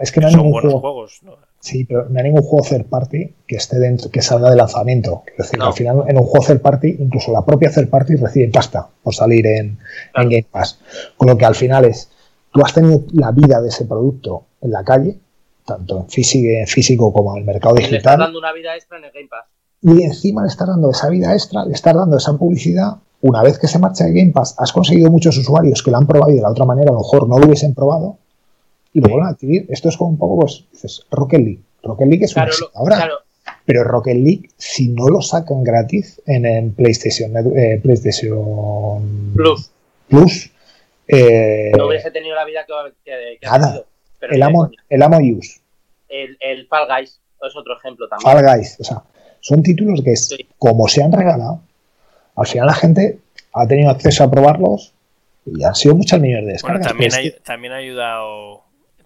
Es que no hay Son ningún buenos juego, juegos, ¿no? Sí, pero no hay ningún juego third party que esté dentro, que salga de lanzamiento. Quiero decir, No. al final en un juego third party, incluso la propia third party recibe pasta por salir en, Claro. en Game Pass. Con lo que al final es, tú has tenido la vida de ese producto en la calle, tanto en físico, en físico como en el mercado Y le estás digital. dando una vida extra en el Game Pass. y encima le estás dando esa vida extra, le estás dando esa publicidad. Una vez que se marcha de Game Pass, has conseguido muchos usuarios que lo han probado y de la otra manera a lo mejor no lo hubiesen probado y lo vuelven a adquirir. Esto es como un poco, pues, dices, Rocket League. Rocket League es un Claro, lo- ahora, claro, pero Rocket League, si no lo sacan gratis en, en PlayStation, eh, PlayStation Plus. Plus, eh, No hubiese tenido la vida que, que, que ha Nada. tenido. Pero el, amo, el amo use, el, el Fall Guys es otro ejemplo también. Fall Guys, o sea, son títulos que, es- Sí. como se han regalado, al final la gente ha tenido acceso a probarlos y han sido muchas millones de Bueno, descargas. también, pero es hay- también ha ayudado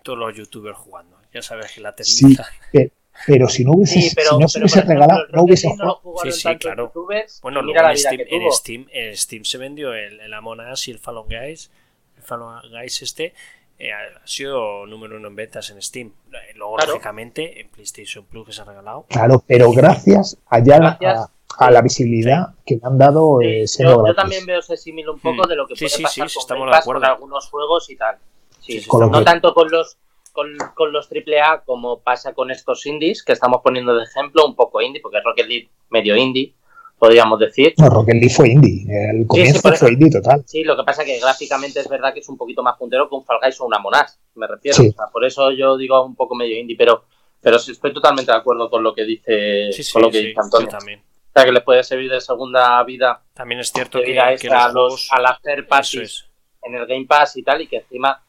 todos los youtubers jugando. Ya sabes que la técnica. pe- pero si no hubiese, Sí, pero, si no se pero, hubiese ejemplo, regalado, no no lo jugado. jugaron Sí, sí, tantos claro. youtubers, Bueno, luego en Steam, en. Steam, en Steam se vendió el, el Among Us y el Fall Guys. El Fall Guys este eh, ha sido número uno en ventas en Steam. Luego, Claro. lógicamente, en PlayStation Plus que se ha regalado. Claro, pero gracias allá Gracias. a, a la visibilidad que le han dado eh, yo, yo también veo ese símil un poco Mm. de lo que Sí, puede sí, pasar sí, con estamos de acuerdo. algunos juegos y tal. Sí, Sí, sí, no que- tanto con los con, con los AAA como pasa con estos indies que estamos poniendo de ejemplo, un poco indie, porque Rocket League medio indie, podríamos decir. No, Rocket League fue indie. El comienzo eso. fue indie total. Sí, lo que pasa que gráficamente es verdad que es un poquito más puntero que un Fall Guys o una Monas, me refiero. Sí. O sea, por eso yo digo un poco medio indie, pero pero sí estoy totalmente de acuerdo con lo que dice, Sí, sí, con lo que sí, dice Antonio. también. O sea, que les puede servir de segunda vida, También es cierto que, que a, los los, juegos. a las third parties es. en el Game Pass y tal, y que encima,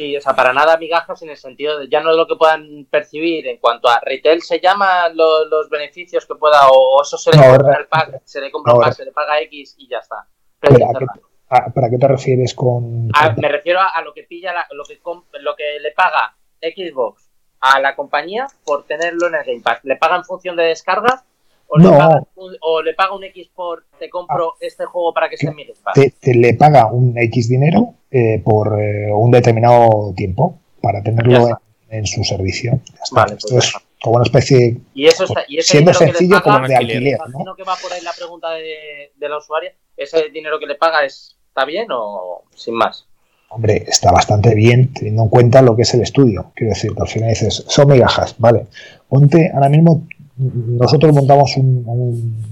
sí, o sea, para nada migajas en el sentido de ya no es lo que puedan percibir en cuanto a retail se llama lo- los beneficios que pueda, o eso se le compra el pack, se le compra un pack, se le paga X y ya está. Pero, Pero ¿a qué- a- ¿Para qué te refieres con.? a- me refiero a, a lo que pilla, la- lo, que lo que le paga Xbox a la compañía por tenerlo en el Game Pass. ¿Le paga en función de descargas? ¿O, No. le, paga un, o le paga un X por te compro este juego para que esté en mi te, te le paga un X dinero eh, por eh, un determinado tiempo para tenerlo en, su servicio. Vale, Esto pues es como una especie de Y eso está, y ese siendo sencillo paga, como de alquiler. ¿no? que va por ahí la pregunta de, de la usuaria. ¿Ese dinero que le paga es, está bien o sin más? Hombre, está bastante bien teniendo en cuenta lo que es el estudio. Quiero decir, que al final dices, son migajas, vale. Ponte, ahora mismo nosotros montamos un- un-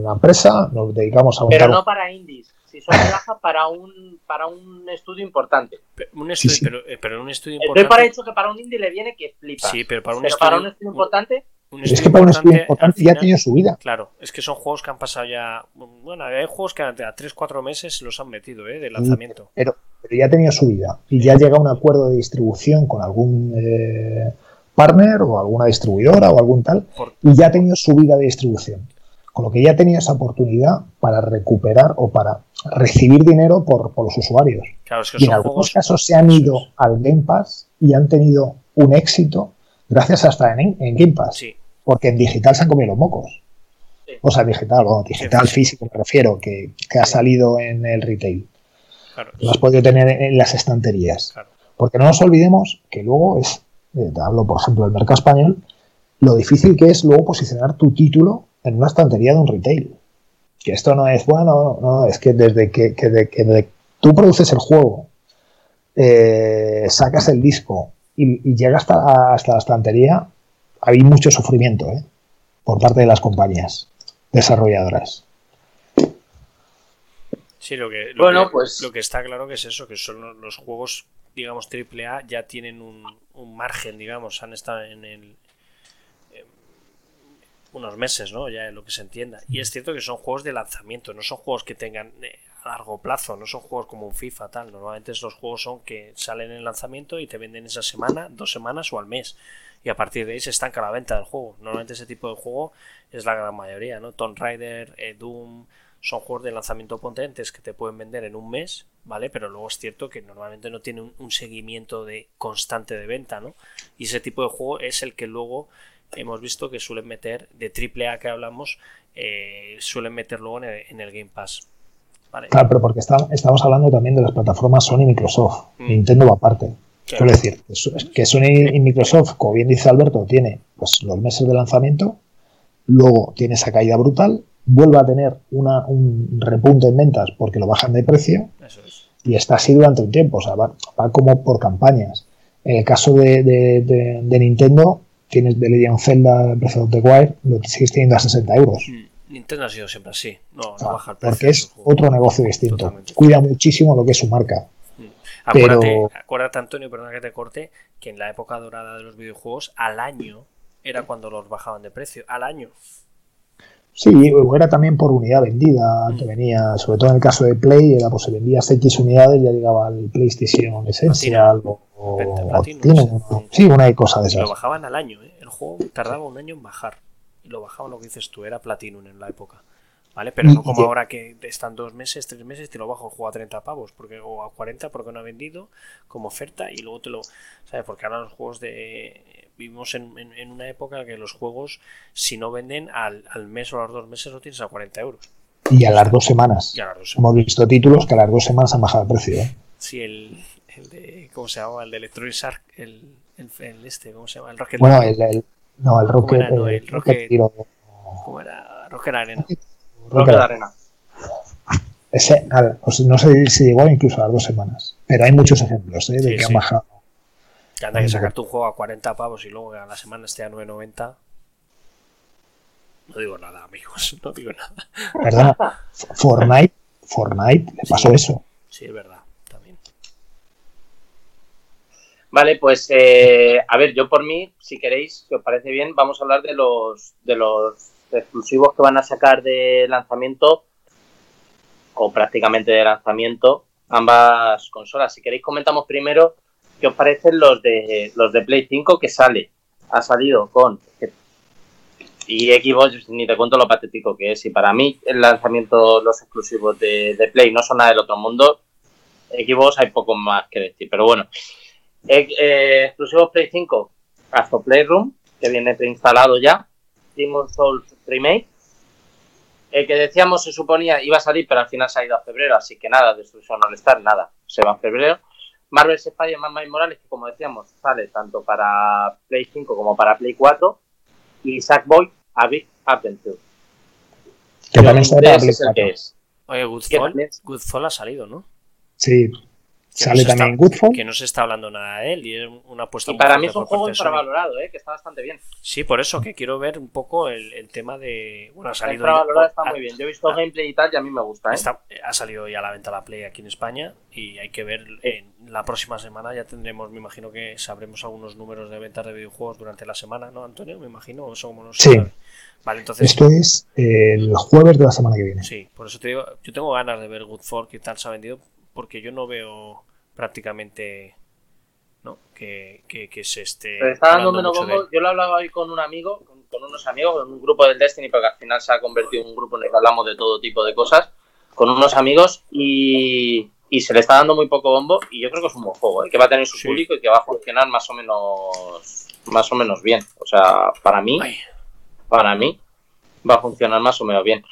una empresa, nos dedicamos a montar Pero no para indies. Si son bajas para un, para un estudio importante. Un Sí, estudio, sí. Pero, eh, pero un estudio importante. para hecho que para un indie le viene que flipa. Sí, pero para un pero estudio, para un estudio importante, un Es estudio que para un estudio importante ya ha final- tenido su vida. Claro, es que son juegos que han pasado ya. Bueno, hay juegos que a 3-4 meses los han metido, ¿eh? De lanzamiento. pero, pero ya ha tenido su vida y ya llega a un acuerdo de distribución con algún eh, partner o alguna distribuidora o algún tal y ya ha tenido su vida de distribución. Con lo que ya ha tenido esa oportunidad para recuperar o para recibir dinero por, por los usuarios. Claro, es que Y en algunos juegos. casos se han ido al Game Pass y han tenido un éxito gracias hasta en, en Game Pass. Sí, Porque en digital se han comido los mocos. Sí. O sea, digital, bueno, digital Sí, físico me refiero, que, que ha salido en el retail. claro. Lo has podido tener en las estanterías. Claro. Porque no nos olvidemos que luego es, eh, te hablo por ejemplo del mercado español, lo difícil que es luego posicionar tu título en una estantería de un retail. Que esto no es, bueno, no, es que desde que, que de- que de- tú produces el juego eh, sacas el disco y, y llega hasta, hasta la estantería, hay mucho sufrimiento ¿eh? por parte de las compañías desarrolladoras. Sí, lo que, lo Bueno, que- pues- lo que está claro que es eso, que son los- los juegos, digamos, AAA ya tienen un, un margen, digamos, han estado en el em, unos meses, ¿no? Ya en lo que se entienda. Y es cierto que son juegos de lanzamiento, no son juegos que tengan eh, a largo plazo, no son juegos como un FIFA, tal. Normalmente los juegos son que salen en lanzamiento y te venden esa semana, dos semanas o al mes. Y a partir de ahí se estanca la venta del juego. Normalmente ese tipo de juego es la gran mayoría, ¿no? Tomb Raider, eh, Doom, son juegos de lanzamiento potentes que te pueden vender en un mes, ¿vale? Pero luego es cierto que normalmente no tiene un, un seguimiento de constante de venta, ¿no? Y ese tipo de juego es el que luego hemos visto que suelen meter, de AAA que hablamos, eh, suelen meter luego en el, en el Game Pass. ¿Vale? Claro, pero porque está- estamos hablando también de las plataformas Sony y Microsoft. Mm. Nintendo va aparte. Quiero decir, que Sony y Microsoft, como bien dice Alberto, tiene pues, los meses de lanzamiento, luego tiene esa caída brutal, vuelve a tener una- un repunte en ventas porque lo bajan de precio Eso es. y está así durante un tiempo, o sea, va, va como por campañas. En el caso de, de- de- de Nintendo, tienes The Legend Zelda Breath of the Wild, lo sigues teniendo a 60 euros. Mm, Nintendo ha sido siempre así, no, no baja el precio. porque de es otro negocio distinto. Totalmente. Cuida muchísimo lo que es su marca. Acuérdate, Pero- acuérdate, Antonio, perdona que te corte, que en la época dorada de los videojuegos, al año era cuando los bajaban de precio. Al año. Sí, era también por unidad vendida, que venía, sobre todo en el caso de Play, era pues si vendías X unidades ya llegaba el PlayStation Essential o, o no sé. sí, una cosa de Y lo esas. bajaban al año, ¿eh? El juego tardaba un año en bajar. Y lo bajaban lo que dices tú, era Platinum en la época. ¿Vale? Pero no como ahora que están dos meses, tres meses, te lo bajo el juego a 30 pavos porque, o a 40 porque no ha vendido como oferta y luego te lo. ¿Sabes? Porque ahora los juegos de. Vivimos en, en- en una época que los juegos, si no venden al, al mes o a los dos meses, lo tienes a 40 euros. Y a las dos semanas. Y a las dos Hemos visto títulos que a las dos semanas han bajado de precio. ¿eh? Sí, el, el de. ¿Cómo se llama? El de Electronic Arts, el, el, el este, ¿cómo se llama? El Rocket Bueno, el, el- no, el Rocket, era? No, eh, el Rocket- ¿Cómo era? Rocket Arena. De Arena. ese, al- pues no sé si llegó incluso a las dos semanas. Pero hay muchos ejemplos ¿eh? de Sí, que sí. han bajado. Que anda que sacarte un juego a 40 pavos y luego a la semana esté a 9.90. No digo nada, amigos. No digo nada. Perdona, Fortnite, Fortnite le pasó eso. Sí, es verdad. También. Vale, pues eh, a ver, yo por mí, si queréis, si os parece bien, vamos a hablar de los de los exclusivos que van a sacar de lanzamiento o prácticamente de lanzamiento ambas consolas. Si queréis comentamos primero qué os parecen los de los de Play 5 que sale. Ha salido con y Xbox ni te cuento lo patético que es. Y para mí el lanzamiento, los exclusivos de, de Play no son nada del otro mundo. Xbox hay poco más que decir, pero bueno. Eh, eh, exclusivos Play 5, Astro Playroom, que viene preinstalado ya. Demon's Souls Remake. El que decíamos se suponía iba a salir, pero al final se ha ido a febrero, así que nada, Destruction All Star, nada, se va a febrero. Marvel's Spider-Man Miles Morales, que como decíamos, sale tanto para Play 5 como para Play 4. Y Sackboy A Big Adventure. Que también sale para Play es el 4. que es. Oye, Goodfall, Goodfall ha salido, ¿no? Sí, sale también está- Goodfall. Que no se está hablando nada de él y es una apuesta Y muy para mí es un juego infravalorado, ¿eh? que está bastante bien. Sí, por eso que quiero ver un poco el, el tema de. Bueno, ha salido. infravalorado, ya- está muy bien. Yo he visto ah. gameplay y tal y a mí me gusta. ¿eh? Está- ha salido ya a la venta la Play aquí en España y hay que ver en la próxima semana ya tendremos, me imagino que sabremos algunos números de ventas de videojuegos durante la semana, ¿no, Antonio? Me imagino, o eso como no Sí. sabe. Vale, entonces Esto es el jueves de la semana que viene. sí, por eso te digo, yo tengo ganas de ver Goodfall qué tal se ha vendido porque yo no veo prácticamente no que, que, que se esté Pero está dando menos bombo. Yo lo hablaba hoy con un amigo, con, con unos amigos, con un grupo del Destiny, porque al final se ha convertido en un grupo en el que hablamos de todo tipo de cosas, con unos amigos y, y se le está dando muy poco bombo y yo creo que es un buen juego, ¿eh? que va a tener su Sí. público y que va a funcionar más o menos más o menos bien. O sea, para mí, Ay, para mí va a funcionar más o menos bien.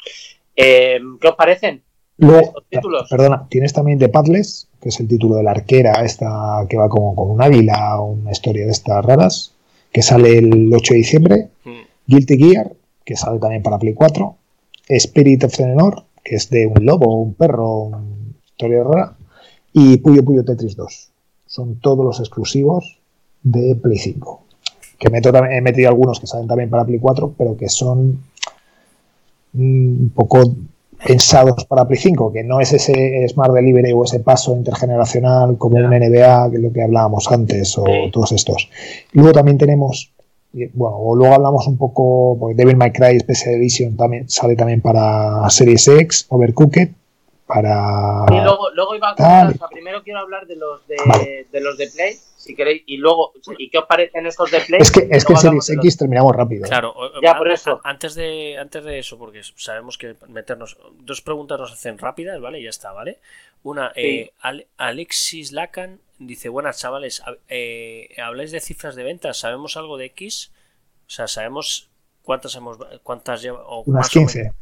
Eh, ¿Qué os parecen? Luego, títulos. perdona, tienes también The Padless, que es el título de la arquera, esta que va como con un águila, una historia de estas raras, que sale el 8 de diciembre. mm, Guilty Gear, que sale también para Play 4. Spirit of Tenor, que es de un lobo, un perro, una historia rara. Y Puyo Puyo Tetris 2. son todos los exclusivos de Play 5. Que meto, he metido algunos que salen también para Play 4, pero que son mm, un poco pensados para Play 5, que no es ese Smart Delivery o ese paso intergeneracional como un NBA, que es lo que hablábamos antes, o todos estos. Luego también tenemos, bueno, luego hablamos un poco, porque Devil May Cry Special Edition también sale también para Series X, Overcooked, para... Y luego, luego iba a contar, o sea, primero quiero hablar de los de, de los de Play, si queréis, y luego, ¿y qué os parecen estos de Play? Es que, es que en Series X terminamos rápido. Claro, ya por eso. Antes de, antes de eso, porque sabemos que meternos, dos preguntas nos hacen rápidas, ¿vale? Ya está, ¿vale? Una, eh, Alexis Lacan dice, buenas chavales, eh, habláis de cifras de ventas, ¿sabemos algo de X? O sea, ¿sabemos cuántas hemos, cuántas lleva? Unas 15.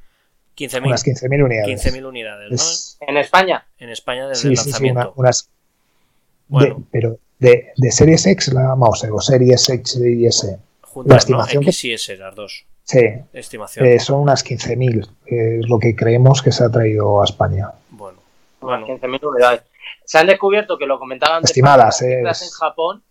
15.000 unas 15.000 unidades. 15.000 unidades, ¿En España? En España desde el lanzamiento. Sí, unas, bueno. pero de, de, Series X, la vamos, o Series X y S. la estimación ¿no? X que, y S, las dos. Sí. Estimación. Eh, son unas 15.000, eh, es lo que creemos que se ha traído a España. Bueno. bueno. 15.000 unidades. Se han descubierto que lo comentaban antes. Estimadas, eh, en Japón,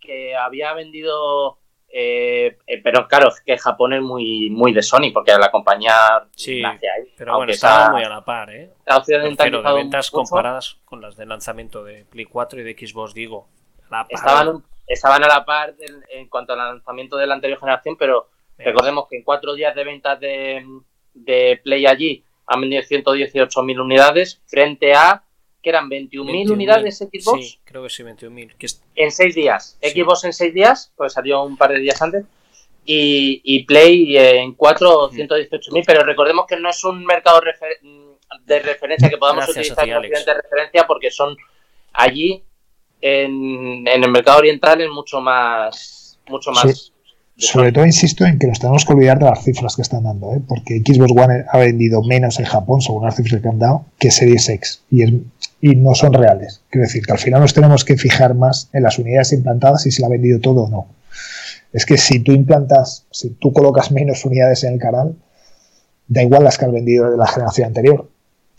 que había vendido eh, eh, pero claro, que Japón es muy, muy de Sony, porque la compañía sí, nace ahí. Pero bueno, está muy a la par, ¿eh? Pero de ventas comparadas con las de lanzamiento de Play 4 y de Xbox, digo. Estaban, estaban a la par en, en, cuanto al lanzamiento de la anterior generación, pero recordemos que en cuatro días de ventas de, de Play allí han vendido 118.000 unidades frente a que eran 21.000 unidades Xbox. Sí, creo que sí, 21.000. Es... En seis días. Sí. Xbox en seis días, pues salió un par de días antes. Y, y Play en 4, 118.000. Pero recordemos que no es un mercado refer de referencia que podamos Gracias utilizar ti, como de referencia porque son allí en, en, el mercado oriental es mucho más. Mucho más sí. Sobre todo insisto en que nos tenemos que olvidar de las cifras que están dando, ¿eh? porque Xbox One ha vendido menos en Japón, según las cifras que han dado, que Series X. Y es, y no son reales. Quiero decir que al final nos tenemos que fijar más en las unidades implantadas y si la ha vendido todo o no. Es que si tú implantas, si tú colocas menos unidades en el canal, da igual las que has vendido de la generación anterior.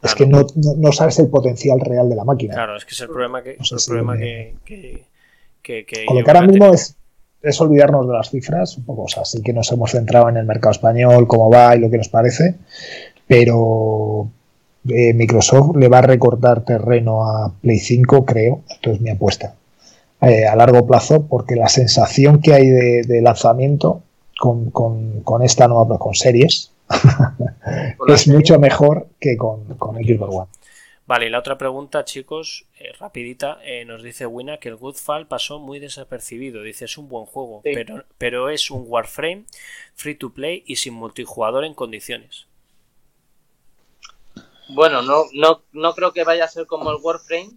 Claro. Es que no, no, no, sabes el potencial real de la máquina. Claro, es que es el problema que, no sé el si problema me... que, que, que, Con lo que ahora mismo es, es, olvidarnos de las cifras, un poco, o sea, sí que nos hemos centrado en el mercado español, cómo va y lo que nos parece, pero eh, Microsoft le va a recortar terreno a Play 5, creo, esto es mi apuesta, eh, a largo plazo, porque la sensación que hay de, de lanzamiento con, con, con, esta nueva, con series, es serie? mucho mejor que con, con Xbox One. Vale, y la otra pregunta, chicos, eh, rapidita, eh, nos dice Wina que el Goodfall pasó muy desapercibido. Dice, es un buen juego, sí. pero, pero es un Warframe free to play y sin multijugador en condiciones. Bueno, no, no, no creo que vaya a ser como el Warframe,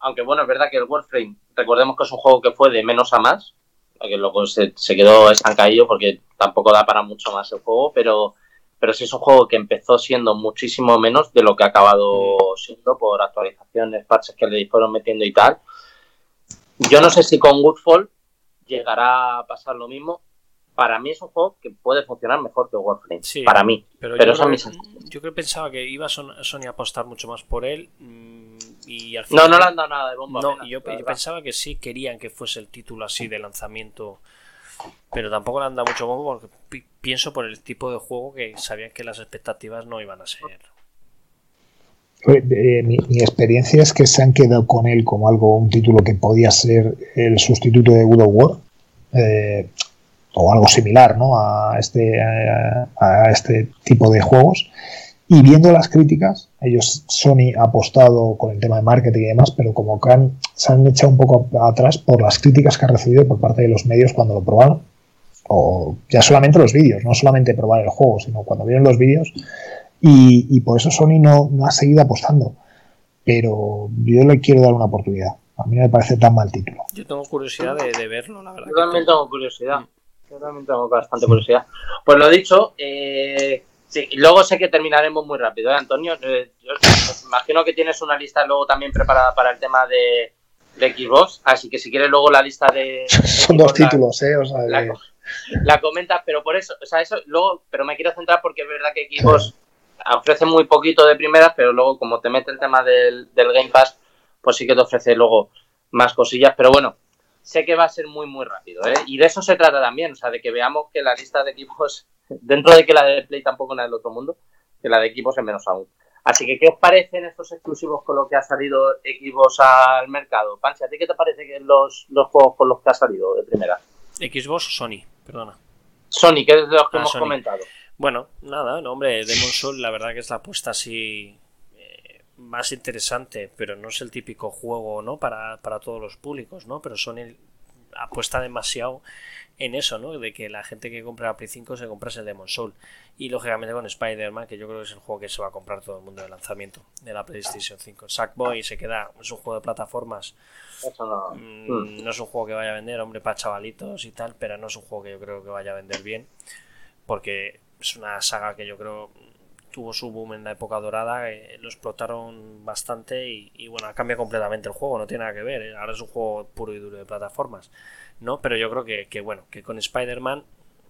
aunque bueno, es verdad que el Warframe, recordemos que es un juego que fue de menos a más, que luego se, se quedó estancadillo porque tampoco da para mucho más el juego, pero, pero sí es un juego que empezó siendo muchísimo menos de lo que ha acabado siendo por actualizaciones, parches que le fueron metiendo y tal. Yo no sé si con Woodfall llegará a pasar lo mismo, para mí es un juego que puede funcionar mejor que Warframe. Sí, para mí. Pero, pero yo, creo, yo creo que pensaba que iba Sony a apostar mucho más por él. mm, Y al final, no, no le han dado nada de bomba. No, yo, yo, pensaba que sí querían que fuese el título así de lanzamiento. Pero tampoco le han dado mucho bombo porque pi pienso por el tipo de juego que sabían que las expectativas no iban a ser. Eh, mi, experiencia es que se han quedado con él como algo, un título que podía ser el sustituto de God of War. Eh, o algo similar ¿no? a, este, a, a, este tipo de juegos. Y viendo las críticas, ellos, Sony ha apostado con el tema de marketing y demás, pero como que han, se han echado un poco atrás por las críticas que ha recibido por parte de los medios cuando lo probaron. O ya solamente los vídeos, no solamente probar el juego, sino cuando vieron los vídeos. Y, y, por eso Sony no, no ha seguido apostando. Pero yo le quiero dar una oportunidad. A mí no me parece tan mal título. Yo tengo curiosidad de, de verlo, la verdad. Yo también tengo curiosidad. Yo también tengo bastante curiosidad. Pues lo dicho, eh, sí, luego sé que terminaremos muy rápido, ¿eh, Antonio? Eh, yo pues, imagino que tienes una lista luego también preparada para el tema de, de Xbox, así que si quieres luego la lista de... de Son dos títulos, ¿eh? O sea, la, comentas, pero por eso, o sea, eso luego, pero me quiero centrar porque es verdad que Xbox ofrece muy poquito de primeras, pero luego como te mete el tema del, del Game Pass, pues sí que te ofrece luego más cosillas, pero bueno, sé que va a ser muy, muy rápido, ¿eh? Y de eso se trata también, o sea, de que veamos que la lista de equipos, dentro de que la de Play tampoco es del otro mundo, que la de equipos es menos aún. Así que, ¿qué os parecen estos exclusivos con los que ha salido equipos al mercado? Panchi, ¿a ti qué te parece que los, los juegos con los que ha salido de primera? Xbox o Sony, perdona. Sony, que es de los que Ah, hemos Sony. comentado. Bueno, nada, no, hombre, Demon Soul la verdad que es la apuesta así eh, más interesante, pero no es el típico juego, ¿no? Para, para todos los públicos, ¿no? Pero Sony apuesta demasiado en eso, ¿no? De que la gente que compra la Play 5 se comprase el Demon Soul. Y lógicamente con Spider-Man, que yo creo que es el juego que se va a comprar todo el mundo de lanzamiento de la PlayStation 5. Sackboy se queda, es un juego de plataformas Eso no. Mm, No es un juego que vaya a vender, hombre, para chavalitos y tal, pero no es un juego que yo creo que vaya a vender bien, porque es una saga que yo creo tuvo su boom en la época dorada, eh, lo explotaron bastante y, y, bueno, cambia completamente el juego, no tiene nada que ver, eh, ahora es un juego puro y duro de plataformas, ¿no? Pero yo creo que, que bueno, que con Spider-Man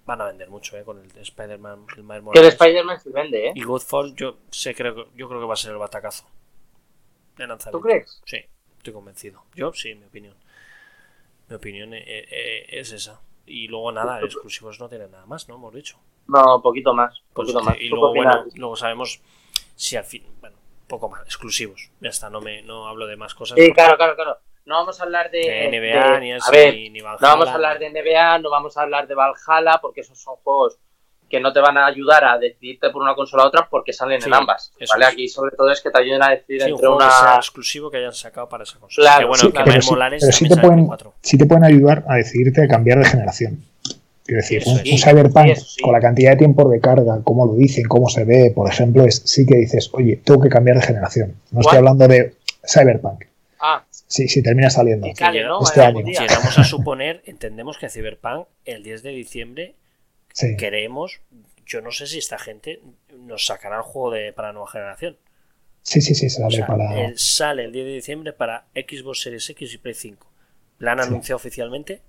van a vender mucho, ¿eh? Con el de Spider-Man, el Miles Que el Morales. Spider-Man se vende, ¿eh? Y Godfall yo sé, creo, yo creo que va a ser el batacazo de lanzamiento. ¿Tú crees? Sí, estoy convencido. Yo sí, mi opinión. Mi opinión es esa. Y luego nada, exclusivos no tienen nada más, ¿no? Hemos dicho. No, poquito más. Pues, Poquito más. y ¿Tú luego, bueno, luego sabemos si al fin, bueno, poco más, exclusivos. Ya está, no me no hablo de más cosas. Sí, porque claro, claro, claro. No vamos a hablar de, de NBA de- ni a eso, ver, ni, ni no Valhalla, vamos a hablar de NBA, no vamos a hablar de Valhalla, porque esos son juegos que no te van a ayudar a decidirte por una consola u otra porque salen Sí, en ambas. ¿vale? es. Aquí sobre todo es que te ayuden a decidir Sí, un entre juego que sea una... exclusivo que hayan sacado para esa consola. Claro, que bueno, sí, pero sí, pero te, pueden, sí te pueden ayudar a decidirte a cambiar de generación. Quiero decir, Eso un, Cyberpunk Sí, eso sí. con la cantidad de tiempo de carga, cómo lo dicen, cómo se ve, por ejemplo, es sí que dices, oye, tengo que cambiar de generación. No estoy hablando de Cyberpunk. Ah, Sí, sí, termina saliendo. y sale, llega- ¿no? este año. día. Llegamos a suponer, entendemos que Cyberpunk el 10 de diciembre Sí. queremos, yo no sé si esta gente nos sacará el juego de, para nueva generación. sí, sí, sí, se O sale sea, para. el- sale el 10 de diciembre para Xbox Series X y Play 5. ¿La han Sí. anunciado oficialmente?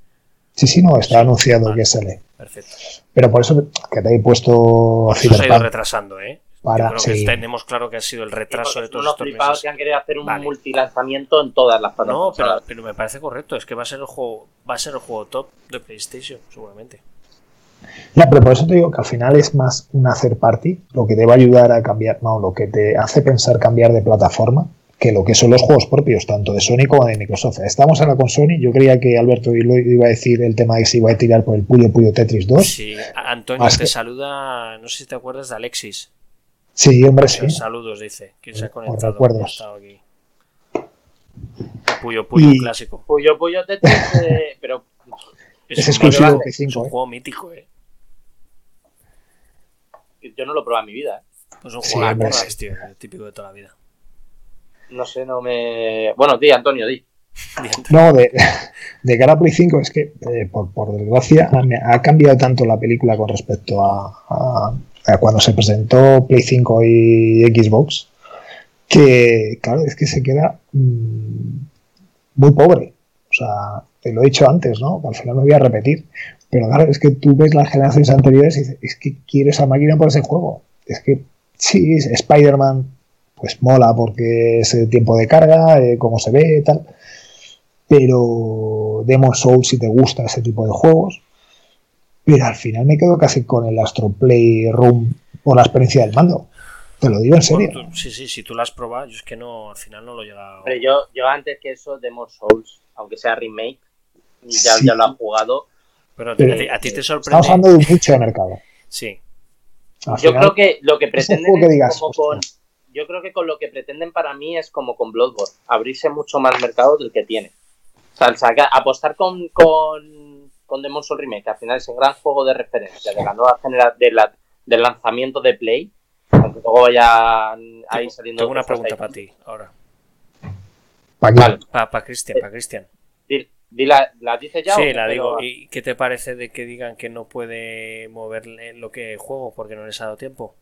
Sí, sí, no, está Sí, anunciado vale. que sale. Perfecto. Pero por eso que te he puesto Eso se ha ido retrasando, ¿eh? para. Yo creo que sí. tenemos claro que ha sido el Sí, retraso porque de todos estos flipados meses. que han querido hacer un Vale. multilanzamiento en todas las No, plataformas. pero, pero me parece correcto, es que va a ser el juego, va a ser el juego top de PlayStation, seguramente. Ya, pero por eso te digo que al final es más un hacer party, lo que te va a ayudar a cambiar, no, lo que te hace pensar cambiar de plataforma, que lo que son los juegos propios, tanto de Sony como de Microsoft. Estamos ahora con Sony, yo creía que Alberto lo iba a decir el tema de que se iba a tirar por el Puyo Puyo Tetris 2. Sí, Antonio Más te que- saluda, no sé si te acuerdas de Alexis. Sí, hombre, sí. Saludos, dice. ¿Quién se ha conectado? recuerdos. Ha estado aquí. Puyo, Puyo, Y- clásico. Puyo Puyo Tetris, eh, pero Es un exclusivo de Es 5, un ¿eh? juego mítico, eh. yo no lo he probado en mi vida. ¿eh? Pues un Sí, juego de hombre, curras, sí. tío, típico de toda la vida. No sé, no me... Bueno, di, Antonio, di. No, de, de cara a Play 5 es que, eh, por, por desgracia, ha, cambiado tanto la película con respecto a, a- cuando se presentó Play 5 y Xbox, que, claro, es que se queda mm, muy pobre. O sea, te lo he dicho antes, ¿no? Al final me voy a repetir. Pero claro, es que tú ves las generaciones anteriores y dices, es que quiero esa máquina por ese juego. Es que sí, Spider-Man, pues mola porque es el tiempo de carga, eh, cómo se ve, tal pero Demon Souls si te gusta ese tipo de juegos. Pero al final me quedo casi con el Astro Playroom por la experiencia del mando. Te lo digo en serio. Bueno, tú- sí, sí, si tú lo has probado, yo es que no, al final no lo he llegado. Pero yo, yo antes que eso, Demon Souls, aunque sea remake, y ya, Sí. ya lo has jugado. Pero a Pero- ti, a ti te Estamos sorprende. hablando de un nicho de mercado. Sí, Al Yo final, creo que lo que es un pretenden que es digas, como con... Yo creo que con lo que pretenden para mí es como con Bloodborne, abrirse mucho más mercado del que tiene. O sea, el saca- apostar con, con, con Demon Souls Remake, que al final es un gran juego de referencia de la nueva generación, de la- del lanzamiento de Play, aunque luego vayan ahí tengo, saliendo... tengo una pregunta para ti ahora. ¿para? Vale, Para Cristian, para Cristian. di, di la, ¿la dices ya? Sí, la Pero- digo. ¿Y qué te parece de que digan que no puede moverle lo que juego porque no les ha dado tiempo?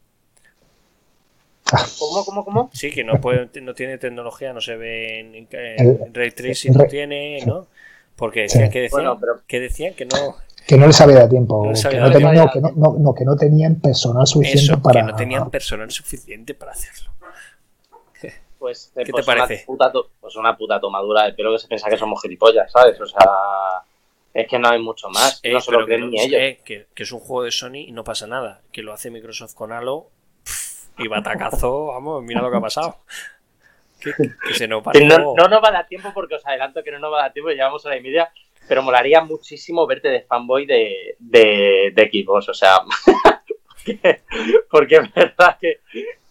¿Cómo, cómo, cómo? Sí, que no puede, no tiene tecnología, no se ve en, Ray Tracing, no tiene, ¿no? Porque decían Sí. que decían, Bueno, pero- que decían que no, Que no les había dado tiempo. No que, no tenían, tiempo. no, que no- no- no, que no tenían personal suficiente eso, para. que no tenían personal suficiente para hacerlo. pues, ¿Qué pues te una parece? puta to- pues una puta tomadura de pelo que se piensa que somos gilipollas, ¿sabes? O sea, es que no hay mucho más. Eh, no se pero lo creen que, ni ellos. eh, que, que es un juego de Sony y no pasa nada. Que lo hace Microsoft con Halo y batacazo, vamos, mira lo que ha pasado. Que, se nos no, no nos va a dar tiempo porque os adelanto que no nos va a dar tiempo, llevamos hora y media, pero molaría muchísimo verte de fanboy de, de, de Xbox, o sea, porque, porque es verdad que,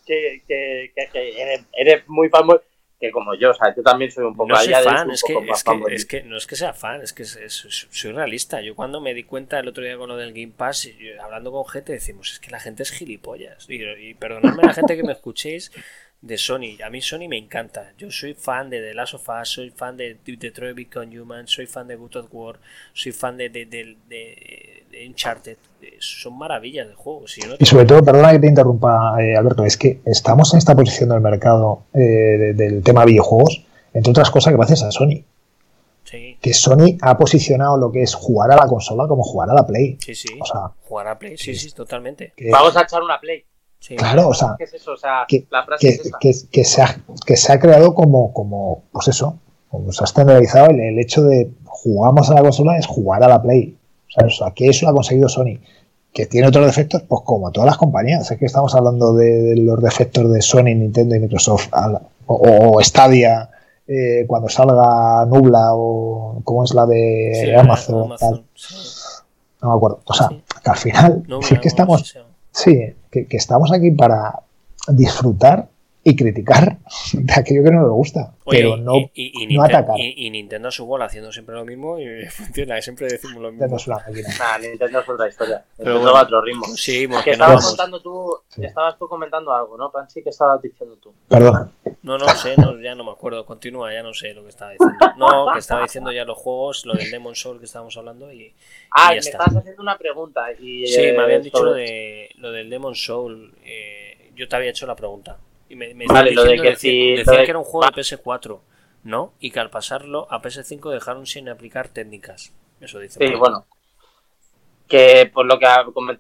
que, que, que- que eres, eres muy fanboy, que como yo, o sea, yo también soy un poco No soy de es que, poco más es, que, fanboy. es que no es que sea fan, es que es- soy realista. Yo cuando me di cuenta el otro día con lo del Game Pass, yo- hablando con gente, decimos, es que la gente es gilipollas. Y, y perdonadme la gente que me escuchéis de Sony. A mí Sony me encanta. Yo soy fan de The Last of Us, soy fan de de- Detroit Become Human, soy fan de Good of War, soy fan de, de, de- de- de Uncharted. Eh, Son maravillas de juegos. y no sobre todo, perdona que te interrumpa, eh, Alberto, es que estamos en esta posición del mercado eh, de- del tema videojuegos, entre otras cosas, gracias a Sony. Sí, Que Sony ha posicionado lo que es jugar a la consola como jugar a la Play. sí, sí. O sea, Jugar a Play, sí, sí, totalmente. que, Vamos a echar una play. Sí. claro, o sea, Que- se ha, creado como, como, pues eso, como se ha estandarizado el, el hecho de jugamos a la consola es jugar a la Play. ¿sabes? O sea, que eso lo ha conseguido Sony. Que tiene otros defectos, pues como todas las compañías. Es que estamos hablando de, de los defectos de Sony, Nintendo y Microsoft, al- o, o Stadia, eh, cuando salga Nubla, o como es la de Sí, Amazon, Amazon, tal. sí. no me acuerdo. O sea, Sí. que al final, No, si es que estamos sí, que estamos aquí para disfrutar y criticar de aquello que no nos gusta, Oye, pero no y, y- y no Ninten- atacar. y- y Nintendo a su bola haciendo siempre lo mismo y funciona, siempre decimos lo mismo. Nintendo es una máquina. Nah, Nintendo es otra historia. Pero Nintendo bueno, va a otro ritmo. Seguimos, Que que no estabas vamos. contando tú, Sí. estabas tú comentando algo, ¿no, Panchi? ¿Qué estabas diciendo tú? Perdona. No, no sé, no, ya no me acuerdo. Continúa, ya no sé lo que estaba diciendo. No, que estaba diciendo ya los juegos, lo del Demon Soul que estábamos hablando y... Ah, me está. estabas haciendo una pregunta. Y, Sí, eh, me habían dicho sobre- lo, de, lo del Demon Soul. eh, yo te había hecho la pregunta. Y me, me Vale, lo de que si- decían de- que era un juego de PS4, ¿no? Y que al pasarlo a PS5 dejaron sin aplicar técnicas. Eso dice. Sí, bueno. Que por lo que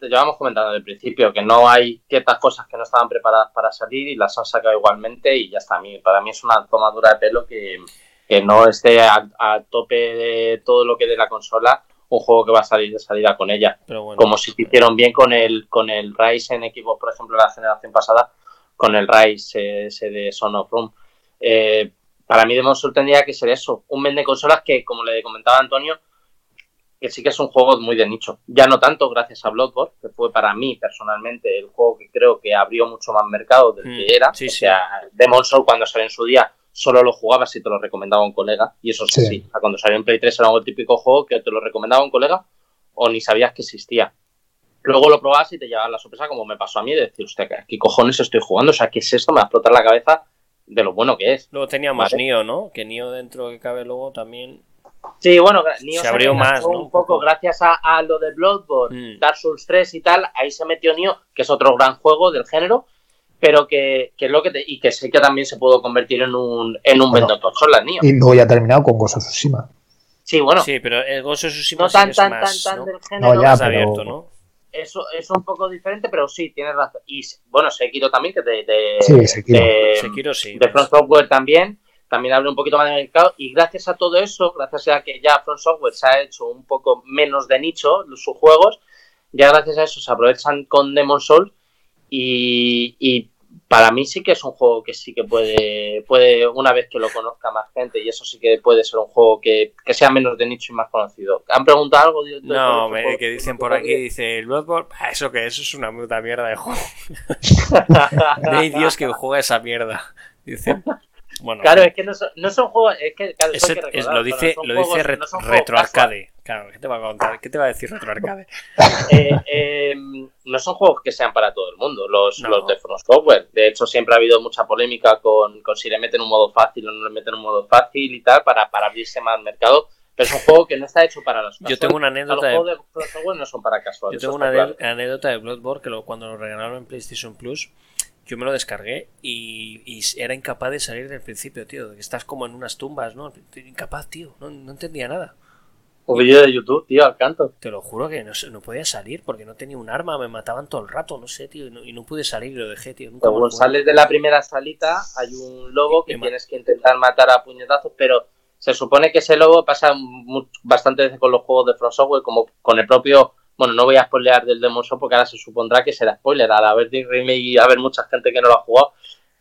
llevamos comentando el principio, que no hay ciertas cosas que no estaban preparadas para salir y las han sacado igualmente y ya está. A mí, para mí es una tomadura de pelo que, que no esté a, a tope de todo lo que de la consola un juego que va a salir de salida con ella. Pero bueno, como si hicieron bien con el con el Rise en equipo, por ejemplo, la generación pasada, con el Rise eh, ese de Son of Rome. Eh, para mí Demon Soul tendría que ser eso, un vende consolas que, como le comentaba Antonio, que sí que es un juego muy de nicho. Ya no tanto gracias a Bloodborne, que fue para mí personalmente el juego que creo que abrió mucho más mercado del Mm, que era. sí, o sí. sea, Demon Soul cuando salió en su día solo lo jugabas si te lo recomendaba un colega, y eso sí, Sí. sí. O sea, cuando salió en Play 3 era un típico juego que te lo recomendaba un colega o ni sabías que existía. Luego lo probabas y te llevabas la sorpresa, como me pasó a mí, de decir, hostia, ¿qué cojones estoy jugando? O sea, ¿qué es esto? Me va a explotar la cabeza de lo bueno que es. Luego teníamos Vale. Nio, ¿no? Que Nio dentro que cabe luego también... Sí, bueno, Nioh Se abrió enganchó más, ¿no? Un Un poco gracias a, a lo de Bloodborne, Mm. Dark Souls 3 y tal, ahí se metió Nioh, que es otro gran juego del género, pero que, que es lo que te- y que sé que también se pudo convertir en un, en un Bueno. vendedor consolas, Nioh. Y luego ya ha terminado con Ghost of Tsushima. Sí, bueno, Sí, pero el Ghost of Tsushima no sí tan, que es tan, más, tan, tan ¿no? del género. No, ya, más pero- abierto, ¿no? Eso es un poco diferente, pero sí, tienes razón. Y bueno, Sekiro también, que de, de, Sí, Sekiro. de- Sekiro sí. de Front Software también, también abre un poquito más de mercado. Y gracias a todo eso, gracias a que ya Front Software se ha hecho un poco menos de nicho sus juegos, ya gracias a eso se aprovechan con Demon Soul. Y, y para mí sí que es un juego que sí que puede, puede una vez que lo conozca más gente, y eso sí que puede ser un juego que, que sea menos de nicho y más conocido. ¿Han preguntado algo? de- de- No, me- juego? que dicen por aquí, dice el Bloodborne, ah, eso que eso es una puta mierda de juego. No hay Dios que juegue esa mierda. Dicen. Bueno, Claro, es que no son, no son juegos. Es que, claro, eso ese- hay que es- recordar, lo dice, lo juegos- dice re- no retroarcade. Claro, ¿qué te va a contar? ¿Qué te va a decir retroarcade? eh, eh, no son juegos que sean para todo el mundo, los, No. los de From Software. De hecho, siempre ha habido mucha polémica con, con si le meten un modo fácil o no le meten un modo fácil y tal, para, para abrirse más al mercado. Pero es un juego que no está hecho para los Yo tengo una anécdota Los de, juegos de From Software no son para casuales. yo tengo una claro. anécdota de Bloodborne que lo- cuando lo regalaron en PlayStation Plus, yo me lo descargué y, y era incapaz de salir del principio, tío. Estás como en unas tumbas, ¿no? Incapaz, tío. No, no entendía nada. Un vídeo de YouTube, tío, al canto. Te lo juro que no, se- no podía salir porque no tenía un arma, me mataban todo el rato, no sé, tío, y no, y no pude salir y lo dejé, tío. Nunca jugué. sales de la primera salita, hay un lobo que tienes que intentar matar a puñetazos, pero se supone que ese lobo pasa bastante veces con los juegos de From Software, como con el propio. Bueno, no voy a spoilear del Demon porque ahora se supondrá que será spoiler al haber de remake y haber mucha gente que no lo ha jugado.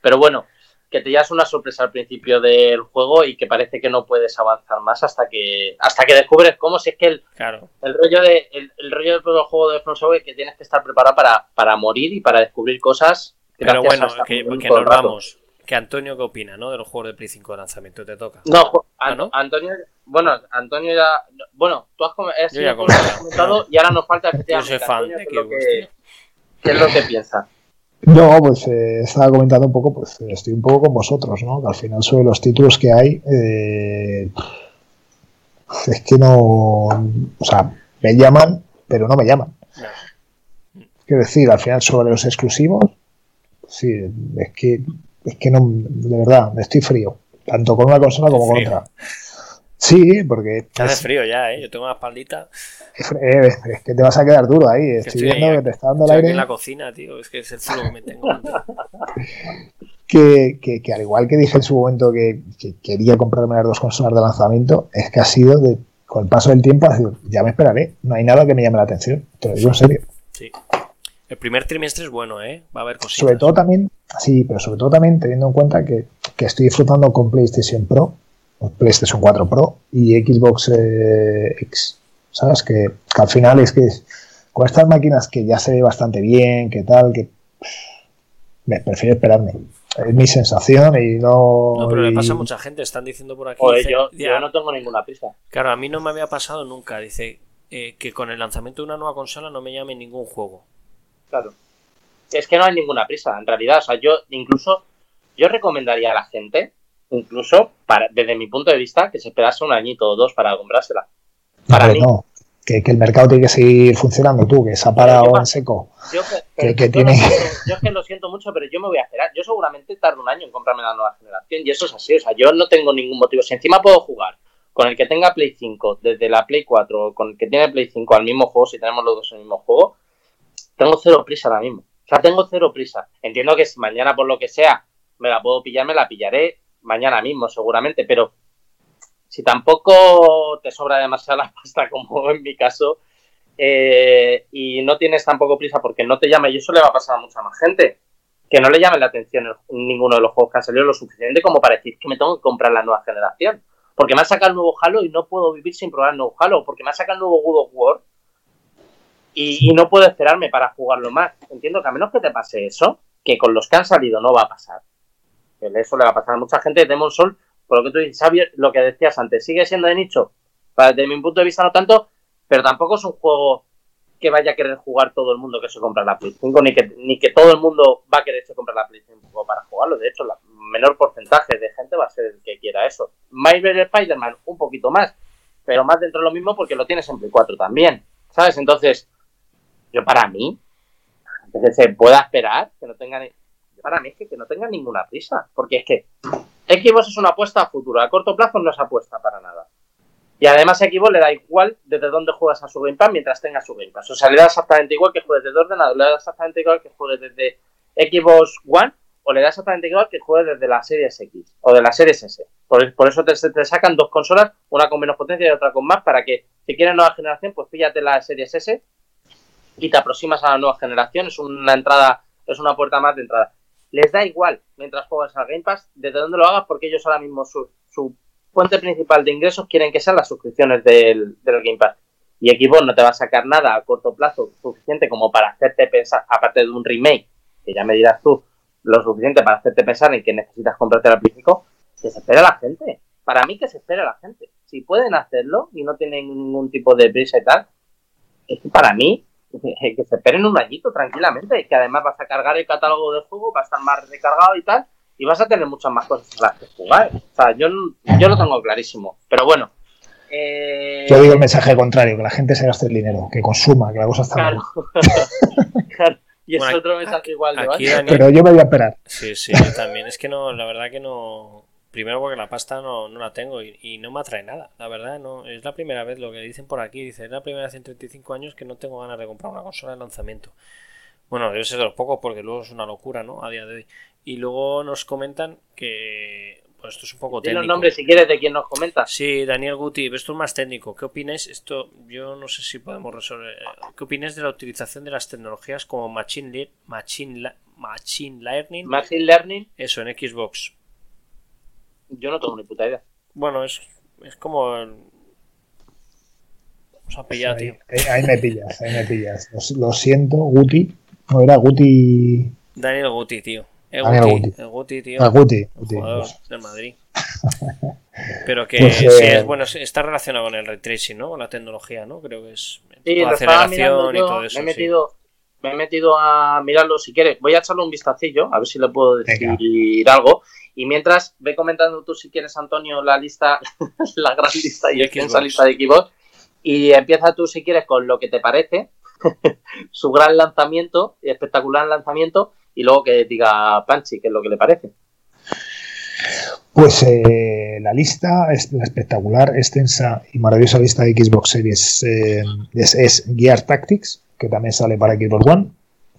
Pero bueno, que te llevas una sorpresa al principio del juego y que parece que no puedes avanzar más hasta que hasta que descubres cómo si es que el, Claro, el rollo de el, el rollo del juego de From Software es que tienes que estar preparado para, para morir y para descubrir cosas pero bueno, que, que nos rato. vamos. Que Antonio, ¿qué opina, no? De los juegos de Play 5 de lanzamiento, te toca. No, Ah, An- ¿no? Antonio, bueno, Antonio ya, bueno, tú has, com- Yo ya has comentado. y ahora nos falta Yo soy fan Antonio, de qué es lo Kirby, que, qué es lo que piensa. Yo, pues, eh, estaba comentando un poco, pues, estoy un poco con vosotros, ¿no? Que al final, sobre los títulos que hay, eh, es que no. O sea, me llaman, pero no me llaman. No. Quiero decir, al final, sobre los exclusivos, sí, es que, es que no, de verdad, estoy frío. Tanto con una consola como con Frío. otra. Sí, porque Te hace es, frío ya, ¿eh? Yo tengo una espaldita. eh, es que te vas a quedar duro ahí. Estoy estoy viendo ahí, que te está dando el aire. en la cocina, tío. Es que es el zulo que me tengo. que, que- que al igual que dije en su momento que, que quería comprarme las dos consolas de lanzamiento, es que ha sido de, con el paso del tiempo, ha sido, ya me esperaré, no hay nada que me llame la atención, te lo digo en serio. Sí. El primer trimestre es bueno, ¿eh? Va a haber cositas. Sobre todo también, sí, pero sobre todo también teniendo en cuenta que, que estoy disfrutando con PlayStation Pro, PlayStation 4 Pro y Xbox eh, X, ¿sabes? Que, que al final es que con estas máquinas que ya se ve bastante bien, que tal, que me prefiero esperarme. Es mi sensación y no... No, pero le pasa a mucha gente. Están diciendo por aquí. Dice, yo, ya, yo no tengo ninguna prisa. Claro, a mí no me había pasado nunca. Dice eh, que con el lanzamiento de una nueva consola no me llame ningún juego. Claro. Es que no hay ninguna prisa, en realidad. O sea, yo incluso, yo recomendaría a la gente, incluso para, desde mi punto de vista, que se esperase un añito o dos para comprársela. Para mí. no. Que, que el mercado tiene que seguir funcionando tú, que se ha parado yo- en seco. Yo que, tiene- lo siento- yo es que lo siento mucho, pero yo me voy a esperar. Yo seguramente tardo un año en comprarme la nueva generación y eso es así. O sea, yo no tengo ningún motivo. Si encima puedo jugar con el que tenga Play 5 desde la Play 4 o con el que tiene Play 5 al mismo juego, si tenemos los dos el mismo juego, tengo cero prisa ahora mismo. O sea, tengo cero prisa. Entiendo que si mañana por lo que sea me la puedo pillar, me la pillaré mañana mismo seguramente, pero si tampoco te sobra demasiada la pasta como en mi caso, eh, y no tienes tampoco prisa porque no te llama, y eso le va a pasar a mucha más gente, que no le llame la atención ninguno de los juegos que han salido lo suficiente como para decir que me tengo que comprar la nueva generación. Porque me ha sacado el nuevo Halo y no puedo vivir sin probar el nuevo Halo. Porque me ha sacado el nuevo God of War y, y no puedo esperarme para jugarlo más. Entiendo que a menos que te pase eso, que con los que han salido no va a pasar. Eso le va a pasar a mucha gente de Demon Soul. Por lo que tú dices, Xavier, lo que decías antes, sigue siendo de nicho. Para- Desde mi punto de vista no tanto, pero tampoco es un juego que vaya a querer jugar todo el mundo que se compra la Play 5, ni que, ni que todo el mundo va a quererse comprar la Play 5 para jugarlo. De hecho, el menor porcentaje de gente va a ser el que quiera eso. Marvel Spider-Man, un poquito más, pero más dentro de lo mismo porque lo tienes en Play 4 también. ¿Sabes? Entonces, yo para mí, que se pueda esperar, que no tengan. Para mí es que, que no tengan ninguna prisa. Porque es que Xbox es una apuesta a futuro. A corto plazo no es apuesta para nada. Y además a Xbox le da igual desde dónde juegas a su Game Pass mientras tenga su Game Pass. O sea, le da exactamente igual que juegues desde ordenador, le da exactamente igual que juegues desde Xbox One o le da exactamente igual que juegues desde la Series X o de la Series S. Por, por eso te, te sacan dos consolas, una con menos potencia y otra con más, para que si quieres nueva generación, pues píllate la Series S y te aproximas a la nueva generación. Es una entrada, es una puerta más de entrada. Les da igual mientras juegas al Game Pass desde dónde lo hagas, porque ellos ahora mismo su, su fuente principal de ingresos quieren que sean las suscripciones del, del Game Pass. Y Xbox no te va a sacar nada a corto plazo suficiente como para hacerte pensar, aparte de un remake, que ya me dirás tú, lo suficiente para hacerte pensar en que necesitas comprarte 5, que se espera la gente. Para mí que se espera la gente. Si pueden hacerlo y no tienen ningún tipo de prisa y tal, es que para mí que se esperen un añito tranquilamente, que además vas a cargar el catálogo del juego, va a estar más recargado y tal, y vas a tener muchas más cosas a las que jugar. O sea, yo, yo lo tengo clarísimo. Pero bueno. Eh... Yo digo el mensaje contrario, que la gente se gaste el dinero, que consuma, que la cosa está Claro. mal. Claro. Y es Bueno, otro mensaje igual de Aquí Pero yo me voy a esperar. Sí, sí, yo también. Es que no, la verdad que no. Primero porque la pasta no, no la tengo y, y no me atrae nada, la verdad, no es la primera vez lo que dicen por aquí, dice, es la primera vez en 35 años que no tengo ganas de comprar una consola de lanzamiento. Bueno, debe ser de los pocos porque luego es una locura, ¿no? A día de hoy. Y luego nos comentan que, pues esto es un poco técnico. los nombres si quieres de quién nos comenta. Sí, Daniel Guti, esto es más técnico. ¿Qué opináis? Esto yo no sé si podemos resolver. ¿Qué opináis de la utilización de las tecnologías como Machine, Lear- Machine, La- Machine Learning? Machine Learning, Eso, en Xbox. Yo no tengo ni puta idea. Bueno, es, es como... el- Nos ha pillado, ahí, tío. ahí- ahí me pillas, ahí me pillas. Lo, lo siento, Guti. No era Guti. Daniel Guti, tío. El Daniel Guti, Guti. el Guti, tío. Ah, Guti. Guti, jugador pues. del Madrid. Pero que Pues, sí, eh, es bueno, es- está relacionado con el ray tracing, ¿no? Con la tecnología, ¿no? Creo que es Sí, estaba aceleración mirando y todo me eso. he sí. metido, me he metido a mirarlo si quieres. Voy a echarle un vistacillo, a ver si le puedo decir algo. Y mientras, ve comentando tú si quieres, Antonio, la lista, la gran lista y De extensa lista de Xbox. Y empieza tú si quieres con lo que te parece, su gran lanzamiento, espectacular lanzamiento, y luego que diga Panchi qué es lo que le parece. Pues eh, la lista es la espectacular, extensa y maravillosa lista de Xbox Series eh, es, es Gear Tactics, que también sale para Xbox One,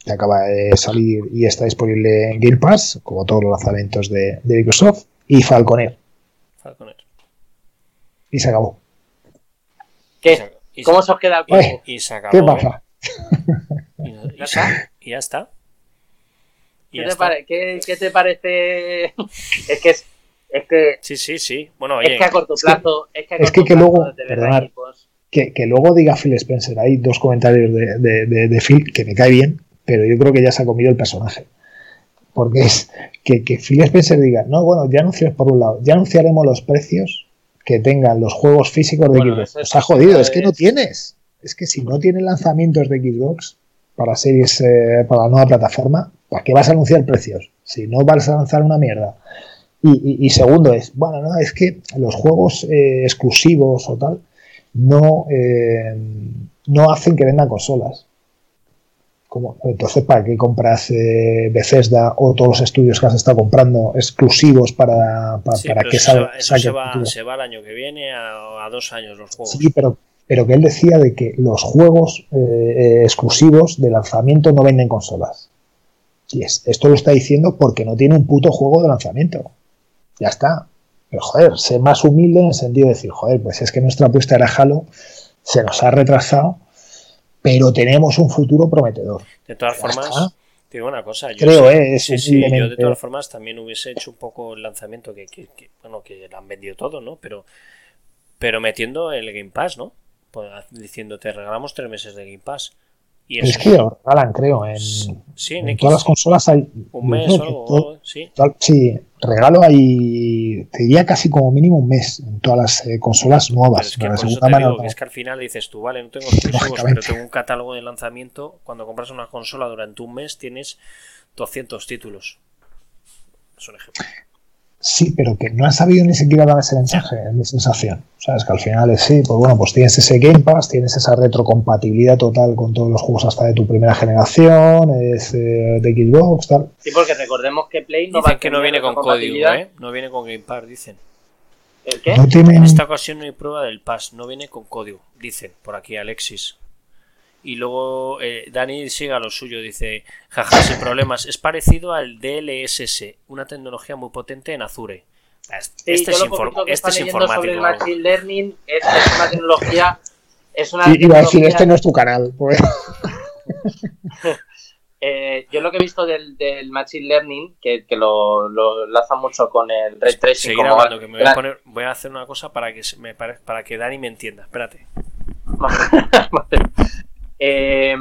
que acaba de salir y está disponible en Game Pass, como todos los lanzamientos de, de Microsoft, y Falconer, Falconer. y se acabó. ¿Qué? y ¿Cómo se os queda el juego? Y se acabó. ¿Qué ¿eh? pasa? Y, y ¿Ya está? y ya está. Y ¿Qué ya te, está. pare- qué- qué te parece? es que es, es que Sí, sí, sí. Bueno, oye, es que a corto plazo es que, a es que- corto que plazo, luego- de verdad, perdonad. Que, que luego diga Phil Spencer, hay dos comentarios de, de, de- de Phil que me cae bien, pero yo creo que ya se ha comido el personaje. Porque es que, que Phil Spencer diga, no, bueno, ya anunciamos por un lado, ya anunciaremos los precios que tengan los juegos físicos de Bueno, Xbox. Os ha jodido, es que no es- tienes. Es que si no tienes lanzamientos de Xbox para series, eh, para la nueva plataforma, ¿para qué vas a anunciar precios? Si no vas a lanzar una mierda. Y, y- y segundo es, bueno, no, es que los juegos eh, exclusivos o tal no, eh, no hacen que vendan consolas. Como, entonces, ¿para qué compras eh, Bethesda o todos los estudios que has estado comprando exclusivos para, para, sí, para pero que eso, se se va el año que viene a, a dos años los juegos. Sí, pero, pero que él decía de que los juegos eh, eh, exclusivos de lanzamiento no venden consolas. Y es, esto lo está diciendo porque no tiene un puto juego de lanzamiento. Ya está. Pero joder, sé más humilde en el sentido de decir, joder, pues es que nuestra apuesta era Halo, se nos ha retrasado, pero tenemos un futuro prometedor. De todas Ya formas, está. te digo una cosa. Yo Creo, sí- eh, es sí, sí, yo de todas formas también hubiese hecho un poco el lanzamiento que, que- que, bueno, que lo han vendido todo, ¿no? Pero, pero metiendo el Game Pass, ¿no? Pues, diciendo, te regalamos tres meses de Game Pass. Y Es que lo regalan, creo, en, Sí, en en X, todas las consolas hay. un mes o algo, todo- sí. Tal- Sí, regalo hay, te diría casi como mínimo un mes en todas las eh, consolas nuevas. es que La por eso segunda te mano digo no. que es que al final dices tú, vale, no tengo exclusivos, pero tengo un catálogo de lanzamiento. Cuando compras una consola durante un mes tienes 200 títulos. Es un ejemplo. Sí, pero que no han sabido ni siquiera dar ese mensaje, es mi sensación. Sabes que al final es sí, pues bueno, pues tienes ese Game Pass, tienes esa retrocompatibilidad total con todos los juegos hasta de tu primera generación, es eh, de Xbox, tal. Sí, porque recordemos que Play no Dicen que no viene con código. ¿eh? No viene con Game Pass, dicen. ¿El qué? No tienen. En esta ocasión no hay prueba del Pass, no viene con código, dicen por aquí Alexis. Y luego eh, Dani siga lo suyo, dice, jaja, sin problemas, es parecido al DLSS, una tecnología muy potente en Azure. Sí, Este, es, que este es leyendo sobre el informático. Machine Learning es, es una tecnología. Es una I- Iba a decir, este no es tu canal. Pues. eh, yo lo que he visto del, del Machine Learning, que, que lo, lo enlaza mucho con el Ray Tracing. Seguir como hablando, que me voy a poner, voy a hacer una cosa para que se- me pare- para que Dani me entienda. Espérate. Eh,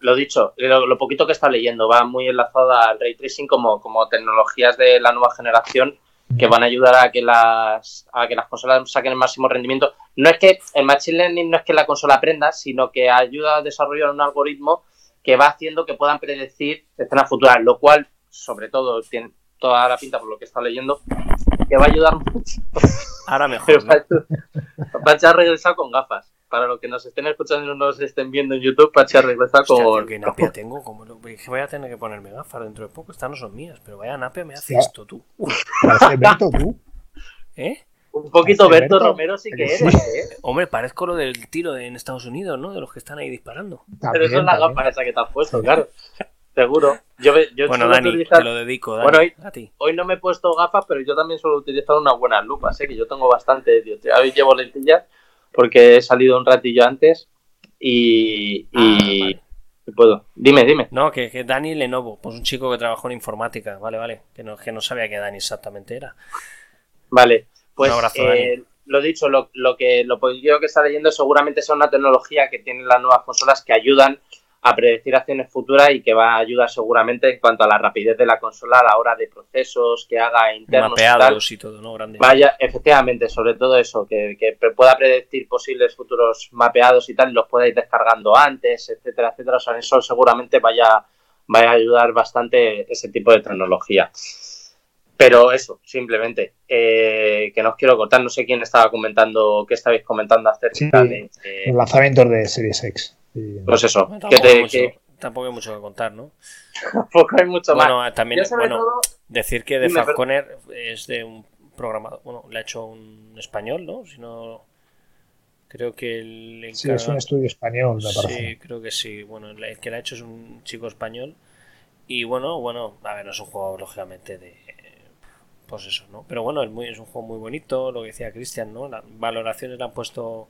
lo dicho, lo, lo poquito que está leyendo va muy enlazado al ray tracing como, como tecnologías de la nueva generación que van a ayudar a que las a que las consolas saquen el máximo rendimiento. No es que el machine learning no es que la consola aprenda, sino que ayuda a desarrollar un algoritmo que va haciendo que puedan predecir escenas futuras, lo cual, sobre todo, tiene toda la pinta por lo que está leyendo, que va a ayudar mucho. Ahora mejor. ¿no? Ha regresado con gafas. Para los que nos estén escuchando y no nos estén viendo en YouTube, Pachi ha regresado Hostia, tío, con. qué napia tengo. Como lo- que voy a tener que ponerme gafas dentro de poco. Estas no son mías, pero vaya napia me hace esto, tú. Parece Berto, tú. ¿Eh? Un poquito Berto Berto, Romero sí que sí. eres, ¿eh? Hombre, parezco lo del tiro de- en Estados Unidos, ¿no? De los que están ahí disparando. Pero eso es la También, gafa esa que te has puesto, claro. Seguro. Yo, yo bueno, Dani, utilizar- te lo dedico, Dani, Bueno, hoy- a ti. Hoy no me he puesto gafas, pero yo también suelo utilizar unas buenas lupas, ¿eh? que yo tengo bastante, tío. Hoy llevo lentillas porque he salido un ratillo antes y, y, Ah, vale. puedo. Dime, dime. No, que, que Dani Lenovo, pues un chico que trabajó en informática, vale, vale, que no, que no sabía que Dani exactamente era. Vale, pues Un abrazo, eh, lo dicho, lo, lo que lo que está leyendo seguramente es una tecnología que tienen las nuevas consolas que ayudan a predecir acciones futuras y que va a ayudar seguramente en cuanto a la rapidez de la consola a la hora de procesos que haga internos y tal. Mapeados y todo, ¿no? Grande. Vaya, efectivamente, sobre todo eso, que, que pueda predecir posibles futuros mapeados y tal, y los pueda ir descargando antes, etcétera, etcétera. O sea, eso seguramente vaya, vaya a ayudar bastante ese tipo de tecnología. Pero eso, simplemente, eh, que no os quiero cortar, no sé quién estaba comentando, qué estabais comentando acerca Sí. de... eh, Los lanzamientos de Series X. Y- pues eso, Bueno, tampoco, hay mucho, que tampoco hay mucho que contar, ¿no? tampoco hay mucho más. Bueno, también, Yo sobre bueno, todo, decir que de Dime, Falconer es de un programador, bueno, le ha hecho un español, ¿no? Si no, creo que el Sí, es un encarga- estudio español, me Sí, creo que sí. Bueno, el que la ha hecho es un chico español. Y bueno, bueno, a ver, no es un juego, lógicamente, de. Pues eso, ¿no? Pero bueno, es, muy, es un juego muy bonito, lo que decía Cristian, ¿no? Las valoraciones le han puesto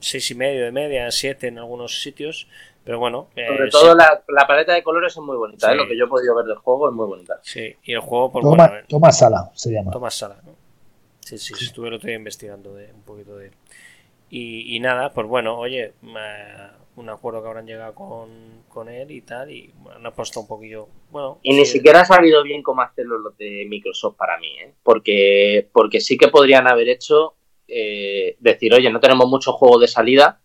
seis y medio de media, siete en algunos sitios. Pero bueno, eh, sobre sí, todo la, la paleta de colores es muy bonita, Sí. ¿eh? lo que yo he podido ver del juego es muy bonita. sí. Y el juego, pues Toma, bueno, eh, Toma Sala se llama. Tomás Sala, ¿no? Sí, sí, sí, estuve el otro día investigando de, un poquito de él. Y, y nada, pues bueno, oye, un acuerdo que habrán llegado con, con él y tal, y bueno, han apostado un poquillo. Bueno, Y ni siquiera ha sabido bien cómo hacerlo los de Microsoft para mí, ¿eh? porque, porque sí que podrían haber hecho eh, decir, oye, no tenemos mucho juego de salida,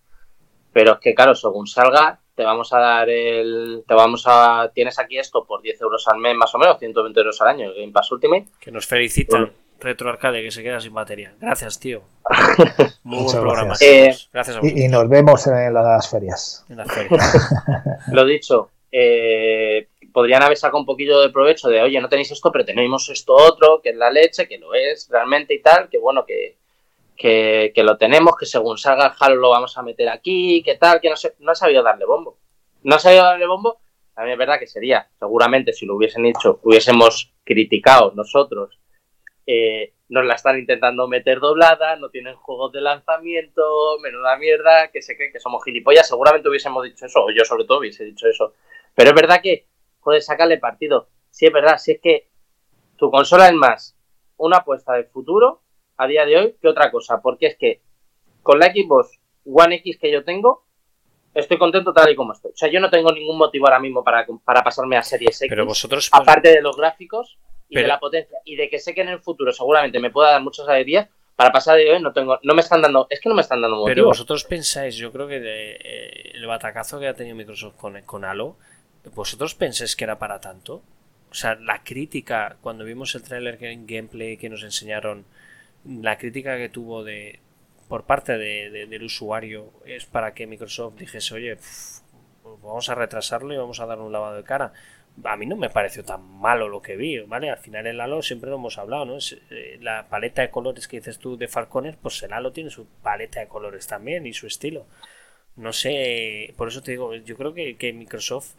pero es que claro, según salga, te vamos a dar el. Te vamos a. Tienes aquí esto por 10 euros al mes, más o menos, 120 euros al año, el Game Pass Ultimate. Que nos felicitan. Retro Arcade, que se queda sin batería. Gracias, tío. Muy buen programa. gracias. chicos. Gracias a. Y, y nos vemos en las ferias. En la feria. Lo dicho, eh, podrían haber sacado un poquillo de provecho de, oye, no tenéis esto, pero tenemos esto otro, que es la leche, que lo es realmente y tal, que bueno, que, que, que lo tenemos, que según salga el Halo lo vamos a meter aquí, que tal, que no sé, no ha sabido darle bombo. No ha sabido darle bombo, también es verdad que sería, seguramente si lo hubiesen hecho, hubiésemos criticado nosotros, eh, nos la están intentando meter doblada, no tienen juegos de lanzamiento, menuda mierda, que se creen que somos gilipollas, seguramente hubiésemos dicho eso, o yo sobre todo hubiese dicho eso. Pero es verdad que, joder, sacarle partido. Sí, es verdad, si es que tu consola es más una apuesta del futuro a día de hoy que otra cosa, porque es que con la Xbox One X que yo tengo, estoy contento tal y como estoy. O sea, yo no tengo ningún motivo ahora mismo para, para pasarme a Series X, Pero vosotros. pues, aparte de los gráficos y Pero- de la potencia, y de que sé que en el futuro seguramente me pueda dar muchas alegrías, para pasar de hoy no tengo, no me están dando, es que no me están dando Pero motivos. vosotros pensáis, yo creo que de, eh, el batacazo que ha tenido Microsoft con, con Halo, ¿vosotros pensáis que era para tanto? O sea, la crítica, cuando vimos el trailer en gameplay que nos enseñaron, la crítica que tuvo de por parte de- de- del usuario es para que Microsoft dijese, oye, vamos a retrasarlo y vamos a darle un lavado de cara. A mí no me pareció tan malo lo que vi, ¿vale? Al final el Halo siempre lo hemos hablado, ¿no? Es, eh, la paleta de colores que dices tú de Falconer, pues el Halo tiene su paleta de colores también y su estilo. No sé, por eso te digo, yo creo que, que Microsoft,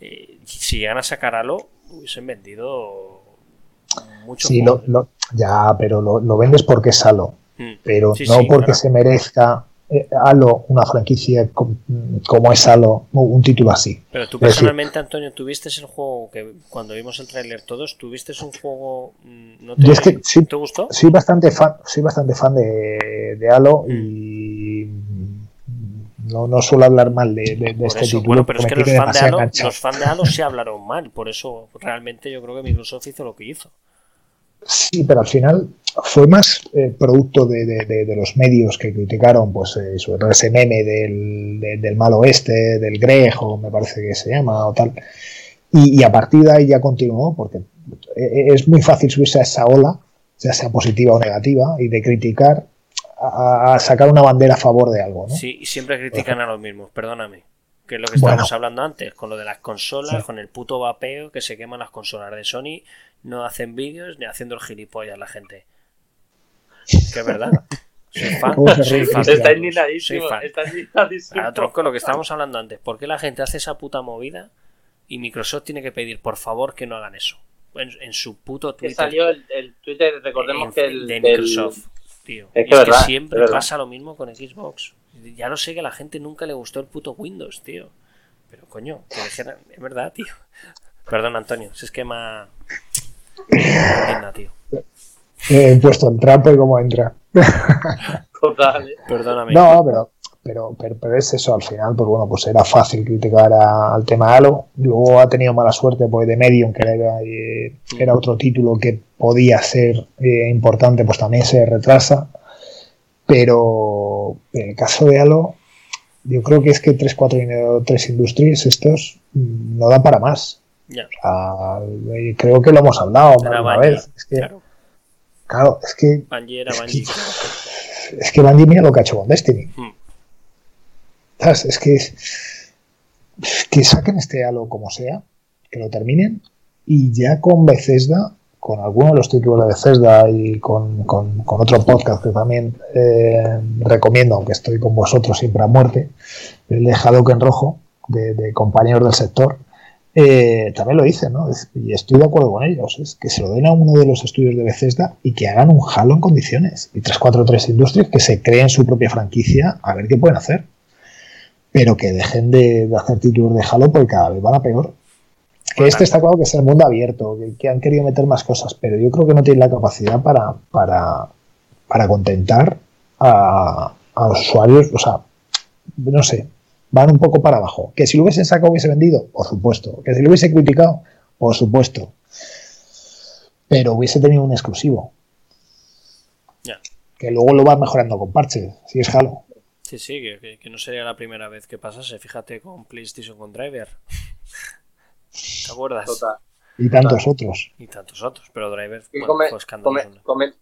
eh, si llegan a sacar Halo, hubiesen vendido mucho. Sí, lo, lo- ya, pero lo, lo vendes porque es Halo, Mm. pero Sí, no sí, porque claro. se merezca eh, Halo, una franquicia com- como es Halo, un título así. Pero tú personalmente, Antonio, ¿tuviste el juego que cuando vimos el tráiler todos, tuviste un juego... mm, ¿No te, Yo es que sí- ¿te gustó? Soy bastante fan, soy bastante fan de, de Halo Mm. y no, no suelo hablar mal de, de- de este eso, título. bueno, pero es que los fans, de Halo, enganchado. los fans de Halo sí hablaron mal, por eso realmente yo creo que Microsoft hizo lo que hizo. Sí, pero al final fue más eh, producto de, de- de- de los medios que criticaron, pues eh, sobre todo ese meme del, de- del mal oeste, del Grejo, me parece que se llama, o tal. Y, y a partir de ahí ya continuó, porque eh, es muy fácil subirse a esa ola, ya sea positiva o negativa, y de criticar a, a sacar una bandera a favor de algo, ¿no? Sí, y siempre critican a los mismos, perdóname. Que es lo que Bueno. estábamos hablando antes, con lo de las consolas, Sí. con el puto vapeo que se queman las consolas de Sony, no hacen vídeos ni haciendo el gilipollas la gente. Que es verdad. Soy fan. ¿Cómo se soy fan. Está Soy indignadísimo. fan. Está indignadísimo. Tronco, lo que estábamos hablando antes. ¿Por qué la gente hace esa puta movida y Microsoft tiene que pedir, por favor, que no hagan eso? En, en su puto Que Twitter. salió el, el Twitter, recordemos en- que el de del- Microsoft, tío. Es Y que es verdad, que siempre es pasa lo mismo con Xbox. Ya lo sé que a la gente nunca le gustó el puto Windows, tío. Pero coño, es verdad, tío. Perdón, Antonio, si es ha... Indigna, tío. He puesto en trampa y cómo entra. Total, ¿eh? Perdóname. No, pero, pero, pero, pero es eso, al final, pues bueno, pues era fácil criticar a- al tema Halo. Luego ha tenido mala suerte pues de Medium, que era, eh, era otro título que podía ser eh, importante, pues también se retrasa. Pero en el caso de Halo, yo creo que es que 343 Industries estos mm, no dan para más. Ya, O sea, eh, creo que lo hemos hablado era una Bungie. vez. Es que, Claro, claro, es que Bungie Bungie. claro. es que Bungie mira lo que ha hecho con Destiny. Hmm. ¿Sabes? Es que, es que saquen este halo como sea, que lo terminen y ya con Bethesda, con alguno de los títulos de Bethesda y con, con- con otro podcast que también eh, recomiendo, aunque estoy con vosotros siempre a muerte, el de Haddock en rojo, de, de compañeros del sector, eh, también lo dicen, ¿no? Y estoy de acuerdo con ellos, es que se lo den a uno de los estudios de Bethesda y que hagan un Halo en condiciones. Y 343 Industries que se creen su propia franquicia a ver qué pueden hacer. Pero que dejen de, de hacer títulos de Halo porque cada vez van a peor. Que este está claro que es el mundo abierto, que, que han querido meter más cosas, pero yo creo que no tienen la capacidad para, para, para contentar a, a los usuarios, o sea, no sé, van un poco para abajo. Que si lo hubiesen sacado hubiese vendido, por supuesto. Que si lo hubiese criticado, por supuesto. Pero hubiese tenido un exclusivo. Ya. Que luego lo vas mejorando con parches, si es Halo. Sí, sí, que- que no sería la primera vez que pasase. Fíjate con PlayStation con Driver. ¿Te acuerdas? Total. Y tantos otros. Y tantos otros, pero Driver Y bueno, come- fue escandaloso. come- come-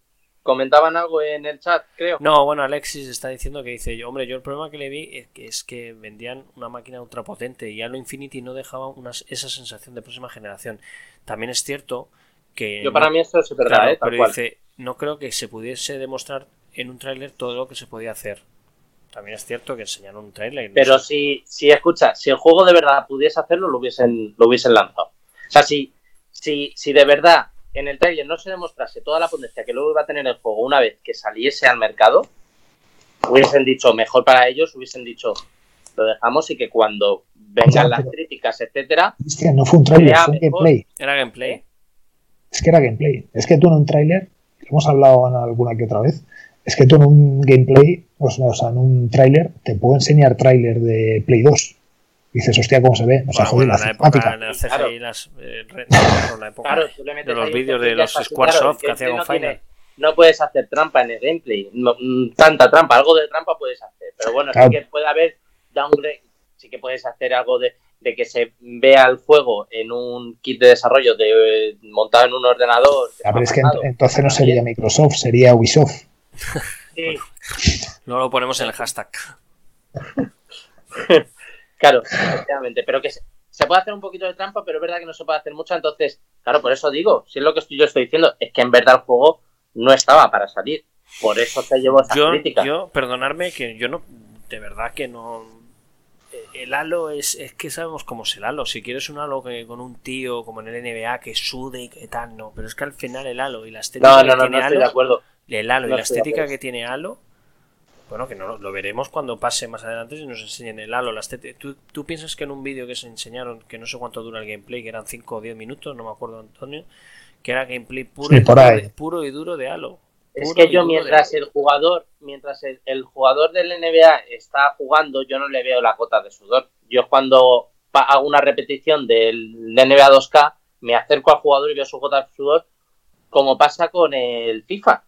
comentaban algo en el chat, creo. No, bueno, Alexis está diciendo que dice, yo, hombre, yo el problema que le vi es que, es que vendían una máquina ultra potente y Halo Infinity no dejaba unas- esa sensación de próxima generación. También es cierto que... Yo para no- mí esto es verdad, claro, ¿eh? Tal pero cual. dice, no creo que se pudiese demostrar en un tráiler todo lo que se podía hacer. También es cierto que enseñaron un tráiler. y no Pero sé- si, si escucha, si el juego de verdad pudiese hacerlo, lo hubiesen, lo hubiesen lanzado. O sea, si, si, si de verdad en el trailer no se demostrase toda la potencia que luego iba a tener el juego una vez que saliese al mercado, hubiesen dicho, mejor para ellos, hubiesen dicho, lo dejamos y que cuando vengan las críticas, etcétera, Hostia, no fue un trailer, fue gameplay. Era gameplay. Es que era gameplay. Es que tú en un tráiler, lo hemos hablado en alguna que otra vez, es que tú en un gameplay, o sea, o sea, en un tráiler, te puedo enseñar tráiler de Play 2. Dices, hostia, ¿cómo se ve? O sea, joder, la en la época, en el CGI, Claro. las, eh, la época claro, de los vídeos de los Squaresoft que hacían con no Final. tiene- No puedes hacer trampa en el gameplay. No, mm, tanta trampa, algo de trampa puedes hacer. Pero bueno, Claro. sí que puede haber downgrade, sí que puedes hacer algo de, de que se vea el juego en un kit de desarrollo de, eh, montado en un ordenador. A ver, es que entonces no sería Microsoft, sería Ubisoft. Sí, Luego lo ponemos en el hashtag. claro, efectivamente. Pero que se, se puede hacer un poquito de trampa, pero es verdad que no se puede hacer mucho. Entonces, claro, por eso digo, si es lo que estoy, yo estoy diciendo, es que en verdad el juego no estaba para salir. Por eso se llevó esa Yo, crítica. yo, perdonarme que yo no, de verdad que no. El halo es, es que sabemos cómo es el halo. Si quieres un halo que, con un tío como en el NBA que sude y que tal, no. Pero es que al final el halo y la estética no, no, no, tiene no estoy de acuerdo. El halo y la estética acuerdo. que tiene halo, bueno, que no lo, veremos cuando pase más adelante y nos enseñen el halo. La estética. ¿Tú, tú piensas que en un vídeo que se enseñaron, que no sé cuánto dura el gameplay, que eran 5 o 10 minutos, no me acuerdo, Antonio, que era gameplay puro, Sí, y, por ahí. puro y duro de halo. Es que yo mientras el jugador, mientras el, el jugador del NBA está jugando, yo no le veo la cota de sudor. Yo cuando hago una repetición del NBA 2K, me acerco al jugador y veo su gota de sudor, como pasa con el FIFA,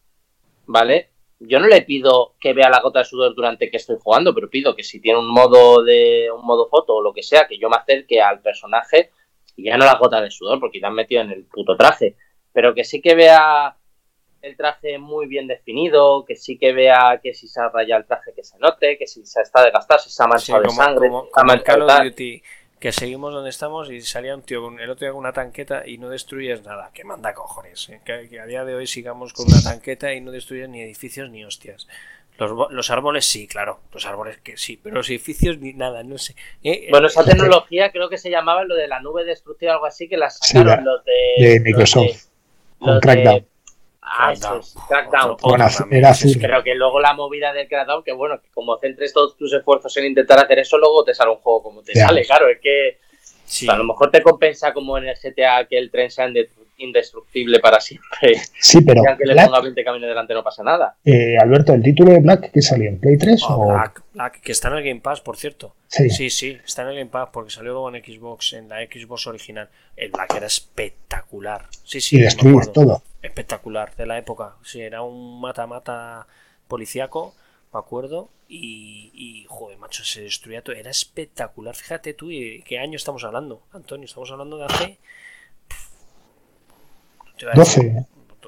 ¿vale? Yo no le pido que vea la gota de sudor durante que estoy jugando, pero pido que si tiene un modo de un modo foto o lo que sea, que yo me acerque al personaje y ya no la gota de sudor, porque te han metido en el puto traje, pero que sí que vea el traje muy bien definido, que sí que vea que si se ha rayado el traje que se note, que si se está desgastado, si se ha Sí, manchado de sangre, como- si se ha como el Call of. Duty que seguimos donde estamos y salía un tío con el otro día con una tanqueta y no destruyes nada. Que manda cojones. ¿eh? Que, que a día de hoy sigamos con una tanqueta y no destruyes ni edificios ni hostias. Los, los árboles sí, claro. Los árboles que sí, pero los edificios ni nada, no sé. Eh, Bueno, eh, esa tecnología creo que se llamaba lo de la nube destructiva o algo así, que la Sí, sacaron la- los de... de los Microsoft, los con Crackdown. Ah, eso es, Crackdown. Otro- Bueno, era. Pero que luego la movida del Crackdown, que bueno, que como centres todos tus esfuerzos en intentar hacer eso, luego te sale un juego como te Ya. sale, claro, es que Sí. o sea, a lo mejor te compensa como en el GTA que el tren sea inde- indestructible para siempre, Sí, pero y aunque le ponga 20 caminos delante no pasa nada. eh, Alberto, ¿el título de Black que salió en Play 3 Oh, o...? Black, Black, que está en el Game Pass, por cierto. Sí. Sí, sí, está en el Game Pass porque salió luego en Xbox, en la Xbox original. El Black era espectacular. Sí, sí, y acuerdo. todo. Espectacular, de la época. Sí, era un mata-mata policíaco, me acuerdo. Y, y, joder, macho, se destruía todo. Era espectacular. Fíjate tú, ¿y ¿qué año estamos hablando, Antonio? Estamos hablando de hace. No te voy a 12. decir,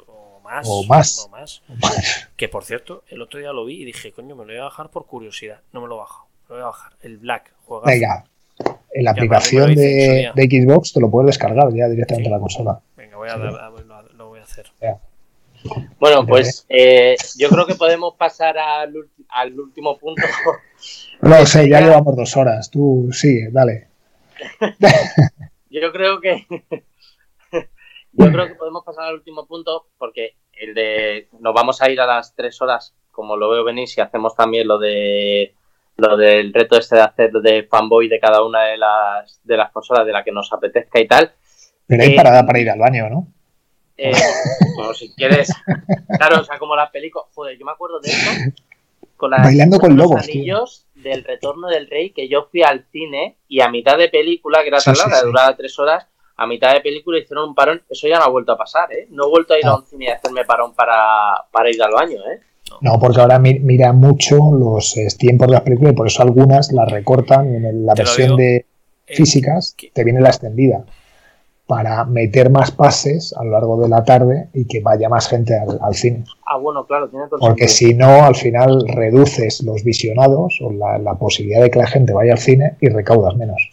O más. O más. o más. Que por cierto, el otro día lo vi y dije, coño, me lo voy a bajar por curiosidad. No me lo he bajado. Me lo voy a bajar. El Black, juega. Venga, en la Ya, aplicación de, de Xbox te lo puedes descargar ya directamente Sí. a la consola. Venga, voy a, dar- a- lo, lo voy a hacer. Bueno, pues eh, yo creo que podemos pasar al, al último punto. No sé, ya Ya. llevamos dos horas. Tú sigue, dale. Yo creo que yo creo que podemos pasar al último punto porque el de nos vamos a ir a las tres horas como lo veo venir si hacemos también lo de lo del reto este de hacer de fanboy de cada una de las de las consolas de la que nos apetezca y tal Pero hay Eh, parada para ir al baño, ¿no? Eh, como si quieres claro o sea como las películas joder yo me acuerdo de eso con las Bailando con los lobos, anillos del retorno del rey que yo fui al cine y a mitad de película que era tan sí, larga sí. duraba tres horas a mitad de película hicieron un parón eso ya no ha vuelto a pasar eh no he vuelto a ir a un cine y hacerme parón para, para ir al baño eh No, porque ahora mi- mira mucho los eh, tiempos de las películas y por eso algunas las recortan y en la versión de Eh, físicas te viene la extendida para meter más pases a lo largo de la tarde y que vaya más gente al, al cine. ah bueno claro tiene todo Porque sentido. si no, al final reduces los visionados o la, la posibilidad de que la gente vaya al cine y recaudas menos.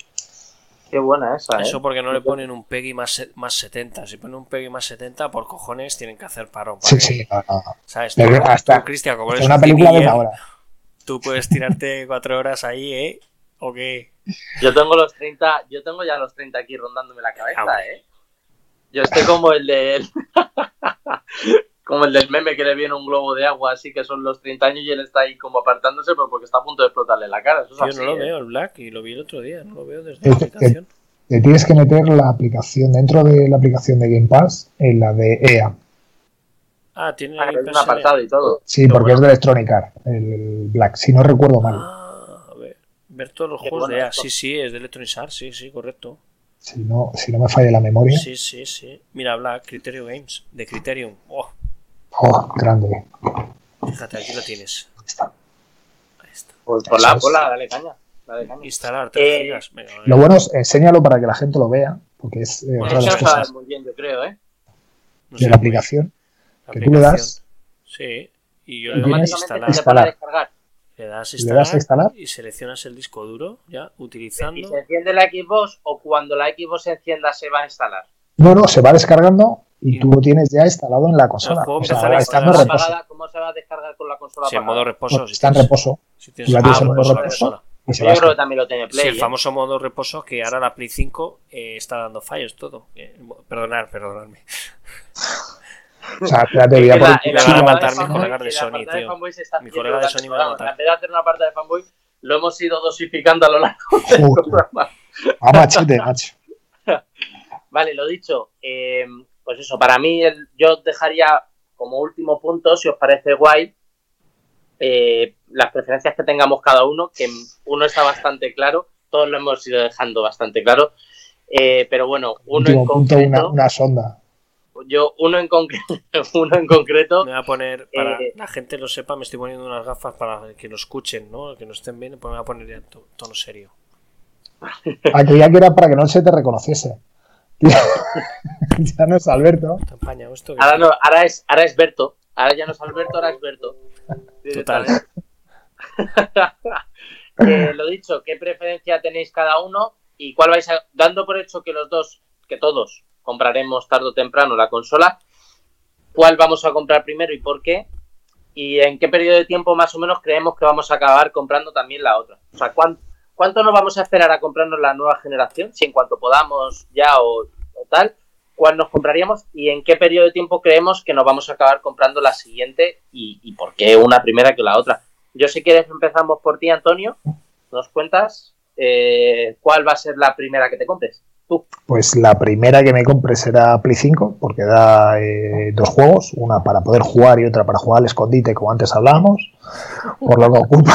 Qué buena esa eh Eso porque no le ponen un PEGI más, más 70. Si ponen un PEGI más 70, por cojones tienen que hacer paro. para Sí, sí, no, no. ¿Sabes? Tú- hasta- tú, Cristian, como una un película de una hora. Tú puedes tirarte cuatro horas ahí, ¿eh? ¿O qué? yo tengo los 30 yo tengo ya los 30 aquí rondándome la cabeza Ah, bueno. eh yo estoy como el del como el del meme que le viene un globo de agua así que son los 30 años y él está ahí como apartándose pero porque está a punto de explotarle la cara eso es Yo así, no lo ¿eh? veo el Black y lo vi el otro día, no lo veo desde la Eh, eh, aplicación. Te tienes que meter la aplicación dentro de la aplicación de Game Pass en la de EA. Ah, tiene Ah, un apartado y todo. Sí, porque bueno. es de Electronic Arts, el Black, si no recuerdo mal. Ah, a ver. Ver todos los Qué juegos bueno de EA. esto. Sí, sí, es de Electronic Arts, sí, sí, correcto. Si no, si no me falla la memoria. Sí, sí, sí. Mira, Black, Criterio Games, de Criterion. Oh, Oh, grande. fíjate, aquí lo tienes. Está. Ahí está. Pues por la, Eso es. por la, dale caña. Dale caña. Instalar 3 Eh, gigas. Venga, Lo bueno es, enséñalo para que la gente lo vea, porque es eh, Bueno, otra de Eso las cosas muy bien, yo creo, ¿eh? no de la aplicación. la que tú le das- Sí, y yo Y le doy instalar. se pone a Instalar. descargar. Le das Le instalar, das a instalar. y seleccionas el disco duro, ya, Y utilizando. se enciende la Xbox o cuando la Xbox se encienda se va a instalar. No, no, se va descargando y Y- tú lo tienes ya instalado en la consola. juego O sea, empezará a está en instalarse. reposo. Apagada, ¿Cómo se va a descargar con la consola Sí, en modo reposo. si Está en reposo Si tienes la el tienes modo en modo reposo Yo a creo que también lo tiene Sí, Play. el ¿eh? famoso modo reposo que ahora la Play 5 eh, está dando fallos todo. Eh, perdonad, perdonadme. O sea, espérate, Es voy a por el Me van a matar mis colegas de Sony, tío. Mi colega de Sony me va a matar. En vez de hacer una apartado de fanboy, lo hemos ido dosificando a lo largo del programa. Ah, machete, macho. Vale, lo dicho. eh, pues eso, para mí el- yo dejaría como último punto, si os parece guay, eh, las preferencias que tengamos cada uno, que uno está bastante claro, todos lo hemos ido dejando bastante claro, eh, pero bueno, uno en Último punto, concreto, una, una sonda. yo uno en, concreto uno en concreto, Me voy a poner, para Eh, la gente lo sepa, me estoy poniendo unas gafas para que lo escuchen, ¿no? Que no estén bien, pues me voy a poner ya en to- tono serio. Ah, creía que era para que no se te reconociese. ya no es Alberto. Ahora, no, ahora, es, ahora es Berto, ahora ya no es Alberto, ahora es Berto. Total. Eh, lo dicho, ¿qué preferencia tenéis cada uno? y cuál vais a, dando por hecho que los dos, que todos compraremos tarde o temprano la consola, cuál vamos a comprar primero y por qué, y en qué periodo de tiempo más o menos creemos que vamos a acabar comprando también la otra. O sea, ¿cuánto, cuánto nos vamos a esperar a comprarnos la nueva generación? Si en cuanto podamos ya o, tal, ¿cuál nos compraríamos? Y en qué periodo de tiempo creemos que nos vamos a acabar comprando la siguiente y, y por qué una primera que la otra. Yo si quieres empezamos por ti, Antonio. Nos cuentas eh, cuál va a ser la primera que te compres. Tú. Pues la primera que me compre será Play 5, porque da eh, dos juegos, una para poder jugar y otra para jugar al escondite, como antes hablábamos, por lo que ocupa.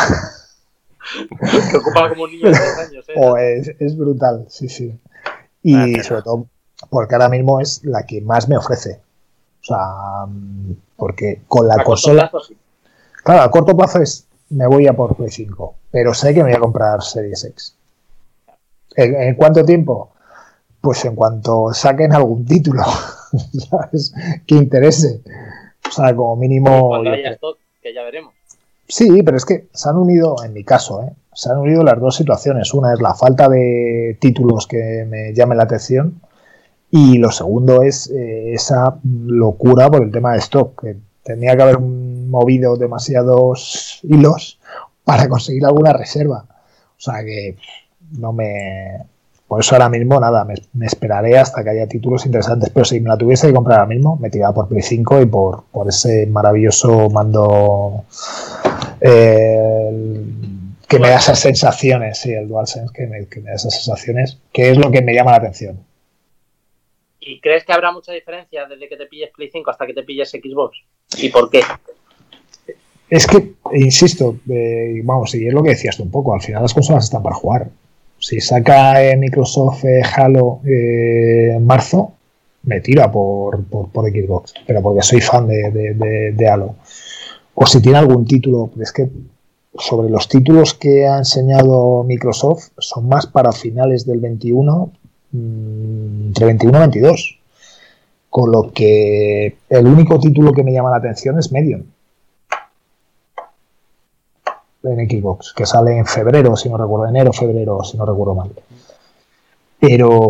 que ocupa como un niño de 10 años. ¿eh? Oh, es, es, brutal, sí, sí. Y ah, sobre todo porque ahora mismo es la que más me ofrece. O sea, porque con la a consola... Plazo, sí. Claro, a corto plazo es me voy a por Play 5, pero sé que me voy a comprar Series X. ¿En, en cuánto tiempo? Pues en cuanto saquen algún título, ¿sabes? Que interese. O sea, como mínimo. Cuando haya stock, que ya veremos. Sí, pero es que se han unido, en mi caso, ¿eh? se han unido las dos situaciones. Una es la falta de títulos que me llamen la atención y lo segundo es eh, esa locura por el tema de stock, que tenía que haber movido demasiados hilos para conseguir alguna reserva. O sea que no me... Por eso ahora mismo nada, me, me, esperaré hasta que haya títulos interesantes. Pero si me la tuviese que comprar ahora mismo, me tiraba por Play 5 y por, por ese maravilloso mando eh, que me da esas sensaciones, sí, el DualSense, que me, que me da esas sensaciones, que es lo que me llama la atención. ¿Y crees que habrá mucha diferencia desde que te pilles Play 5 hasta que te pilles Xbox? ¿Y por qué? Es que, insisto, eh, vamos, y es lo que decías tú un poco, al final las consolas están para jugar. Si saca eh, Microsoft eh, Halo en marzo, me tira por, por, por, Xbox, pero porque soy fan de, de, Halo. O si tiene algún título, es que sobre los títulos que ha enseñado Microsoft son más para finales del 21, mmm, entre 21 y 22. Con lo que el único título que me llama la atención es Medium en Xbox, que sale en febrero, si no recuerdo, enero, febrero, si no recuerdo mal. Pero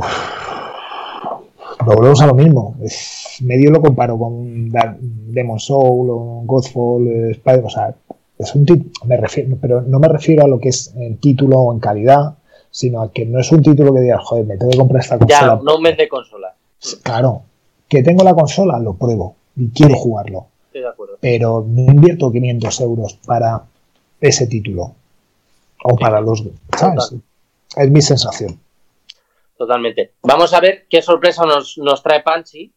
volvemos a lo mismo. Es, medio lo comparo con Demon Soul o Godfall, Spider, o sea, es un título, me refiero, pero no me refiero a lo que es en título o en calidad, sino a que no es un título que digas, joder, me tengo que comprar esta consola. Ya, no me de consola. Claro, que tengo la consola, lo pruebo y quiero jugarlo. Estoy de acuerdo. Pero no invierto 500 euros para ese título. O para los ¿sabes? Es mi sensación. Totalmente. Vamos a ver qué sorpresa nos, nos trae Panchi.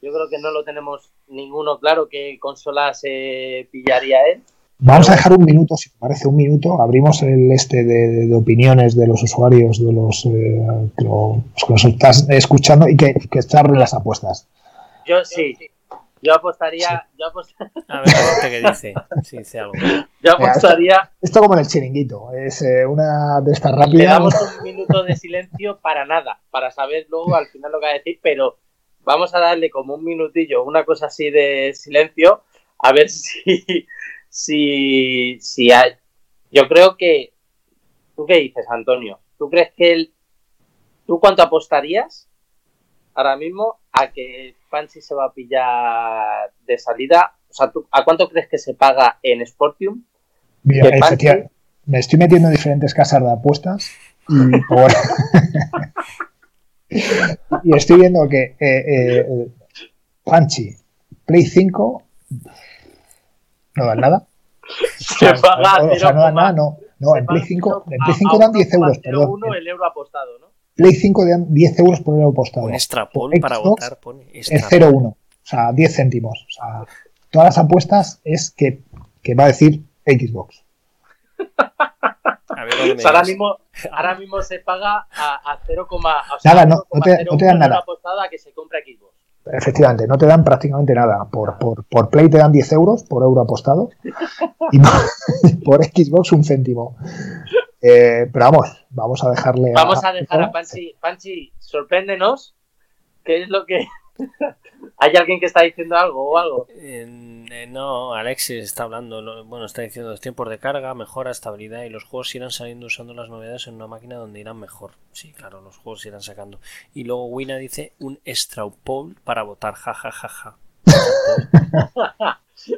Yo creo que no lo tenemos ninguno claro qué consola se pillaría él. Vamos a dejar un minuto, si te parece, un minuto. Abrimos el este de, de opiniones de los usuarios, de los eh, que, lo, que, estás escuchando y que, que están las apuestas. Yo sí. Yo apostaría. Sí. Yo apostaría... A ver, a ver qué dice. Si dice algo. Yo apostaría. Esto, esto, como en el chiringuito. Es eh, una de estas rápidas. Le damos un minuto de silencio para nada. Para saber luego al final lo que va a decir. Pero vamos a darle como un minutillo, una cosa así de silencio. A ver si. Si. si hay... Yo creo que. ¿Tú qué dices, Antonio? ¿Tú crees que él. ¿Tú cuánto apostarías ahora mismo a que Fancy se va a pillar de salida. O sea, ¿tú, ¿a cuánto crees que se paga en Sportium? Mira, Fancy... me estoy metiendo en diferentes casas de apuestas y, por... y estoy viendo que eh, eh, Panchi, Play 5, no dan nada. Se o sea, paga o, o sea, no dan nada, no. No, en Play 5, en Play 5 dan 10 euros, perdón. el euro apostado, ¿no? Play 5 de 10 euros por euro apostado. Un extrapol para votar pone. Es 0,1. O sea, 10 céntimos. O sea, todas las apuestas es que, que va a decir Xbox. A ver, o sea, ahora, mismo, ahora mismo se paga a, a 0, o sea, nada, no, no, te, no te dan nada. apostada que se compra Xbox. Efectivamente, no te dan prácticamente nada. Por, por, por Play te dan 10 euros por euro apostado y por Xbox un céntimo. Eh, pero vamos, vamos a dejarle. Vamos a, a dejar a Panchi. Panchi, sorpréndenos. ¿Qué es lo que, ¿Hay alguien que está diciendo algo o algo? Eh, no, Alexis está hablando, bueno, está diciendo los tiempos de carga, mejora, estabilidad y los juegos irán saliendo usando las novedades en una máquina donde irán mejor. Sí, claro, los juegos irán sacando. Y luego Wina dice un Straupol para votar, jajajaja.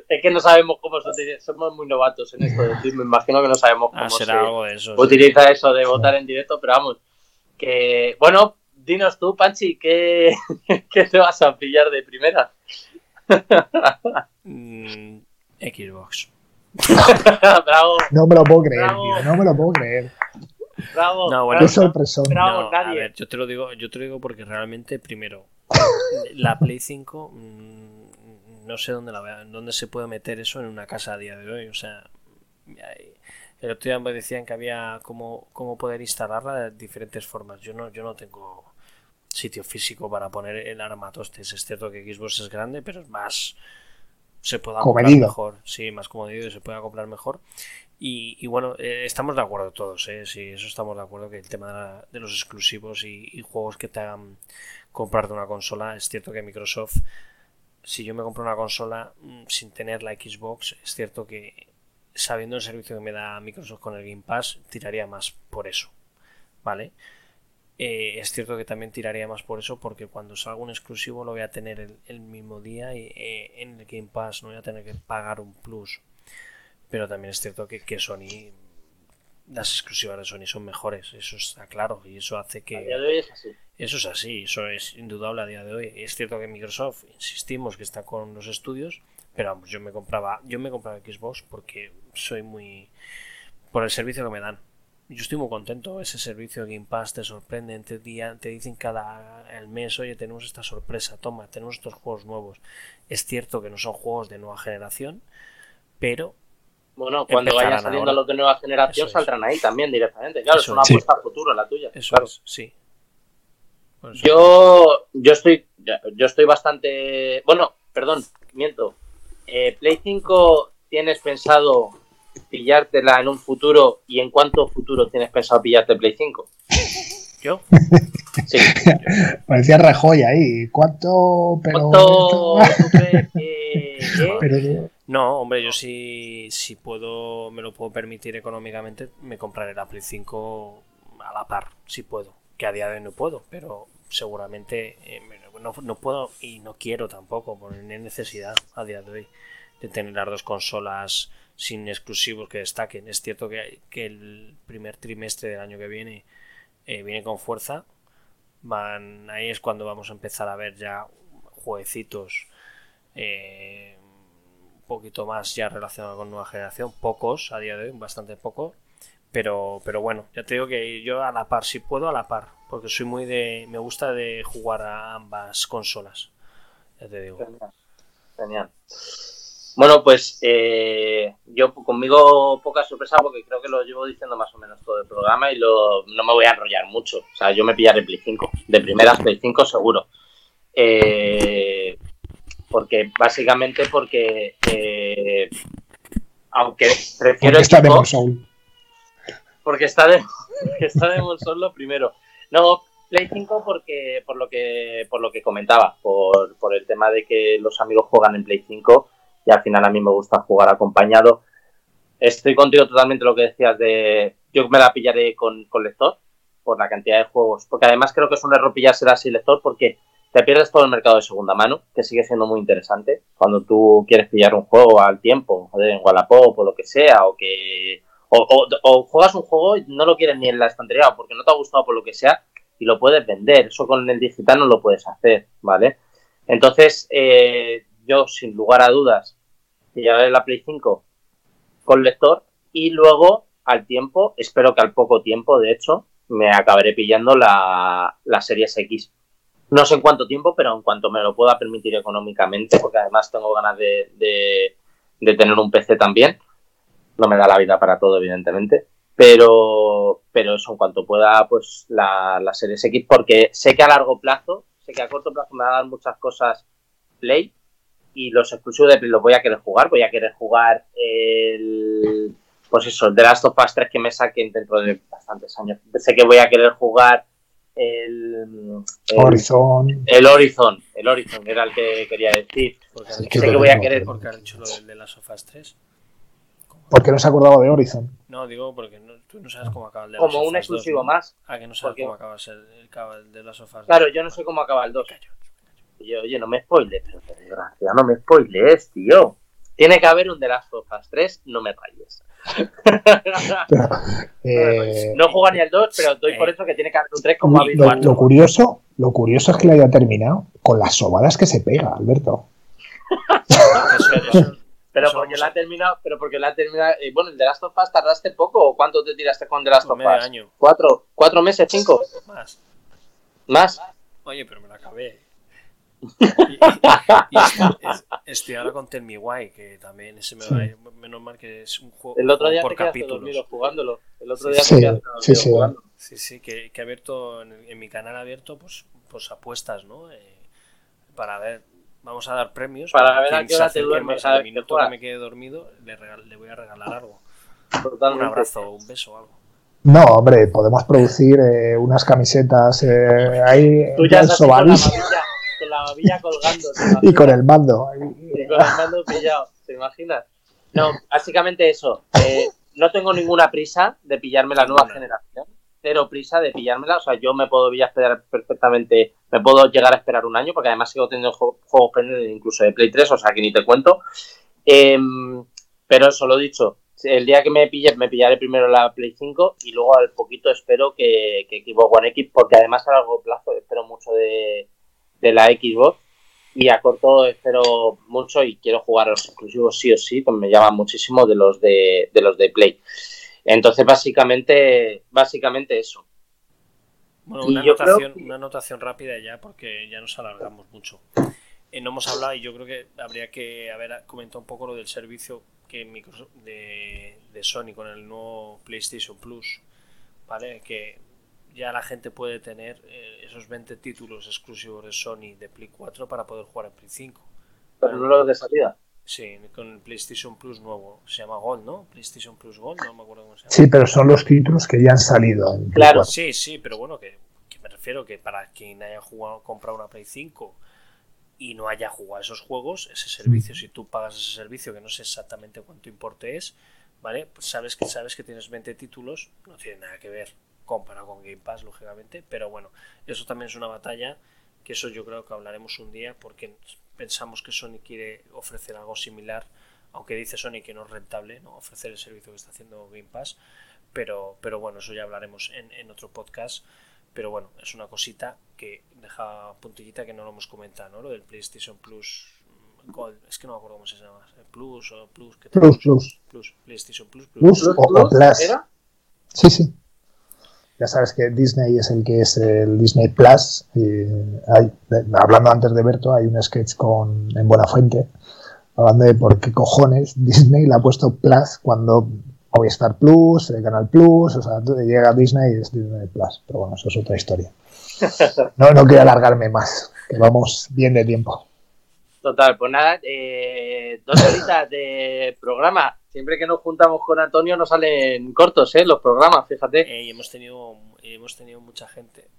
es que no sabemos cómo se utiliza, somos muy novatos en esto de me imagino que no sabemos Ah, cómo será se algo de eso. sí. utiliza eso de votar en directo, pero vamos, que bueno, dinos tú, Panchi, ¿qué, qué te vas a pillar de primera? Mm, Xbox. bravo, No me lo puedo creer, Bravo. tío. No me lo puedo creer. bravo. No, bueno, Qué bravo. sorpresón. Bravo, No, a nadie. ver, yo te lo digo, yo te lo digo porque realmente primero la Play 5 mm, no sé dónde la vea- dónde se puede meter eso en una casa a día de hoy, o sea, el otro día me decían que había cómo, cómo poder instalarla de diferentes formas. Yo no yo no tengo sitio físico para poner el armatostes. Es cierto que Xbox es grande, pero es más se puede comprar Comedido. mejor, sí, más comedido y se puede comprar mejor. Y, y bueno, eh, estamos de acuerdo todos, ¿eh? sí, eso estamos de acuerdo que el tema de, la- de los exclusivos y, y juegos que te hagan comprarte una consola, es cierto que Microsoft, si yo me compro una consola mm, sin tener la Xbox, es cierto que sabiendo el servicio que me da Microsoft con el Game Pass, tiraría más por eso, ¿vale? Eh, es cierto que también tiraría más por eso porque cuando salga un exclusivo lo voy a tener el, el mismo día y eh, en el Game Pass no voy a tener que pagar un plus. Pero también es cierto que, que Sony, las exclusivas de Sony son mejores, eso está claro y eso hace A día que... de hoy es así. Eso es así, eso es indudable a día de hoy. Es cierto que Microsoft, insistimos que está con los estudios, pero vamos, yo me compraba, yo me compraba Xbox porque soy muy por el servicio que me dan. Yo estoy muy contento, ese servicio de Game Pass te sorprende, te, día, te dicen cada el mes, oye, tenemos esta sorpresa, toma, tenemos estos juegos nuevos. Es cierto que no son juegos de nueva generación, pero Bueno, cuando vayan saliendo los de nueva generación saldrán ahí también directamente. Claro, Eso es una es. apuesta a futuro la tuya. eso claro. es, sí. Eso- Yo, yo estoy, yo estoy bastante, bueno, perdón, miento. Eh, Play 5 tienes pensado pillártela en un futuro y en cuánto futuro tienes pensado pillarte Play 5? yo, Sí. Parecía Rajoy ahí. ¿Cuánto? Pero. ¿Cuánto tú crees que, Pero, No, hombre, yo si, si puedo, me lo puedo permitir económicamente, me compraré la Play 5 a la par, si puedo. Que a día de hoy no puedo, pero seguramente eh, no, no puedo y no quiero tampoco, porque no hay necesidad a día de hoy de tener las dos consolas sin exclusivos que destaquen. Es cierto que, el primer trimestre del año que viene eh, viene con fuerza. Van, ahí es cuando vamos a empezar a ver ya jueguecitos eh, un poquito más ya relacionados con nueva generación, pocos a día de hoy, bastante pocos, pero, pero bueno, ya te digo que yo a la par, si puedo a la par, porque soy muy de, me gusta de jugar a ambas consolas, ya te digo. Genial. Bueno, pues eh, yo conmigo poca sorpresa porque creo que lo llevo diciendo más o menos todo el programa y lo, no me voy a enrollar mucho. O sea, yo me pillaré Play 5. De primeras Play 5 seguro. Eh, porque básicamente porque eh, aunque prefiero porque está equipo- Soul. porque está de está de lo primero. No, Play 5 porque por lo que por lo que comentaba, por, por el tema de que los amigos juegan en Play 5 y al final a mí me gusta jugar acompañado. Estoy contigo totalmente lo que decías de yo me la pillaré con, con lector por la cantidad de juegos, porque además creo que es un error pillársela sin lector porque te pierdes todo el mercado de segunda mano, que sigue siendo muy interesante. Cuando tú quieres pillar un juego al tiempo, en Wallapop o lo que sea, o que o, juegas un juego y no lo quieres ni en la estantería porque no te ha gustado por lo que sea y lo puedes vender. Eso con el digital no lo puedes hacer, ¿vale? Entonces, eh, yo sin lugar a dudas pillaré la Play 5 con lector y luego al tiempo, espero que al poco tiempo, de hecho, me acabaré pillando la, la Series X. No sé en cuánto tiempo, pero en cuanto me lo pueda permitir económicamente, porque además tengo ganas de, de- de tener un PC también. No me da la vida para todo, evidentemente. Pero, pero eso, en cuanto pueda, pues la, la Series X, porque sé que a largo plazo, sé que a corto plazo me va a dar muchas cosas Play y los exclusivos de Play los voy a querer jugar. Voy a querer jugar el. Pues eso, el The Last of Us 3 que me saquen dentro de bastantes años. Sé que voy a querer jugar el, el Horizon. El Horizon, el Horizon era el que quería decir. Porque sé que voy a querer. Porque has dicho lo del de las sofás 3. ¿Por qué no se acordaba de Horizon? No, digo porque no, tú no sabes cómo acaba el de Como un exclusivo 2, ¿no? más. Ah, que no sabes cómo acaba el, el de las sofás Claro, yo no sé cómo acaba el 2. Oye, oye, no me spoiles, desgracia, no me spoiles, tío. Tiene que haber un de las sofás 3, no me rayes. pero, eh, no juega ni el 2, pero doy por eso que tiene que haber un 3 como ha habido. Lo, lo, curioso, lo curioso es que lo haya terminado con las sobadas que se pega, Alberto. pero porque la ha terminado, pero porque la ha terminado. Eh, bueno, el de Last of Us tardaste poco, ¿o cuánto te tiraste con The Last of Us? año. ¿Cuatro? ¿Cuatro meses? ¿Cinco? Más. ¿Más? Oye, pero me la acabé. Y, y, y estoy, ahora con Tell Me Why, que también ese me va, menos mal que es un juego el otro día por te capítulos. dormido jugándolo. El otro día sí, te sí, sí. jugando. Sí, sí, que, que he abierto en, en, mi canal abierto pues, pues apuestas, ¿no? Eh, para ver, vamos a dar premios. Para ver a qué hora te duermes, al minuto que me quede dormido le, regal, le voy a regalar algo. Totalmente. Un abrazo, un beso o algo. No, hombre, podemos producir eh, unas camisetas eh, ahí Tú ya la, babilla, colgando. y con el mando. Y con el mando pillado, ¿te imaginas? No, básicamente eso. Eh, no tengo ninguna prisa de pillarme la nueva generación. Cero prisa de pillármela. O sea, yo me puedo esperar perfectamente. Me puedo llegar a esperar un año, porque además sigo teniendo juegos pendientes incluso de Play 3, o sea que ni te cuento. Eh, pero eso lo he dicho. El día que me pille, me pillaré primero la Play 5 y luego al poquito espero que, que Xbox One X, porque además a largo plazo espero mucho de, de la Xbox y a corto espero mucho y quiero jugar a los exclusivos sí o sí, que me llaman muchísimo de los de, de los de Play. Entonces, básicamente, básicamente eso. Bueno, una anotación, que... una anotación rápida ya, porque ya nos alargamos mucho. Eh, no hemos hablado y yo creo que habría que haber comentado un poco lo del servicio que Microsoft, de, de Sony con el nuevo PlayStation Plus, ¿vale? Que ya la gente puede tener eh, esos 20 títulos exclusivos de Sony de Play 4 para poder jugar en Play 5. Pero no los de salida. Sí, con el PlayStation Plus nuevo. Se llama Gold, ¿no? PlayStation Plus Gold, no me acuerdo cómo se llama. Sí, pero son los títulos que ya han salido. En claro. Sí, sí, pero bueno, que, que, me refiero que para quien haya jugado, comprado una Play 5 y no haya jugado esos juegos, ese servicio, si tú pagas ese servicio, que no sé exactamente cuánto importe es, ¿vale? Pues sabes que, sabes que tienes 20 títulos, no tiene nada que ver comparado con Game Pass, lógicamente, pero bueno, eso también es una batalla que eso yo creo que hablaremos un día porque pensamos que Sony quiere ofrecer algo similar, aunque dice Sony que no es rentable ¿no? ofrecer el servicio que está haciendo Game Pass, pero, pero bueno, eso ya hablaremos en, en otro podcast. Pero bueno, es una cosita que deja puntillita que no lo hemos comentado, ¿no? Lo del PlayStation Plus Gold, es que no me acuerdo cómo se llama, Plus o Plus, ¿qué Plus, Plus. Plus, PlayStation Plus, Plus, plus o, o Plus. ¿Era? Sí, sí. Ya sabes que Disney es el que es el Disney Plus. Y hay, hablando antes de Berto, hay un sketch con en Buenafuente hablando de por qué cojones Disney le ha puesto Plus cuando Movistar Plus, el Canal Plus, o sea, llega Disney y es Disney Plus. Pero bueno, eso es otra historia. No, no quiero alargarme más, que vamos bien de tiempo. Total, pues nada, eh, dos horitas de programa. Siempre que nos juntamos con Antonio nos salen cortos, ¿eh? Los programas, fíjate. Eh, y hemos tenido, hemos tenido mucha gente.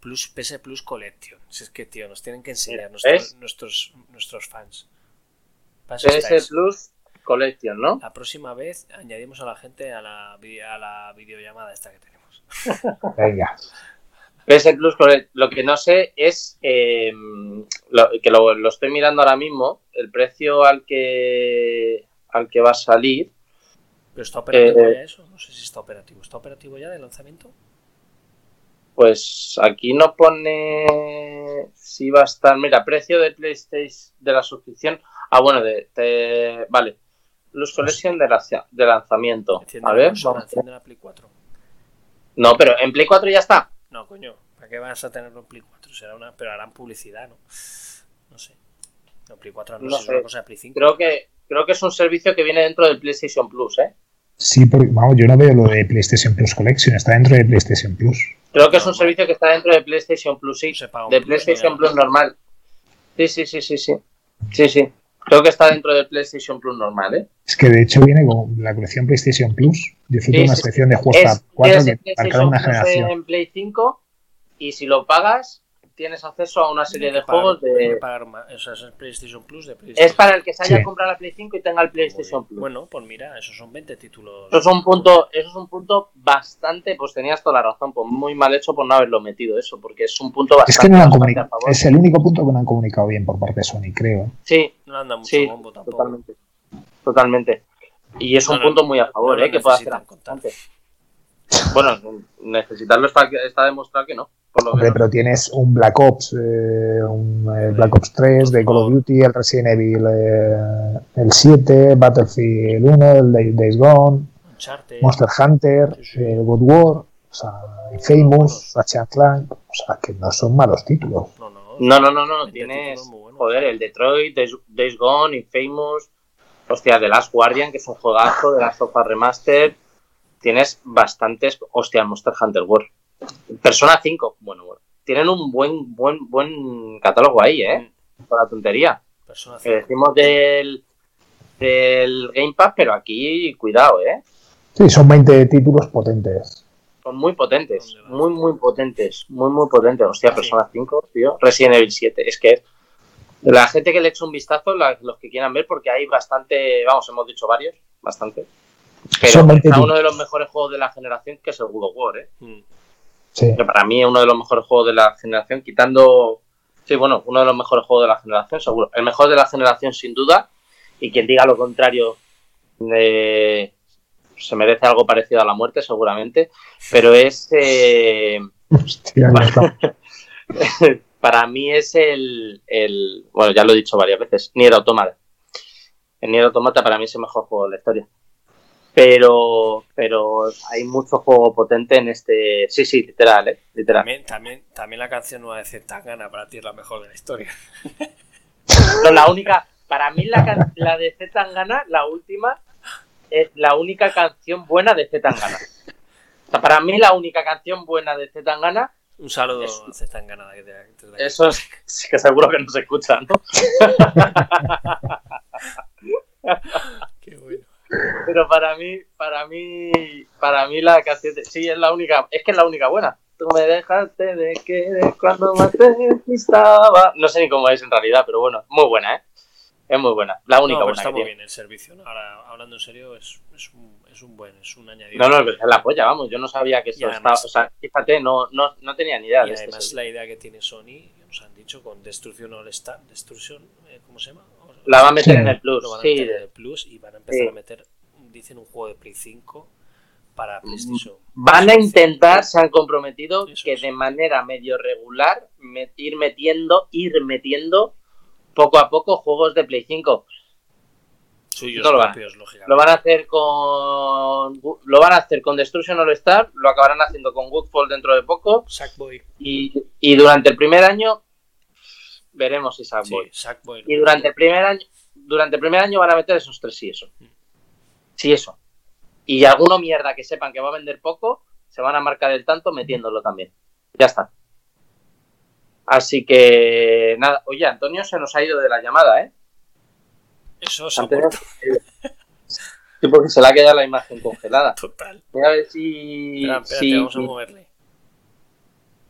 Plus, PS Plus Collection. Si es que, tío, nos tienen que enseñar nuestros, nuestros, nuestros fans. PS Plus Collection, ¿no? La próxima vez añadimos a la gente a la, a la videollamada esta que tenemos. Venga. PS Plus, lo que no sé es eh, lo, que lo, lo, estoy mirando ahora mismo, el precio al que al que va a salir. ¿Pero está operativo eh, ya eso? No sé si está operativo. ¿Está operativo ya de lanzamiento? Pues aquí no pone si va a estar. Mira, precio de PlayStation de la suscripción. Ah, bueno, de, de vale. Plus Collection de, la, de lanzamiento. A ver, vamos. La Play 4. No, pero en Play 4 ya está. No, coño, ¿para qué vas a tenerlo en Play 4? Será una, pero harán publicidad, ¿no? No sé. No, Play 4 no, no sé, es una cosa de Play 5. Creo que, creo que es un servicio que viene dentro del PlayStation Plus, ¿eh? Sí, porque vamos, yo no veo lo de PlayStation Plus Collection, está dentro de PlayStation Plus. Creo que es un servicio que está dentro de PlayStation Plus, sí. De PlayStation Plus normal. Sí, sí, sí, sí, sí. Sí, sí. Creo que está dentro del PlayStation Plus normal, ¿eh? Es que de hecho viene con la colección PlayStation Plus. Disfruta Sí, una sí. sección de juegos para 4 es que PlayStation una generación. en Play 5 y si lo pagas, tienes acceso a una serie de Pagar- juegos de... pagar más. O sea, es el PlayStation Plus de PlayStation. Es para el que se haya Sí. comprado la Play 5 y tenga el PlayStation. Plus. Bueno, pues mira, esos son 20 títulos. Eso es un punto, eso es un punto bastante, pues tenías toda la razón, pues muy mal hecho por no haberlo metido eso, porque es un punto bastante, Es que no lo han comunicado. a favor. Es el único punto que no han comunicado bien por parte de Sony, creo. Sí, No anda mucho sí, bombo tampoco. totalmente. Totalmente. Y es un No, no, punto muy a favor, no ¿eh? Que pueda hacer bastante. Bueno, necesitarlo está, está demostrado que no, por lo Hombre, menos. pero tienes un Black Ops, eh, un eh, Black Ops 3 de Call of Duty, el Resident Evil, eh, el 7, Battlefield 1, el Day- Days Gone, Uncharted. Monster Hunter, eh, God War, o sea, Famous, Ratchet Clank, o sea, que no son malos títulos. No, no. No, no, no, no, 20 tienes, joder, el Detroit, Days, Days Gone, Infamous, hostia, The Last Guardian, que es un juegazo, The Last of Us Remastered, tienes bastantes, hostia, Monster Hunter World. Persona 5, bueno, bueno, tienen un buen, buen, buen catálogo ahí, ¿eh? Por la tontería. Persona Que 5. decimos del, del Game Pass, pero aquí, cuidado, ¿eh? Sí, son 20 títulos potentes. Son muy potentes, muy, muy potentes, muy, muy potentes. Hostia. Persona 5, tío. Resident Evil 7, es que la gente que le eche un vistazo, la- los que quieran ver, porque hay bastante, vamos, hemos dicho varios, bastante. Pero Son 20 está uno de los mejores juegos de la generación, que es el God of War, ¿eh? Mm. Sí. Que para mí es uno de los mejores juegos de la generación, quitando. Sí, bueno, uno de los mejores juegos de la generación, seguro. El mejor de la generación, sin duda. Y quien diga lo contrario, eh, se merece algo parecido a la muerte, seguramente. Pero es. eh, Hostia, para mí es el, el- Bueno, ya lo he dicho varias veces. Nier Automata. El Nier Automata para mí es el mejor juego de la historia. Pero, pero hay mucho juego potente en este. Sí, sí, literal, ¿eh? Literal. También, también, también la canción nueva de Zetangana para ti es la mejor de la historia. No, la única, para mí la, la de Z Tangana, la última, es la única canción buena de Z Tangana. O sea, para mí la única canción buena de Z Tangana, Un saludo Es- a Zetangana. eso es sí que seguro que no se escucha, ¿no? Qué bueno. Pero para mí, para mí, para mí la canción, de- sí es la única, es que es la única buena. Tú me dejaste de querer cuando más te necesitaba. No sé ni cómo es en realidad, pero bueno, muy buena, ¿eh? Es muy buena, la única No, buena está que muy tiene. bien el servicio. ¿no? Ahora, hablando en serio, es, es, un, es un buen, es un añadido. No, no, pero es la polla, vamos. Yo no sabía que esto además- estaba. O sea, fíjate, no, no, no tenía ni idea Y de este además la idea que tiene Sony, nos han dicho con Destrucción All Star, Destruction, eh, ¿cómo se llama? La va a meter Sí. en el Plus, Lo van a sí. meter en el Plus y van a empezar Sí. a meter, dicen, un juego de Play 5 para PlayStation. Van a intentar, se han comprometido, Eso que es. de manera medio regular ir metiendo, ir metiendo poco a poco juegos de Play 5. Suyos no lo van- propios. Lo van a hacer con lo van a hacer con Destruction All Star, lo acabarán haciendo con Woodfall dentro de poco Sackboy. y, y durante el primer año veremos si Sí, Sackboy. Y durante el primer año, durante el primer año van a meter esos tres sí eso. Sí eso. Y alguno mierda que sepan que va a vender poco, se van a marcar el tanto metiéndolo también. Ya está. Así que nada, oye, Antonio se nos ha ido de la llamada, ¿eh? Eso se ha Antonio, sí, porque se le ha quedado la imagen congelada. Total. Mira a ver si. Espera, espérate, si- vamos a moverle.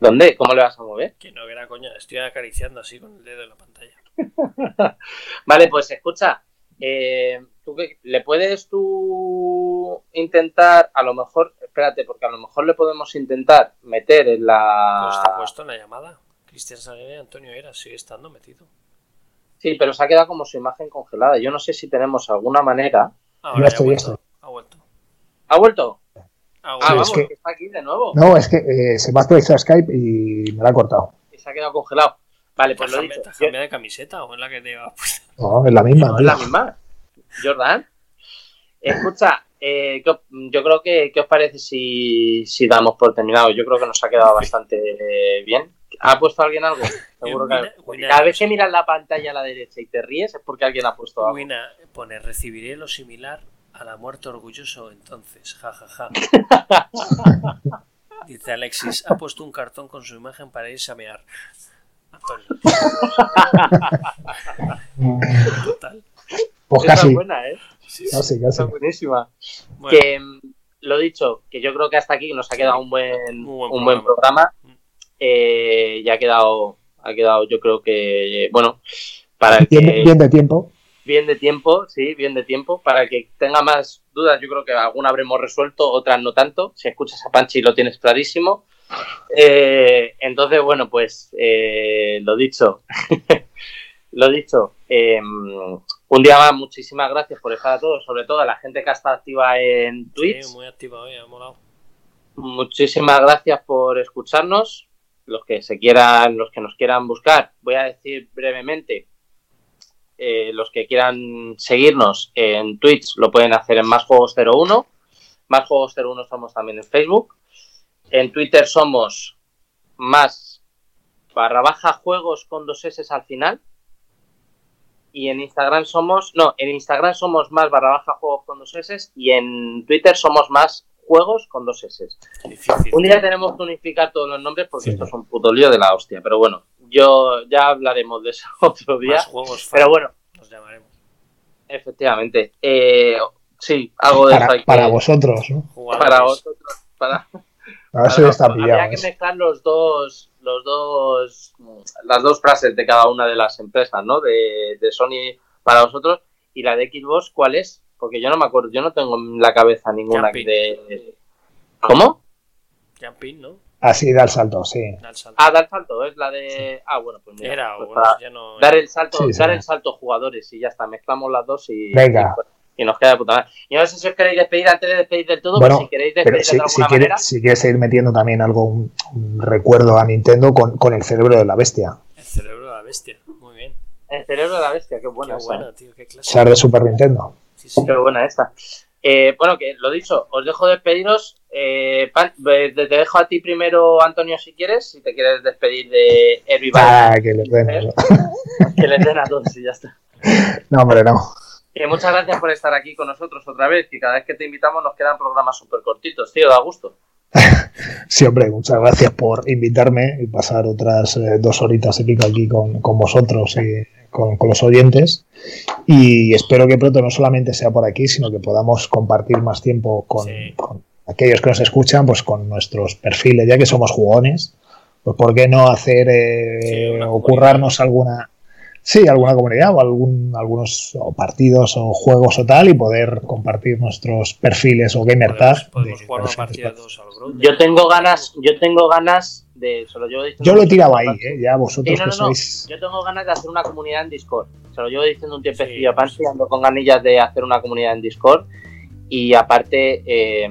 ¿Dónde? ¿Cómo le vas a mover? Que no era coña, estoy acariciando así con el dedo en la pantalla. Vale, pues escucha. eh, ¿tú qué- ¿Le puedes tú intentar, a lo mejor, espérate, porque a lo mejor le podemos intentar meter en la. Está puesto en la llamada. Cristian Salguero y Antonio Era sigue estando metido. Sí, pero se ha quedado como su imagen congelada. Yo no sé si tenemos alguna manera. Ahora ha ya vuelto. Ha vuelto. ¿Ha vuelto? Ah, vamos, es que- que está aquí de nuevo. No, es que eh, se me ha actualizado Skype y me la ha cortado. Y se ha quedado congelado. Vale, pues lo he ¿Te has dicho. cambiado- te has Yo- cambiado de camiseta o es la que te va puesta? No, es la misma. No, es la misma. Jordan. Escucha, eh, ¿qué op- yo creo que ¿qué os parece si, si damos por terminado? Yo creo que nos ha quedado bastante eh, bien. ¿Ha puesto alguien algo? Seguro que cada vez que miras la pantalla a la derecha y te ríes es porque alguien ha puesto algo. Wina pone, recibiré lo similar a la muerte orgulloso entonces, ja ja ja. Dice Alexis, ha puesto un cartón con su imagen para irse a mear. Total. Pues Esa casi, es buena, ¿eh? Sí, sí. casi, Esa buenísima. Bueno, Que mm, lo dicho, que yo creo que hasta aquí nos ha quedado un buen, buen un buen programa. programa. Eh, ya ha quedado, ha quedado, yo creo que, bueno, para el Bien, que, bien de tiempo. Bien de tiempo, sí, bien de tiempo. Para que tenga más dudas, yo creo que alguna habremos resuelto, otras no tanto. Si escuchas a Panchi lo tienes clarísimo. Eh, entonces, bueno, pues eh, lo dicho. lo dicho. eh, un día más, muchísimas gracias por estar a todos, sobre todo a la gente que está activa en Twitch. Sí, muy activa hoy, ha molado. Muchísimas gracias por escucharnos. Los que se quieran, los que nos quieran buscar, voy a decir brevemente. Eh, los que quieran seguirnos en Twitch lo pueden hacer en Más Juegos 01. Más Juegos 01 somos también en Facebook. En Twitter somos más barra baja juegos con dos S al final. Y en Instagram somos, no, en Instagram somos más barra baja juegos con dos S y en Twitter somos más juegos con dos S. Un día tenemos que unificar todos los nombres porque Sí. esto es un puto lío de la hostia. Pero bueno, yo ya hablaremos de eso otro día. Más juegos fan, Pero bueno, nos llamaremos. efectivamente. Eh, sí, algo de eso Para, que- para vosotros, ¿no? Jugadores. para vosotros. Para, A ver si para- está habría que ¿eh? mezclar los dos, los dos, las dos frases de cada una de las empresas, ¿no? De, de Sony para vosotros y la de Xbox, ¿cuál es? Porque yo no me acuerdo, yo no tengo en la cabeza ninguna Jumping. de. ¿Cómo? Jumping, ¿no? Así da el salto, sí. Da el salto. Ah, es la de. Ah, bueno, pues mira. Era, o pues bueno, para- ya no. dar el salto, Sí, sí. dar el salto jugadores y ya está, mezclamos las dos y, Venga. y, y nos queda de puta madre. Y no sé si os queréis despedir antes de despedir del todo, Bueno, pues si queréis Pero despedir si, de si alguna quieres, manera. si quieres seguir metiendo también algo, un, un recuerdo a Nintendo con, con el cerebro de la bestia. El cerebro de la bestia. Muy bien. El cerebro de la bestia, qué buena Qué esa. bueno, tío, qué clase. Ser de Super Nintendo. Sí, sí. Qué buena esta. Eh, bueno, que lo dicho, os dejo despediros. Eh, Pan- eh, te te dejo a ti primero, Antonio, si quieres, si te quieres despedir de Everybody, Ah, que les den. que les den a todos y ya está. No, hombre, no. Eh, muchas gracias por estar aquí con nosotros otra vez, que cada vez que te invitamos nos quedan programas súper cortitos, tío, da gusto. Sí, hombre, muchas gracias por invitarme y pasar otras eh, dos horitas y pico aquí con, con vosotros y con, con los oyentes. Y espero que pronto no solamente sea por aquí, sino que podamos compartir más tiempo con, Sí. con aquellos que nos escuchan, pues con nuestros perfiles, ya que somos jugones. Pues, ¿por qué no hacer eh, Sí, una o currarnos alguna. Sí, alguna comunidad o algún, algunos o partidos o juegos o tal y poder compartir nuestros perfiles o gamer Podemos, tag. podemos de- jugar de una partida de diferentes dos al Ground. Yo tengo ganas, yo tengo ganas de, se lo llevo diciendo Yo lo he mucho tirado tiempo a ahí. ¿eh? ya vosotros Sí, no, que no, no. sois. Yo tengo ganas de hacer una comunidad en Discord. Se lo llevo diciendo un tiempecillo Sí, a Panchi, sí. ando con ganillas de hacer una comunidad en Discord. Y aparte, eh,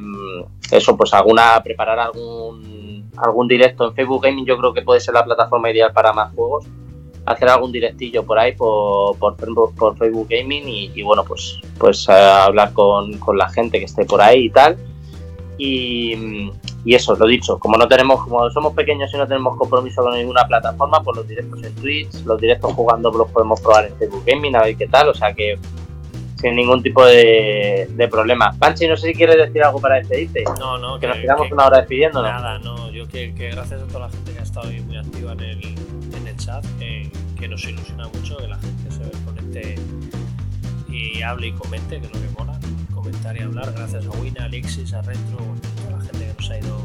eso, pues alguna, preparar algún, algún directo en Facebook Gaming, yo creo que puede ser la plataforma ideal para más juegos. Hacer algún directillo por ahí, por, por, Facebook- por Facebook Gaming y, y bueno, pues, pues eh, hablar con, con la gente que esté por ahí y tal. Y, y eso, lo dicho, como no tenemos, como somos pequeños y no tenemos compromiso con ninguna plataforma, pues los directos en Twitch, los directos jugando los podemos probar en Facebook Gaming, a ver qué tal, o sea que sin ningún tipo de, de problema. Panchi, no sé si quieres decir algo para despedirte, No, no, que nos quedamos una hora despidiéndonos. Nada, no, yo que, que gracias a toda la gente que ha estado muy activa en el, en el chat, que, que nos ilusiona mucho que la gente se conecte y hable y comente, que es lo que mola, comentar y hablar. Gracias a Wina, a Alexis, a Retro, a la gente que nos ha ido.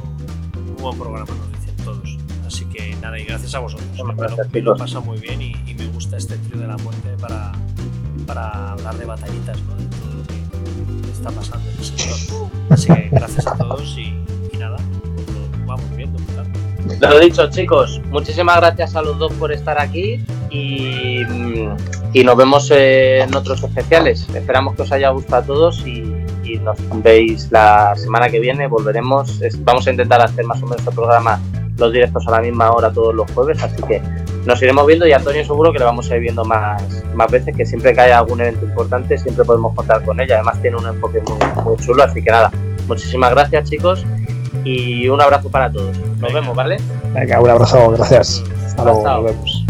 Un buen programa, nos dicen todos. Así que nada, y gracias a vosotros. Me lo, gracias, me lo chicos. pasa muy bien y, y me gusta este trío de la muerte para, para hablar de batallitas, ¿no? de todo lo que está pasando en el sector. Así que gracias a todos y, y nada, pues nos vamos viendo. Lo dicho, chicos, muchísimas gracias a los dos por estar aquí y, mm, y nos vemos en otros especiales. Esperamos que os haya gustado a todos y, nos veis la semana que viene. Volveremos, vamos a intentar hacer más o menos el programa, los directos a la misma hora todos los jueves, así que nos iremos viendo y Antonio seguro que le vamos a ir viendo más, más veces, que siempre que haya algún evento importante siempre podemos contar con ella. Además tiene un enfoque muy, muy chulo, así que nada, muchísimas gracias chicos y un abrazo para todos. Nos Venga. vemos, ¿vale? Venga, un abrazo, gracias. Hasta luego, nos vemos.